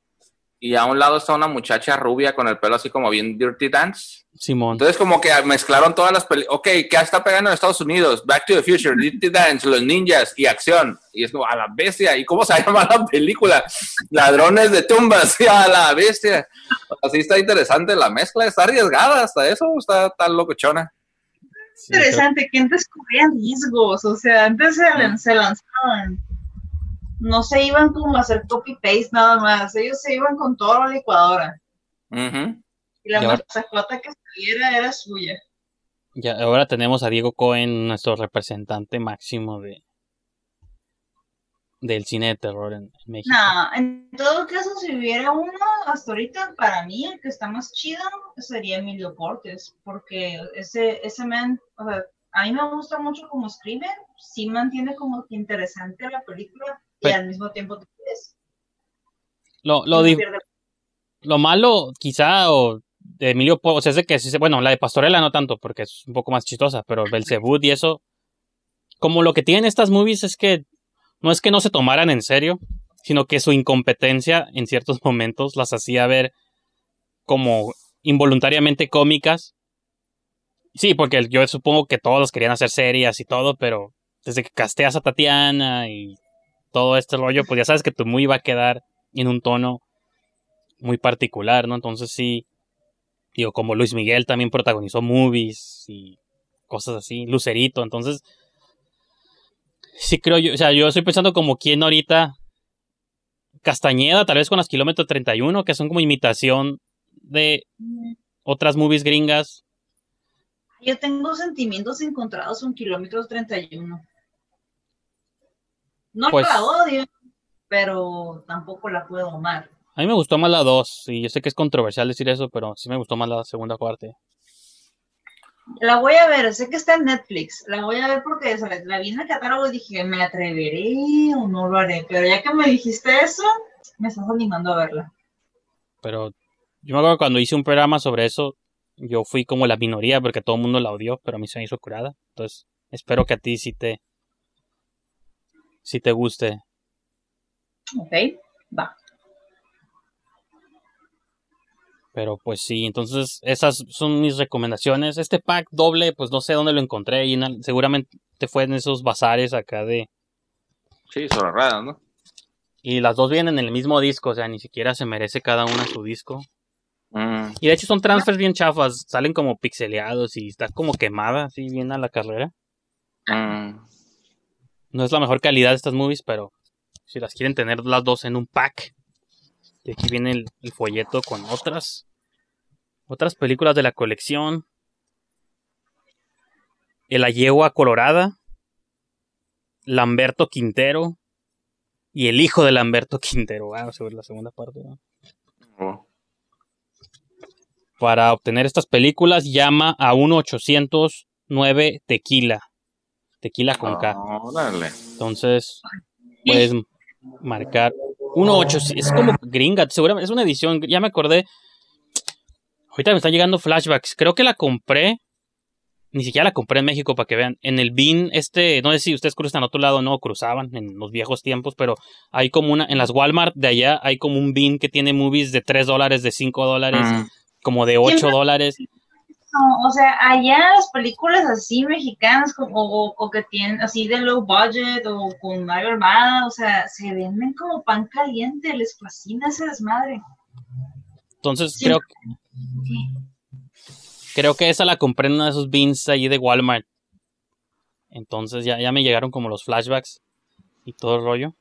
Y a un lado está una muchacha rubia con el pelo así como bien Dirty Dance. Simón. Entonces, como que mezclaron todas las películas. Ok, ¿qué está pegando en Estados Unidos? Back to the Future, Dirty Dance, Los Ninjas y acción. Y es como a la bestia. ¿Y cómo se llama la película? Ladrones de tumbas. y a la bestia. Así está interesante la mezcla. Está arriesgada hasta eso. Está tan locochona. Sí, Interesante que antes corrían riesgos, o sea, antes se lanzaban. No se iban como a hacer copy-paste nada más, ellos se iban con toda la licuadora. Y la masacota que saliera era suya. Ya, ahora tenemos a Diego Cohen, nuestro representante máximo de del cine de terror en, en México. No, en todo caso, si hubiera uno, hasta ahorita, para mí, el que está más chido sería Emilio Portes, porque ese, ese man, o sea, a mí me gusta mucho como escribe, sí mantiene como que interesante la película y al mismo tiempo te quieres. Lo, lo, No lo malo, quizá, o de Emilio o sea, es de que, bueno, la de Pastorela no tanto, porque es un poco más chistosa, pero Belzebud y eso, como lo que tienen estas movies es que no es que no se tomaran en serio, sino que su incompetencia en ciertos momentos las hacía ver como involuntariamente cómicas. Sí, porque yo supongo que todos querían hacer serias y todo, pero desde que casteas a Tatiana y todo este rollo, pues ya sabes que tu movie va a quedar en un tono muy particular, ¿no? Entonces sí, digo, como Luis Miguel también protagonizó movies y cosas así, Lucerito, entonces sí creo yo, o sea, yo estoy pensando como quién ahorita Castañeda, tal vez con las kilómetros 31, que son como imitación de otras movies gringas. Yo tengo sentimientos encontrados con Kilómetros 31. No Pues- la odio, pero tampoco la puedo amar. A mí me gustó más la 2, y yo sé que es controversial decir eso, pero sí me gustó más la segunda parte. La voy a ver, sé que está en Netflix. La voy a ver porque la vi en el catálogo y dije, ¿me atreveré o no lo haré? Pero ya que me dijiste eso, me estás animando a verla. Pero yo me acuerdo cuando hice un programa sobre eso, yo fui como la minoría porque todo el mundo la odió, pero a mí se me hizo curada. Entonces, espero que a ti sí te, sí te guste. Ok, va. Pero pues sí, entonces esas son mis recomendaciones. Este pack doble, pues no sé dónde lo encontré y na- seguramente fue en esos bazares acá de... Sí, sobre ¿no? Y las dos vienen en el mismo disco, o sea, ni siquiera se merece cada una su disco. Mm. Y de hecho son transfers bien chafas, salen como pixeleados y está como quemada, así bien a la carrera. Mm. No es la mejor calidad de estas movies, pero si las quieren tener las dos en un pack. Y aquí viene el, el folleto con otras. Otras películas de la colección. El Ayegua Colorada. Lamberto Quintero. Y el hijo de Lamberto Quintero. Ah, sobre la segunda parte. ¿no? Oh. Para obtener estas películas, llama a 1-809 Tequila. Tequila con K. Órale. Entonces, puedes marcar 1.8. Es como gringa, seguramente es una edición. Ya me acordé. Ahorita me están llegando flashbacks. Creo que la compré. Ni siquiera la compré en México para que vean. En el bin, este, no sé si ustedes cruzan a otro lado o no, cruzaban en los viejos tiempos, pero hay como una, en las Walmart de allá hay como un bin que tiene movies de 3 dólares, de 5 dólares, Mm. como de 8 dólares. O sea, allá las películas así mexicanas como, o, o que tienen así de low budget o con Mario Armada, o sea, se venden como pan caliente, les fascina ese desmadre. Entonces Sí. creo Creo que esa la compré en uno de esos bins allí de Walmart. Entonces ya, ya me llegaron como los flashbacks y todo el rollo.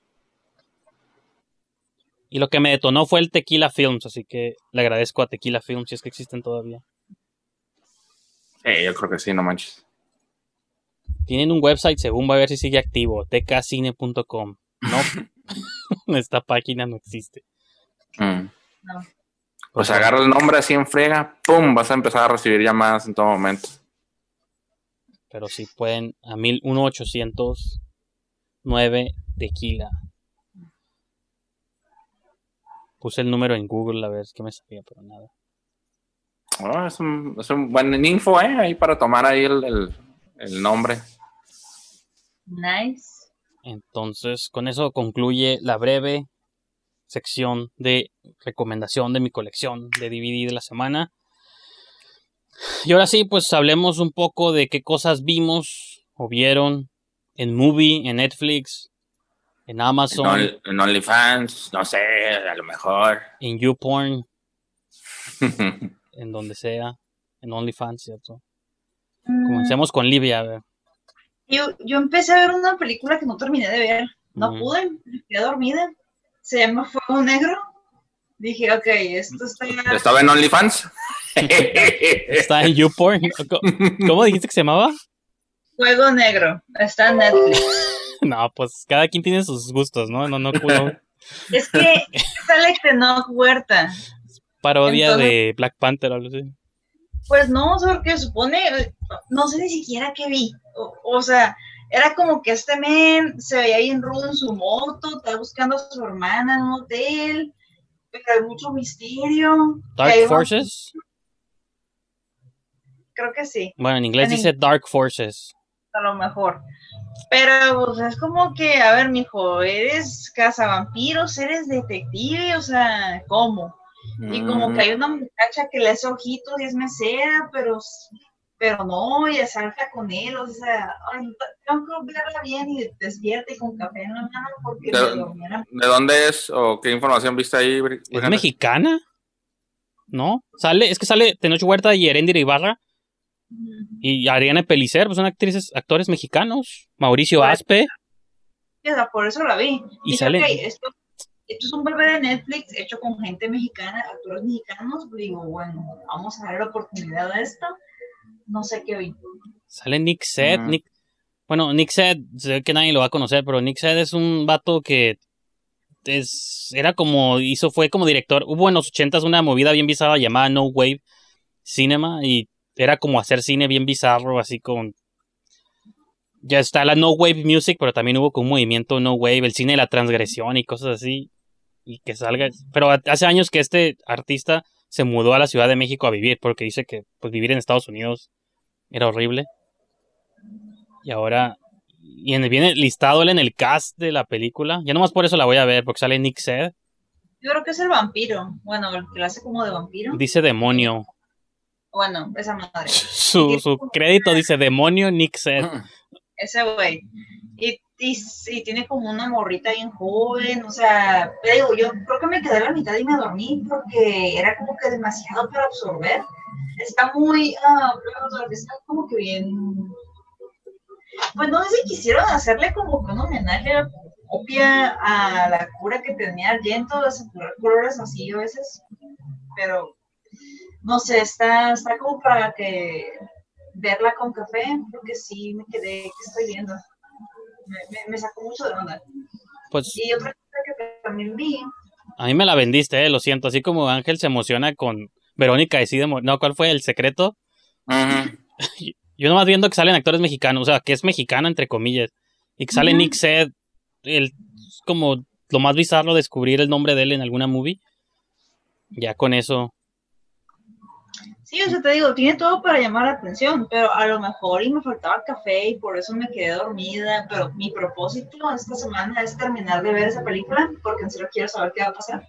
Y lo que me detonó fue el Tequila Films, así que le agradezco a Tequila Films si es que existen todavía. Eh, yo creo que sí, no manches. Tienen un website, según va a ver si sigue activo, tkcine.com. No, esta página no existe. Mm. No. Pues agarra el nombre así en friega, ¡pum! Vas a empezar a recibir llamadas en todo momento. Pero si pueden, a mil, 1809 tequila. Puse el número en Google a ver qué me salía, pero nada. Oh, es, un, es un buen info, ¿eh? Ahí para tomar ahí el, el- el nombre. Nice. Entonces, con eso concluye la breve sección de recomendación de mi colección de DVD de la semana. Y ahora sí, pues hablemos un poco de qué cosas vimos o vieron en Movie, en Netflix, en En, Amazon, Only- en OnlyFans, no sé, a lo mejor. en YouPorn, en donde sea, en OnlyFans, ¿cierto? Mm, Comencemos con Livia. a ver. Yo, yo empecé a ver una película que no terminé de ver. No Mm. pude, me quedé dormida. Se llama Fuego Negro. Dije, ok, esto está. ¿Estaba en OnlyFans? Está en YouPorn. ¿Cómo- ¿Cómo dijiste que se llamaba? Fuego Negro. Está en Netflix. No, pues cada quien tiene sus gustos, ¿no? No, no, no. Es que sale Tenoch Huerta. Parodia Entonces- de Black Panther o algo así. Pues no, porque supone, no sé ni siquiera qué vi. O, o sea, era como que este men se veía bien rudo en su moto, está buscando a su hermana en un hotel, pero hay mucho misterio. Dark Forces. Creo que sí. Bueno, en inglés En dice Dark Forces. a lo mejor. Pero, pues, es como que, a ver, mijo, eres cazavampiros, eres detective, o sea, ¿cómo? Y como que hay una muchacha que le hace ojitos y es mesera, pero, pero no, y salta con él, o sea, ay, tengo que verla bien y despierta y con café en la mano porque De- me dormiera. ¿De dónde es o qué información viste ahí? ¿Es mexicana? ¿No? Sale, es que sale Tenoch Huerta y Erendira Ibarra y Ariana Pelicer, pues son actrices, actores mexicanos. Mauricio Pues, Aspe. Y, por eso la vi. Y Dije, sale- "Ok, esto, esto es un bebé de Netflix hecho con gente mexicana, actores mexicanos. Digo, bueno, vamos a dar la oportunidad a esto. No sé qué vi. Sale Nick Sed. Ujú. Nick, bueno, Nick Sed, sé que nadie lo va a conocer, pero Nick Sed es un vato que es, era como, hizo, fue como director. Hubo en los ochentas una movida bien bizarra llamada No Wave Cinema y era como hacer cine bien bizarro, así con... Ya está la No Wave Music, pero también hubo como un movimiento No Wave, el cine de la transgresión y cosas así. Y que salga... Pero hace años que este artista se mudó a la Ciudad de México a vivir, porque dice que pues vivir en Estados Unidos era horrible. Y ahora. Y en, viene listado él en el cast de la película. Ya nomás por eso la voy a ver, porque sale Nick Sed. Yo creo que es el vampiro. Bueno, el que lo hace como de vampiro. Dice demonio. Bueno, esa madre. Su, su crédito dice demonio Nick Sed. Ese güey. Y, y, y tiene como una morrita bien joven. O sea, digo, yo creo que me quedé a la mitad y me dormí porque era como que demasiado para absorber. Está muy. ah, está como que bien. Pues no sé si quisieron hacerle como que un homenaje a copia a la cura que tenía Argento saturar colores así a veces. Pero no sé, está, está como para que verla con café, porque sí me quedé, ¿qué estoy viendo? Me, sacó mucho de onda. Pues Y otra cosa que también vi, a mí me la vendiste, eh, lo siento. Así como Ángel se emociona con Verónica decide morir. No, ¿cuál fue el secreto? Ujú. Yo nomás viendo que salen actores mexicanos, o sea, que es mexicana entre comillas. Y que sale. Nick Sed. El, es como lo más bizarro descubrir el nombre de él en alguna movie. Ya con eso. Sí, o sea, te digo, tiene todo para llamar la atención, pero a lo mejor y me faltaba café y por eso me quedé dormida, pero mi propósito esta semana es terminar de ver esa película, porque en serio quiero saber qué va a pasar.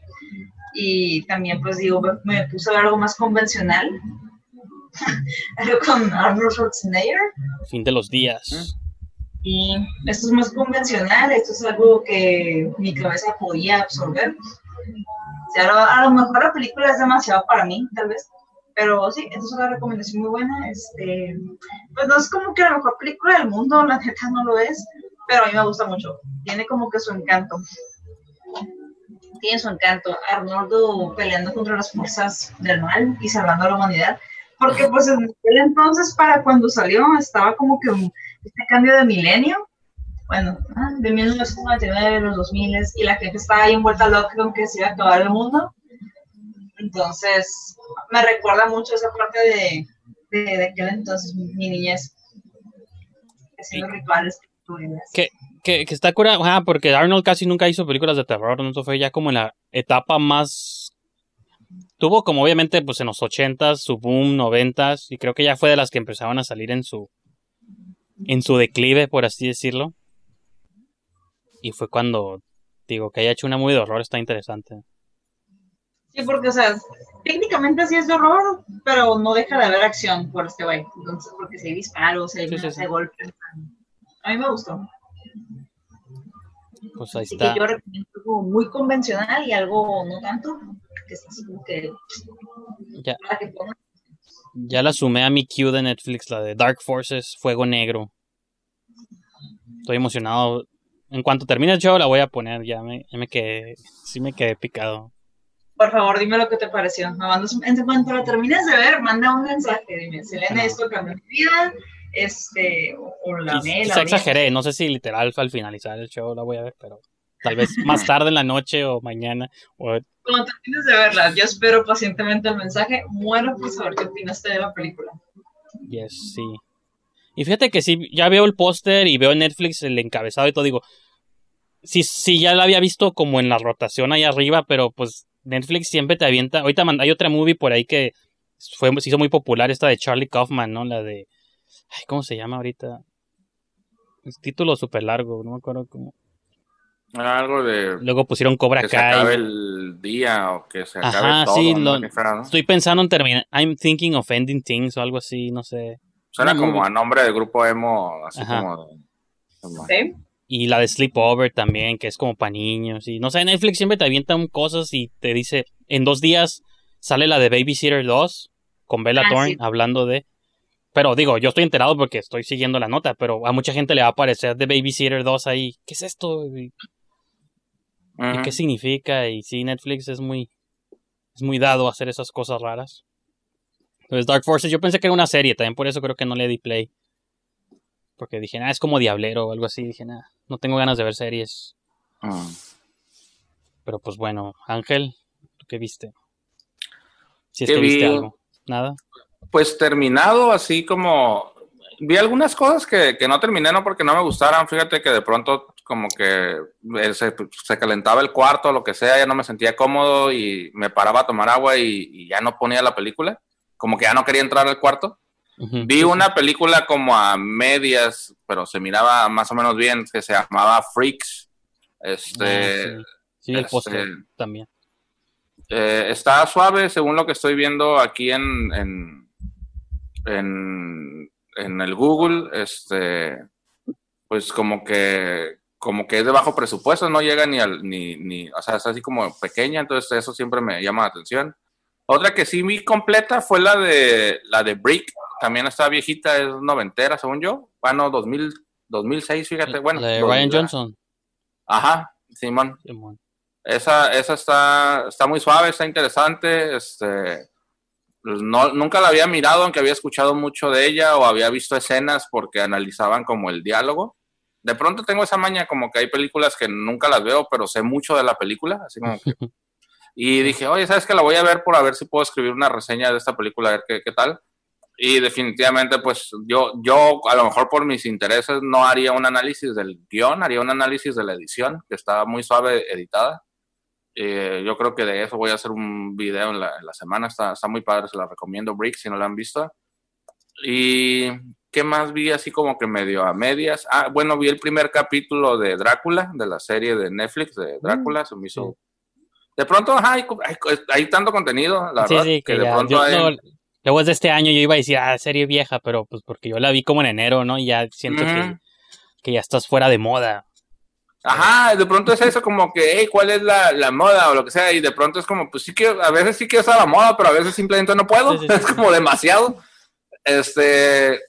Y también, pues digo, me- puse a ver algo más convencional, algo con Arnold Schwarzenegger. Fin de los días. Y esto es más convencional, esto es algo que mi cabeza podía absorber. O sea, a lo mejor la película es demasiado para mí, tal vez. Pero sí, esta es una recomendación muy buena. Este, pues no es como que la mejor película del mundo, la neta no lo es, pero a mí me gusta mucho. Tiene como que su encanto. Tiene su encanto. Arnoldo peleando contra las fuerzas del mal y salvando a la humanidad. Porque pues en aquel entonces, para cuando salió, estaba como que este cambio de milenio, bueno, ah, de 1999 a los 2000 y la gente estaba ahí envuelta loca con que se iba a acabar el mundo. Entonces, me recuerda mucho esa parte de, de, de aquel entonces, mi, niñez. haciendo rituales. Que, que, que está curado, ajá, porque Arnold casi nunca hizo películas de terror, ¿no? Eso fue ya como en la etapa más... Tuvo como obviamente pues en los 80s, su boom, 90s, y creo que ya fue de las que empezaban a salir en su... en su declive, por así decirlo. Y fue cuando, digo, que haya hecho una movie de horror está interesante. Sí, porque, o sea, técnicamente sí es de horror, pero no deja de haber acción por este güey. Entonces, porque si hay disparos, hay Sí, sí, golpes. A mí me gustó. Pues ahí Así está. que yo recomiendo algo muy convencional y algo no tanto, que es así como que Ya, para que pongan ya la sumé a mi queue de Netflix, la de Dark Forces, Fuego Negro. Estoy emocionado. En cuanto termine el show la voy a poner, ya me, ya me quedé, sí me quedé picado. Por favor, dime lo que te pareció. Me mandas un- en cuanto la termines de ver, manda un mensaje. Dime, Selena, esto cambió mi vida. Este, o, la ve, la exageré, no sé si literal al finalizar el show la voy a ver, pero tal vez más tarde en la noche o mañana. O, Cuando termines de verla, yo espero pacientemente el mensaje. Muero por saber qué opinaste de la película. yes, sí. Y fíjate que sí, ya veo el póster y veo en Netflix el encabezado y todo, digo, sí, sí, ya la había visto como en la rotación ahí arriba, pero pues Netflix siempre te avienta. Ahorita hay otra movie por ahí que fue, se hizo muy popular, esta de Charlie Kaufman, ¿no? La de. Ay, ¿cómo se llama ahorita? Es título súper largo, no me acuerdo cómo. Era algo de Luego pusieron Cobra que se acabe Kai. el día o que se acabe Ajá, todo. sí, ¿no? lo- Que fuera, ¿no? Estoy pensando en terminar. I'm thinking of ending things o algo así, no sé. Suena una como movie. a nombre del grupo emo, así Ajá. como de- como- ¿Sí? Y la de Sleepover también, que es como para niños. Y no sé, Netflix siempre te avientan cosas y te dice, en dos días sale la de Babysitter 2 con Bella Ah, Thorne sí. hablando de... Pero digo, yo estoy enterado porque estoy siguiendo la nota, pero a mucha gente le va a aparecer de Babysitter 2 ahí. ¿Qué es esto? ¿Y, qué significa? Y sí, Netflix es muy, es muy dado a hacer esas cosas raras. Entonces, Dark Forces, yo pensé que era una serie, también por eso creo que no le di play. Porque dije, ah, es como Diablero o algo así. Dije, nah, no tengo ganas de ver series. Mm. Pero pues bueno, Ángel, ¿tú qué viste? Si es ¿Qué que viste vi? algo. Nada. Pues terminado así como... Vi algunas cosas que, que no terminé, no porque no me gustaran. Fíjate que de pronto como que eh, se, se calentaba el cuarto, lo que sea, ya no me sentía cómodo y me paraba a tomar agua y, y ya no ponía la película. Como que ya no quería entrar al cuarto. Vi una película como a medias, pero se miraba más o menos bien, que se llamaba Freaks. Este, Ah, sí. Sí, el este- también. eh, está suave según lo que estoy viendo aquí en, en, en, en el Google. Este, pues como que como que es de bajo presupuesto, no llega ni al, ni, ni, o sea, es así como pequeña, entonces eso siempre me llama la atención. Otra que sí vi completa fue la de la de Brick, también está viejita, es noventera, según yo. Bueno, 2000, 2006, fíjate, bueno. la de 2000, Ryan Johnson. Ajá, Simón. Simón. Esa, esa está, está muy suave, está interesante. Este, pues no, nunca la había mirado, aunque había escuchado mucho de ella o había visto escenas porque analizaban como el diálogo. De pronto tengo esa maña como que hay películas que nunca las veo, pero sé mucho de la película, así como que... Y dije, oye, ¿sabes que La voy a ver por a ver si puedo escribir una reseña de esta película, a ver qué, qué tal. Y definitivamente, pues yo, yo a lo mejor por mis intereses no haría un análisis del guion, haría un análisis de la edición, que está muy suave editada. Eh, yo creo que de eso voy a hacer un video en la, en la semana, está, está muy padre, se la recomiendo, Brick, si no la han visto. Y ¿qué más vi así como que medio a medias? Ah, bueno, vi el primer capítulo de Drácula, de la serie de Netflix de Drácula, se me hizo... De pronto, ajá, hay, hay, hay tanto contenido, la Sí, verdad, sí, que de ya. pronto yo- hay- no, luego es de este año yo iba a decir, ah, serie vieja, pero pues porque yo la vi como en enero, ¿no? Y ya siento que, que ya estás fuera de moda. Ajá, de pronto es eso como que, hey, ¿cuál es la, la moda o lo que sea? Y de pronto es como, pues sí que a veces sí quiero estar a la moda, pero a veces simplemente no puedo. Sí, sí, sí, es como demasiado. Este,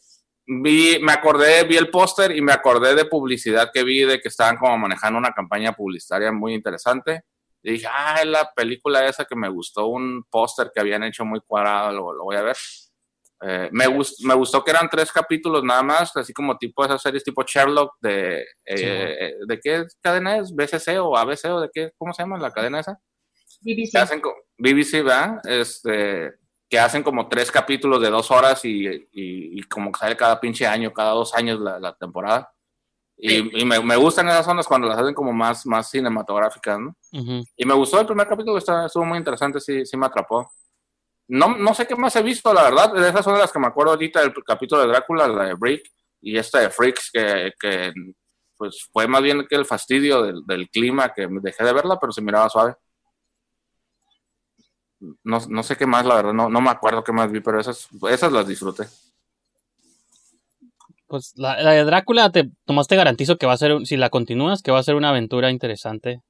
vi, me acordé, vi el póster y me acordé de publicidad que vi de que estaban como manejando una campaña publicitaria muy interesante. Y dije, ah, es la película esa que me gustó, un póster que habían hecho muy cuadrado, lo, lo voy a ver. Eh, me, gust- me gustó que eran tres capítulos nada más, así como tipo esas series tipo Sherlock de... eh, Sí. eh, ¿De qué cadena es? ¿BCC o ABC o de qué? ¿Cómo se llama la cadena esa? BBC. Que hacen BBC, ¿verdad? Este, que hacen como tres capítulos de dos horas y, y- y como que sale cada pinche año, cada dos años la, la temporada. Y, y me, me gustan esas zonas cuando las hacen como más, más cinematográficas, ¿no? Y me gustó el primer capítulo, está- estuvo muy interesante, sí, sí me atrapó. No, no sé qué más he visto, la verdad. Esas son de las que me acuerdo ahorita, el capítulo de Drácula, la de Brick, y esta de Freaks, que, que pues fue más bien que el fastidio del, del clima, que dejé de verla, pero se miraba suave. No, no sé qué más, la verdad, no, no me acuerdo qué más vi, pero esas, esas las disfruté. Pues la, la de Drácula, te, nomás te garantizo que va a ser, un- si la continúas, que va a ser una aventura interesante.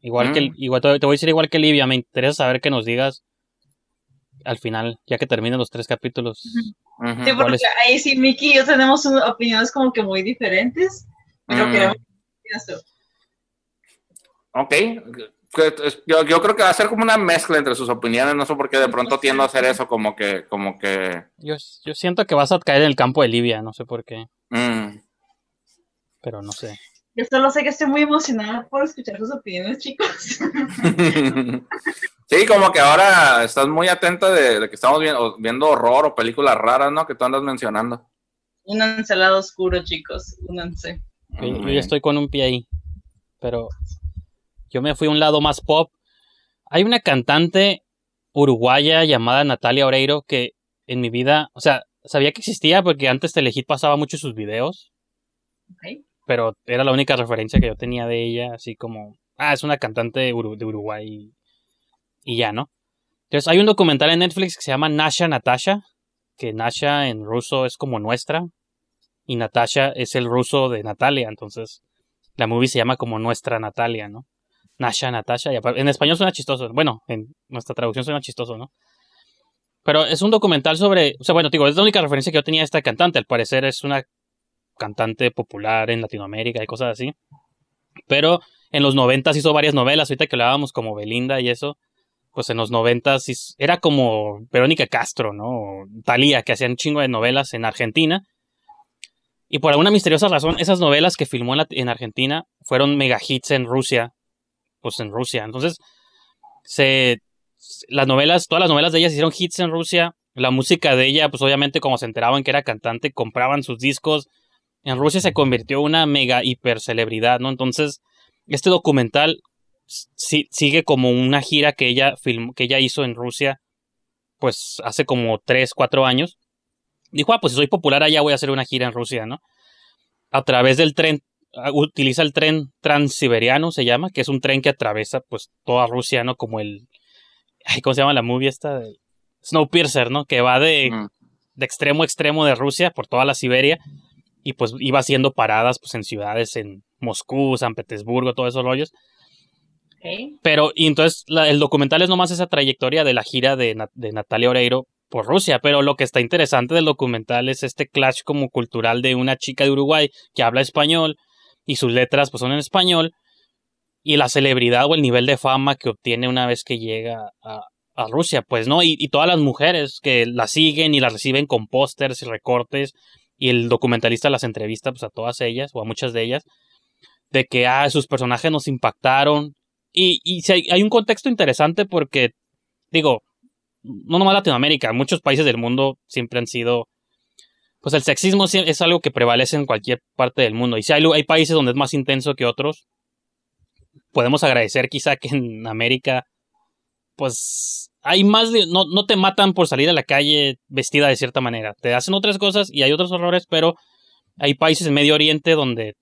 Igual que, Mm. igual te, te voy a decir igual que Livia, me interesa saber que nos digas al final, ya que terminen los tres capítulos. Sí, ¿Cuál porque ahí sí, Miki y yo tenemos un- opiniones como que muy diferentes, pero Mm. queremos eso. Ok. Yo, yo creo que va a ser como una mezcla entre sus opiniones, no sé por qué de pronto tiendo a hacer eso, como que, como que... Yo, yo siento que vas a caer en el campo de Livia, no sé por qué, mm. pero no sé. Yo solo sé que estoy muy emocionada por escuchar sus opiniones, chicos. Sí, como que ahora estás muy atenta de, de que estamos viendo, viendo horror o películas raras, ¿no? Que tú andas mencionando. Únanse al lado oscuro, chicos. Únanse. Ya bien. estoy con un pie ahí. Pero yo me fui a un lado más pop. Hay una cantante uruguaya llamada Natalia Oreiro que en mi vida, o sea, sabía que existía porque antes Telehit pasaba mucho sus videos, pero era la única referencia que yo tenía de ella, así como, ah, es una cantante de Uruguay y ya, ¿no? Entonces hay un documental en Netflix que se llama Nasha Natasha, que Nasha en ruso es como nuestra y Natasha es el ruso de Natalia, entonces la movie se llama como Nuestra Natalia, ¿no? Nasha Natasha, y en español suena chistoso, bueno, en nuestra traducción suena chistoso, ¿no? Pero es un documental sobre, o sea, bueno, digo, es la única referencia que yo tenía a esta cantante, al parecer es una cantante popular en Latinoamérica y cosas así. Pero en los noventas hizo varias novelas, ahorita que hablábamos como Belinda y eso, pues en los noventas era como Verónica Castro, ¿no? O Thalía, que hacían un chingo de novelas en Argentina. Y por alguna misteriosa razón, esas novelas que filmó en, en Argentina fueron mega hits en Rusia, pues en Rusia. Entonces, se, las novelas, todas las novelas de ella se hicieron hits en Rusia. La música de ella, pues obviamente como se enteraban que era cantante, compraban sus discos. En Rusia se convirtió en una mega hiper celebridad, ¿no? Entonces, este documental si- sigue como una gira que ella film, que ella hizo en Rusia, pues hace como 3, 4 años. Dijo, ah, pues si soy popular allá voy a hacer una gira en Rusia, ¿no? A través del tren, utiliza el tren transiberiano, se llama, que es un tren que atraviesa pues toda Rusia, ¿no? Como el, ay, ¿cómo se llama la movie esta? De Snowpiercer, ¿no? Que va de, Mm. de extremo a extremo de Rusia por toda la Siberia y pues iba haciendo paradas pues en ciudades en Moscú, San Petersburgo, todos esos rollos. Pero, y entonces la- el documental es nomás esa trayectoria de la gira de, de Natalia Oreiro por Rusia, pero lo que está interesante del documental es este clash como cultural de una chica de Uruguay que habla español y sus letras pues son en español y la celebridad o el nivel de fama que obtiene una vez que llega a, Rusia, pues, ¿no? Y, y todas las mujeres que la siguen y la reciben con pósters y recortes y el documentalista las entrevista pues a todas ellas o a muchas de ellas de que ah, sus personajes nos impactaron y, y si hay, hay un contexto interesante porque, digo, no nomás Latinoamérica, muchos países del mundo siempre han sido, pues el sexismo es algo que prevalece en cualquier parte del mundo. Y si hay, hay países donde es más intenso que otros, podemos agradecer quizá que en América, pues hay más de, no, no te matan por salir a la calle vestida de cierta manera. Te hacen otras cosas y hay otros horrores, pero hay países en Medio Oriente donde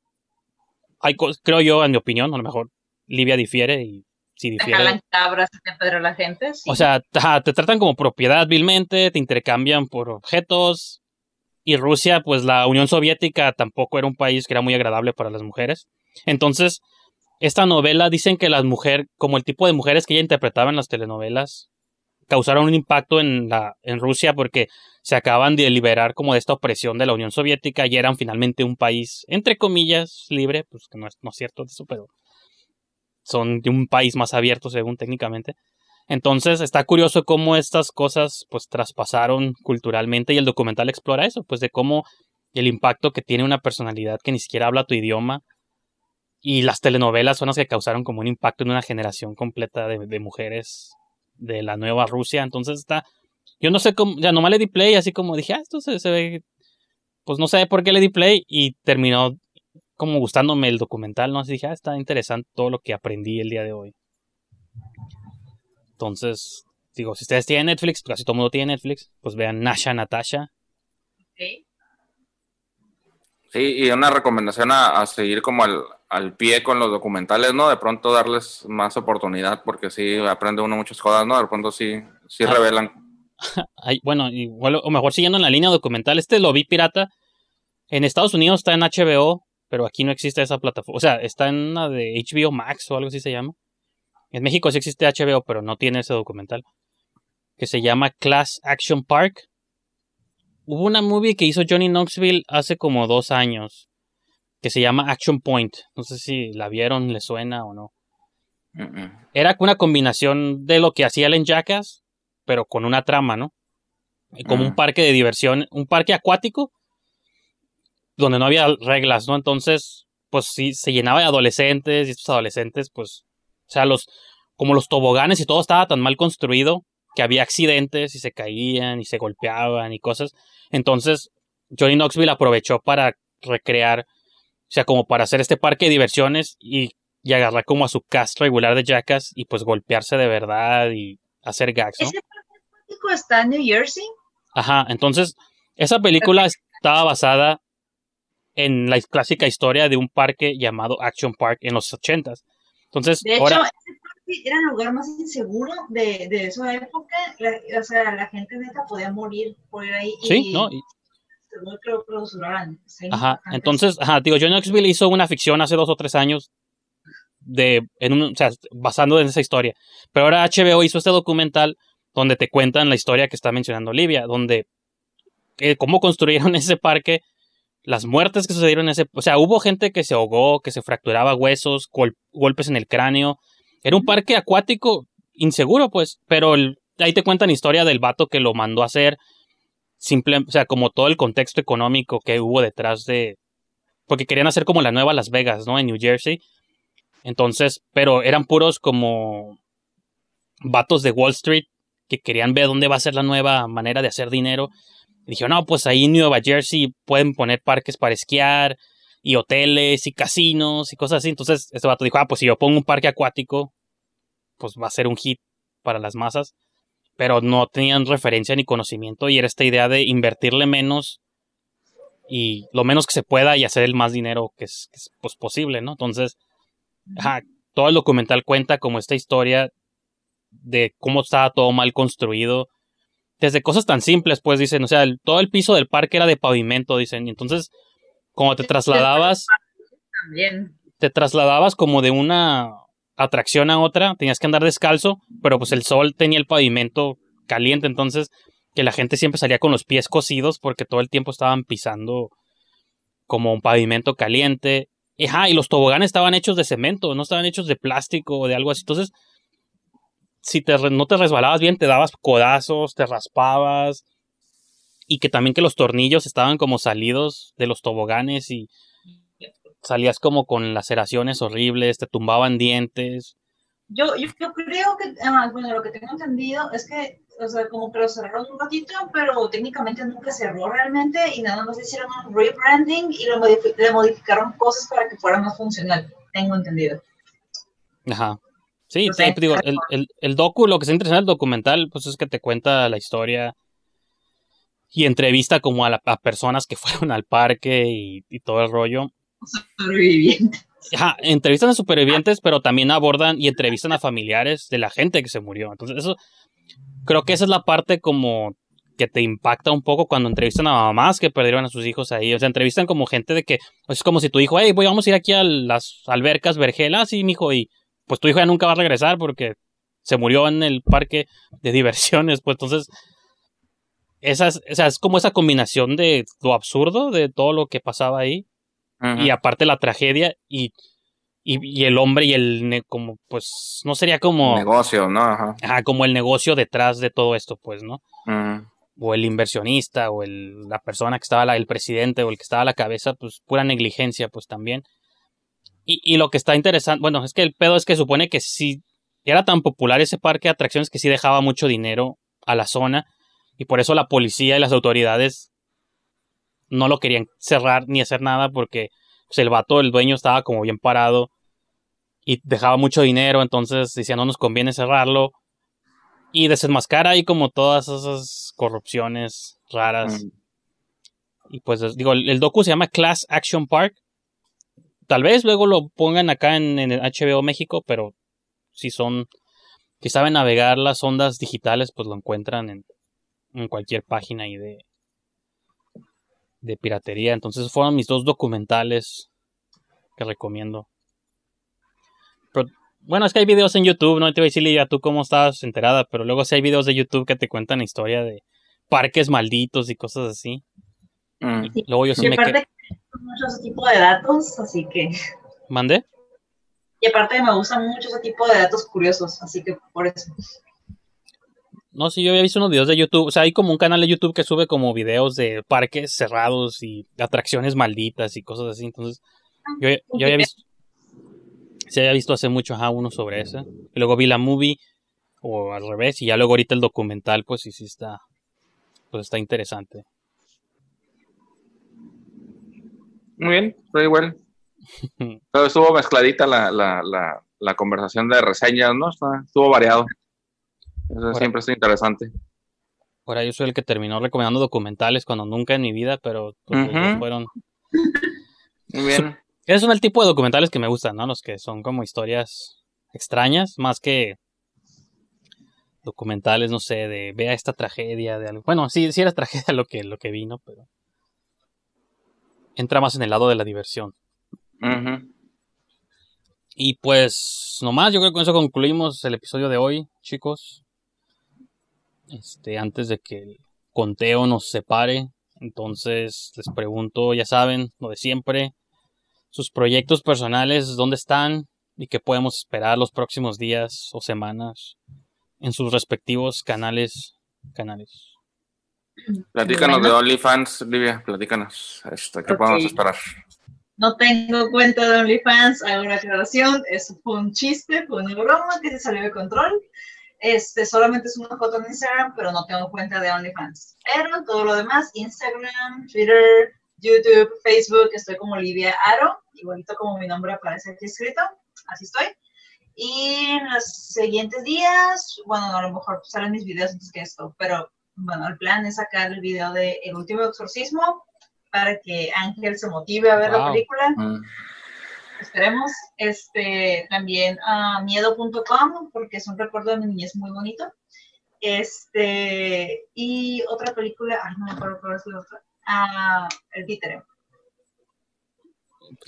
hay, creo yo, en mi opinión, a lo mejor Libia difiere y si Te difiere. jalan cabras y te pedro la gente. sí. O sea, te tratan como propiedad vilmente, te intercambian por objetos. Y Rusia, pues la Unión Soviética tampoco era un país que era muy agradable para las mujeres. Entonces, esta novela dicen que las mujeres, como el tipo de mujeres que ella interpretaba en las telenovelas, causaron un impacto en, la, en Rusia porque se acaban de liberar como de esta opresión de la Unión Soviética y eran finalmente un país, entre comillas, libre, pues que no es, no es cierto eso, pero son de un país más abierto según técnicamente. Entonces está curioso cómo estas cosas pues traspasaron culturalmente y el documental explora eso, pues de cómo el impacto que tiene una personalidad que ni siquiera habla tu idioma y las telenovelas son las que causaron como un impacto en una generación completa de, de mujeres de la nueva Rusia. Entonces está, Yo no sé cómo, ya nomás le di play, así como dije, ah, esto se, se ve, pues no sé por qué le di play y terminó como gustándome el documental, ¿no? Así dije, ah, está interesante todo lo que aprendí el día de hoy. Entonces, digo, si ustedes tienen Netflix, pues casi todo el mundo tiene Netflix, pues vean Nasha Natasha. Ok. Sí, y una recomendación a, a seguir como al, al pie con los documentales, ¿no? De pronto darles más oportunidad, porque sí aprende uno muchas cosas, ¿no? De pronto sí, sí Ah. revelan. Ay, bueno, igual, o mejor siguiendo en la línea documental, este lo vi pirata. En Estados Unidos está en HBO, pero aquí no existe esa plataforma. O sea, está en una de HBO Max o algo así se llama. En México sí existe HBO, pero no tiene ese documental. Que se llama Class Action Park. Hubo una movie que hizo Johnny Knoxville hace como dos años. Que se llama Action Point. No sé si la vieron, le suena o no. Era una combinación de lo que hacía él en Jackass, pero con una trama, ¿no? Como un Mm. parque de diversión, un parque acuático, donde no había reglas, ¿no? Entonces, pues sí, se llenaba de adolescentes, y estos adolescentes, pues, o sea, los, como los toboganes y todo estaba tan mal construido, que había accidentes y se caían y se golpeaban y cosas. Entonces, Johnny Knoxville aprovechó para recrear, o sea, como para hacer este parque de diversiones y, y agarrar como a su cast regular de Jackass y pues golpearse de verdad y hacer gags, ¿no? ¿Ese parque está en New Jersey? Ajá, entonces esa película estaba basada en la clásica historia de un parque llamado Action Park en los ochentas. Entonces, De hecho, ahora, ese parque era el lugar más inseguro de, de esa época. La- o sea, la gente neta podía morir por ir ahí. sí, y ¿no? Y- no. Sí, Ajá, entonces, ajá, digo, John Knoxville hizo una ficción hace dos o tres años de, en un, o sea, basando en esa historia. Pero ahora HBO hizo este documental donde te cuentan la historia que está mencionando Olivia, donde eh, cómo construyeron ese parque, las muertes que sucedieron en ese, o sea, hubo gente que se ahogó, que se fracturaba huesos, gol- golpes en el cráneo. Era un parque acuático inseguro, pues, pero el- ahí te cuentan historia del vato que lo mandó a hacer, simple, o sea, como todo el contexto económico que hubo detrás de, porque querían hacer como la nueva Las Vegas, ¿no? En New Jersey. Entonces, pero eran puros como vatos de Wall Street que querían ver dónde va a ser la nueva manera de hacer dinero. Y dijeron, no, pues ahí en Nueva Jersey pueden poner parques para esquiar y hoteles y casinos y cosas así. Entonces, este vato dijo, ah, pues si yo pongo un parque acuático, pues va a ser un hit para las masas. Pero no tenían referencia ni conocimiento y era esta idea de invertirle menos y lo menos que se pueda y hacer el más dinero que es, que es, pues, posible, ¿no? Entonces, ajá, todo el documental cuenta como esta historia de cómo estaba todo mal construido. Desde cosas tan simples, pues dicen, o sea, el- todo el piso del parque era de pavimento, dicen, y entonces, como te trasladabas, También. te trasladabas como de una atracción a otra, tenías que andar descalzo, pero pues el sol tenía el pavimento caliente, entonces que la gente siempre salía con los pies cocidos porque todo el tiempo estaban pisando como un pavimento caliente. Ajá, y los toboganes estaban hechos de cemento, no estaban hechos de plástico o de algo así. Entonces, si te, no te resbalabas bien, te dabas codazos, te raspabas. Y que también que los tornillos estaban como salidos de los toboganes y salías como con laceraciones horribles, te tumbaban dientes. Yo, yo, yo creo que, ah, bueno, lo que tengo entendido es que, o sea, como que lo cerraron un ratito, pero técnicamente nunca cerró realmente y nada más hicieron un rebranding y lo le modificaron cosas para que fuera más funcional, tengo entendido. Ajá. Sí, Pues digo, el, el, el docu, lo que se interesante del documental, pues es que te cuenta la historia y entrevista como a, la- a personas que fueron al parque y, y todo el rollo. Sobreviviente. Ajá, entrevistan a supervivientes, pero también abordan y entrevistan a familiares de la gente que se murió. Entonces, eso creo que esa es la parte como que te impacta un poco cuando entrevistan a mamás que perdieron a sus hijos ahí. O sea, entrevistan como gente de que es como si tu hijo, hey, voy, vamos a ir aquí a las albercas Vergela, sí, mijo, y pues tu hijo ya nunca va a regresar porque se murió en el parque de diversiones. Pues entonces, esa es, o sea, es como esa combinación de lo absurdo de todo lo que pasaba ahí y aparte la tragedia y, y, y el hombre y el ne- como pues no sería como Negocio, ¿no? Ajá. ajá, como el negocio detrás de todo esto pues no o el inversionista o el, la persona que estaba la, el presidente o el que estaba a la cabeza pues pura negligencia pues también y, y lo que está interesante bueno es que el pedo es que supone que si era tan popular ese parque de atracciones que sí dejaba mucho dinero a la zona Y por eso la policía y las autoridades no lo querían cerrar ni hacer nada porque pues, el vato, el dueño, estaba como bien parado y dejaba mucho dinero, entonces decía no nos conviene cerrarlo. Y desenmascara ahí como todas esas corrupciones raras. Mm. Y pues es- digo, el, el docu se llama Class Action Park. Tal vez luego lo pongan acá en, en el HBO México, pero si son, si saben navegar las ondas digitales, pues lo encuentran en, en cualquier página ahí de, de piratería. Entonces fueron mis dos documentales que recomiendo. Pero, bueno, es que hay videos en YouTube, no te voy a decir, Lidia, tú cómo estás enterada, pero luego sí hay videos de YouTube que te cuentan la historia de parques malditos y cosas así. Mm. Luego yo sí y me quedé. Mucho ese tipo de datos, así que... ¿Mandé? Y aparte me gustan mucho ese tipo de datos curiosos, así que por eso. No, sí, yo había visto unos videos de YouTube. O sea, hay como un canal de YouTube que sube como videos de parques cerrados y atracciones malditas y cosas así. Entonces, yo, yo había visto. Sí, había visto hace mucho ajá, uno sobre ese. Y luego vi la movie, o al revés, y ya luego ahorita el documental, pues sí, sí está. Pues está interesante. Muy bien, pero igual. Pero estuvo mezcladita la, la, la, la conversación de reseñas, ¿no? Estuvo variado. Eso Ahora- siempre es interesante. Ahora yo soy el que terminó recomendando documentales cuando nunca en mi vida, pero pues, fueron. Muy bien. Esos son el tipo de documentales que me gustan, ¿no? Los que son como historias extrañas, más que documentales, no sé, de vea esta tragedia de algo. Bueno, sí, sí era tragedia lo que, lo que vi, ¿no? Pero entra más en el lado de la diversión. Y pues, nomás, yo creo que con eso concluimos el episodio de hoy, chicos. Este, antes de que el conteo nos separe. Entonces, les pregunto, ya saben, lo de siempre. Sus proyectos personales, ¿dónde están? Y qué podemos esperar los próximos días o semanas en sus respectivos canales. canales. Platícanos Bueno. de OnlyFans, Livia, platícanos. Este, ¿Qué Ok. podemos esperar? No tengo cuenta de OnlyFans, hago una aclaración, eso fue un chiste, fue una broma que se salió de control. Este, solamente es una foto en Instagram, pero no tengo cuenta de OnlyFans. Pero todo lo demás, Instagram, Twitter, YouTube, Facebook, estoy como Livia Aro, igualito como mi nombre aparece aquí escrito, así estoy. Y en los siguientes días, bueno, a lo mejor salen mis videos antes que esto, pero bueno, el plan es sacar el video de El último exorcismo para que Ángel se motive a ver la película Mm. esperemos. Este, también a miedo.com, porque es un recuerdo de mi niñez muy bonito. Este, y otra película, ay, no me acuerdo cuál es la otra. Ah, El títere.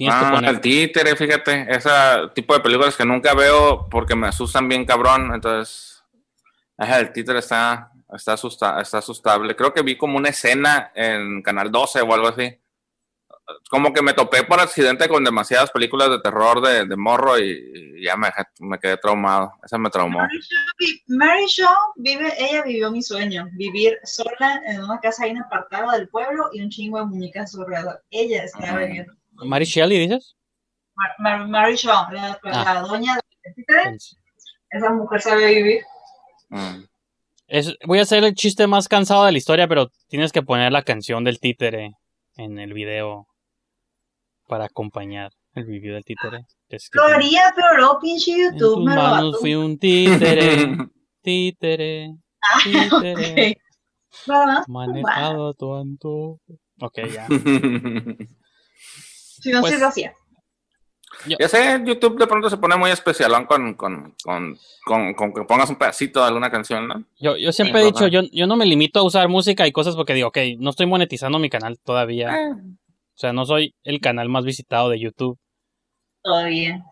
Ah, poner. el títere, fíjate, ese tipo de películas que nunca veo porque me asustan bien cabrón, entonces ajá, el títere está, está, asusta, está asustable. Creo que vi como una escena en Canal 12 o algo así. Como que me topé por accidente con demasiadas películas de terror de, de morro y, y ya me, me quedé traumado. Esa me traumó. Mary Shaw Mary Shaw vive, ella vivió mi sueño, vivir sola en una casa ahí apartada del pueblo y un chingo de muñecas a su alrededor. Ella estaba Mm. viviendo. Mary Shelley, dices? Mar- Mar- Mary Shaw, la, la Ah. doña del títere, esa mujer sabe vivir. Mm. Es- voy a hacer el chiste más cansado de la historia, pero tienes que poner la canción del títere en el video para acompañar el review del títere. Es que Lo haría, pero luego pinche en YouTube tus me lo manos mató. fui un títere, títere, Ah, títere, ok. Nada más. manejado a tu antojo. Ok, ya. Si no, Pues- sí lo hacía. Ya sé, YouTube de pronto se pone muy especialón con, con, con, con, con que pongas un pedacito de alguna canción, ¿no? Yo, yo siempre he dicho, yo, yo no me limito a usar música y cosas porque digo, ok, no estoy monetizando mi canal todavía. Eh, O sea, no soy el canal más visitado de YouTube. Todavía.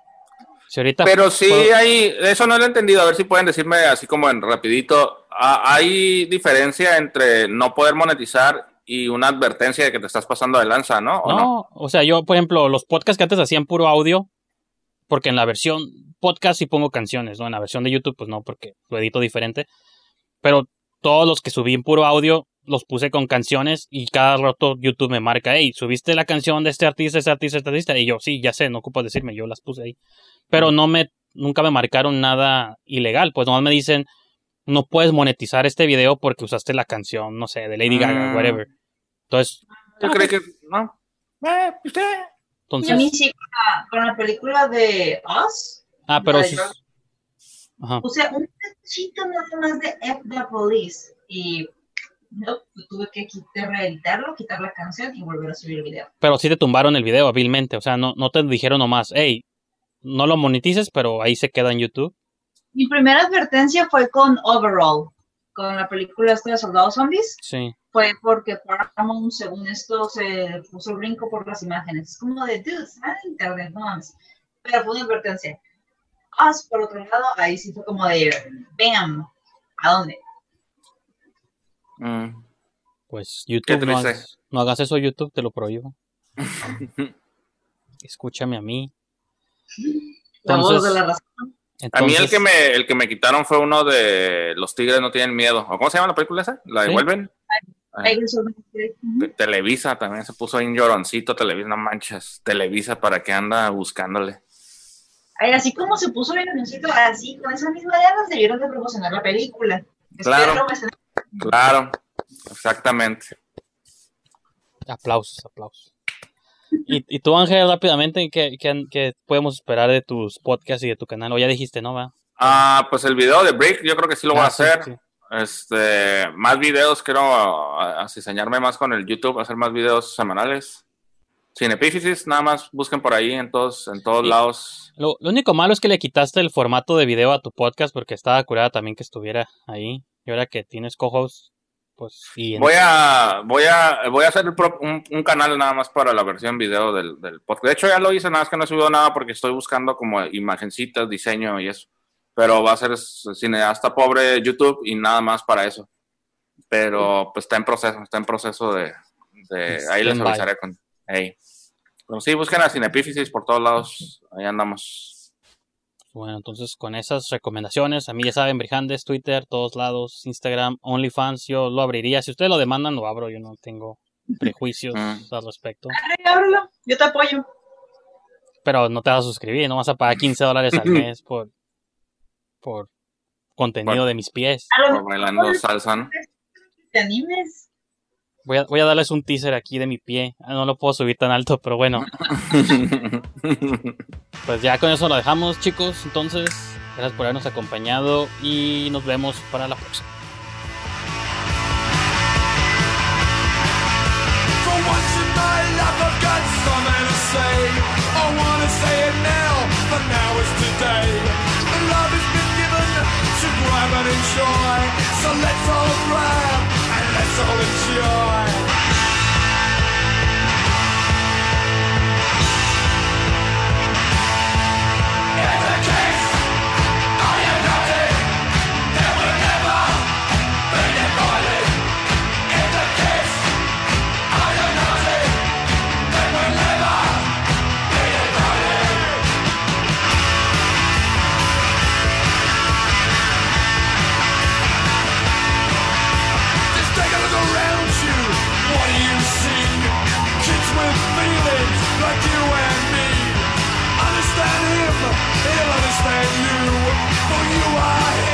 Si ahorita Pero sí puedo- hay, eso no lo he entendido, a ver si pueden decirme así como en rapidito, ah, ¿hay diferencia entre no poder monetizar y una advertencia de que te estás pasando de lanza, ¿no? ¿O No, no? o sea, yo, por ejemplo, los podcasts que antes hacían puro audio, porque en la versión podcast sí pongo canciones, ¿no? En la versión de YouTube, pues no, porque lo edito diferente. Pero todos los que subí en puro audio los puse con canciones y cada rato YouTube me marca, hey, subiste la canción de este artista, este artista, este artista. Y yo, sí, ya sé, no ocupo decirme, yo las puse ahí. Pero no me, nunca me marcaron nada ilegal, pues nomás me dicen, no puedes monetizar este video porque usaste la canción, no sé, de Lady Gaga, Mm. whatever. Entonces, Yo creí que. No. Eh, pues. Y a entonces, mí sí, con la, con la película de Us, ah, pero de sí- George- ajá. puse un cachito nada más de F the Police y no, tuve que quitar, reeditarlo, quitar la canción y volver a subir el video. pero sí te tumbaron el video hábilmente, o sea, no, no te dijeron nomás, hey, no lo monetices, pero ahí se queda en YouTube. Mi primera advertencia fue con Overall, con la película esta de Soldados Zombies. Sí. Fue porque Paramount, según esto, se puso el brinco por las imágenes. Es como de, dude, sale en internet, no mames. Pero fue una advertencia. Us, por otro lado, ahí sí fue como de, bam, ¿a dónde? Mm. Pues YouTube, no hagas, no hagas eso YouTube, te lo prohíbo. Escúchame a mí. La voz Entonces- de la razón. A mí el que me el que me quitaron fue uno de Los Tigres no tienen miedo. ¿O ¿Cómo se llama la película esa? ¿La devuelven? Televisa también se puso ahí un lloroncito, Televisa, no manches, Televisa para que anda buscándole. Ay, así como se puso bien anuncito, así, con esa misma ganas debieron de promocionar la película. Claro. Espero Claro, exactamente. aplausos, aplausos. Y, y tú, Ángel, rápidamente, ¿qué, qué, qué podemos esperar de tus podcasts y de tu canal? O ya dijiste, ¿no? Va? Ah, pues el video de Break, yo creo que sí lo voy a Ah, sí, hacer. sí. Este, más videos, quiero ah, asiseñarme más con el YouTube, hacer más videos semanales. Sin epífisis, nada más busquen por ahí en todos, en todos Y- lados. Lo, lo único malo es que le quitaste el formato de video a tu podcast porque estaba curada también que estuviera ahí. Y ahora que tienes cojos, pues y en- Voy a, voy a, voy a hacer un, un canal nada más para la versión video del, del podcast. De hecho, ya lo hice, nada más que no he subido nada porque estoy buscando como imagencitas, diseño y eso. Pero va a ser cineasta pobre YouTube y nada más para eso. Pero pues está en proceso, está en proceso de, de ahí les avisaré con. Hey. Pero sí, busquen a Cinepífisis por todos lados. Ahí andamos. Bueno, entonces con esas recomendaciones, a mí ya saben, Brijandes, Twitter, todos lados, Instagram, OnlyFans, yo lo abriría. Si ustedes lo demandan, lo abro, yo no tengo prejuicios Mm. al respecto. Ay, ábrelo, yo te apoyo. Pero no te vas a suscribir, no vas a pagar 15 dólares al mes por, por contenido Por- de mis pies. Por bailando salsa, ¿no? te animes. Voy a, voy a darles un teaser aquí de mi pie. Ah, No lo puedo subir tan alto, pero bueno, pues ya con eso lo dejamos, chicos. Entonces, gracias por habernos acompañado y nos vemos para la próxima. So let's all grab and let's all enjoy In fire.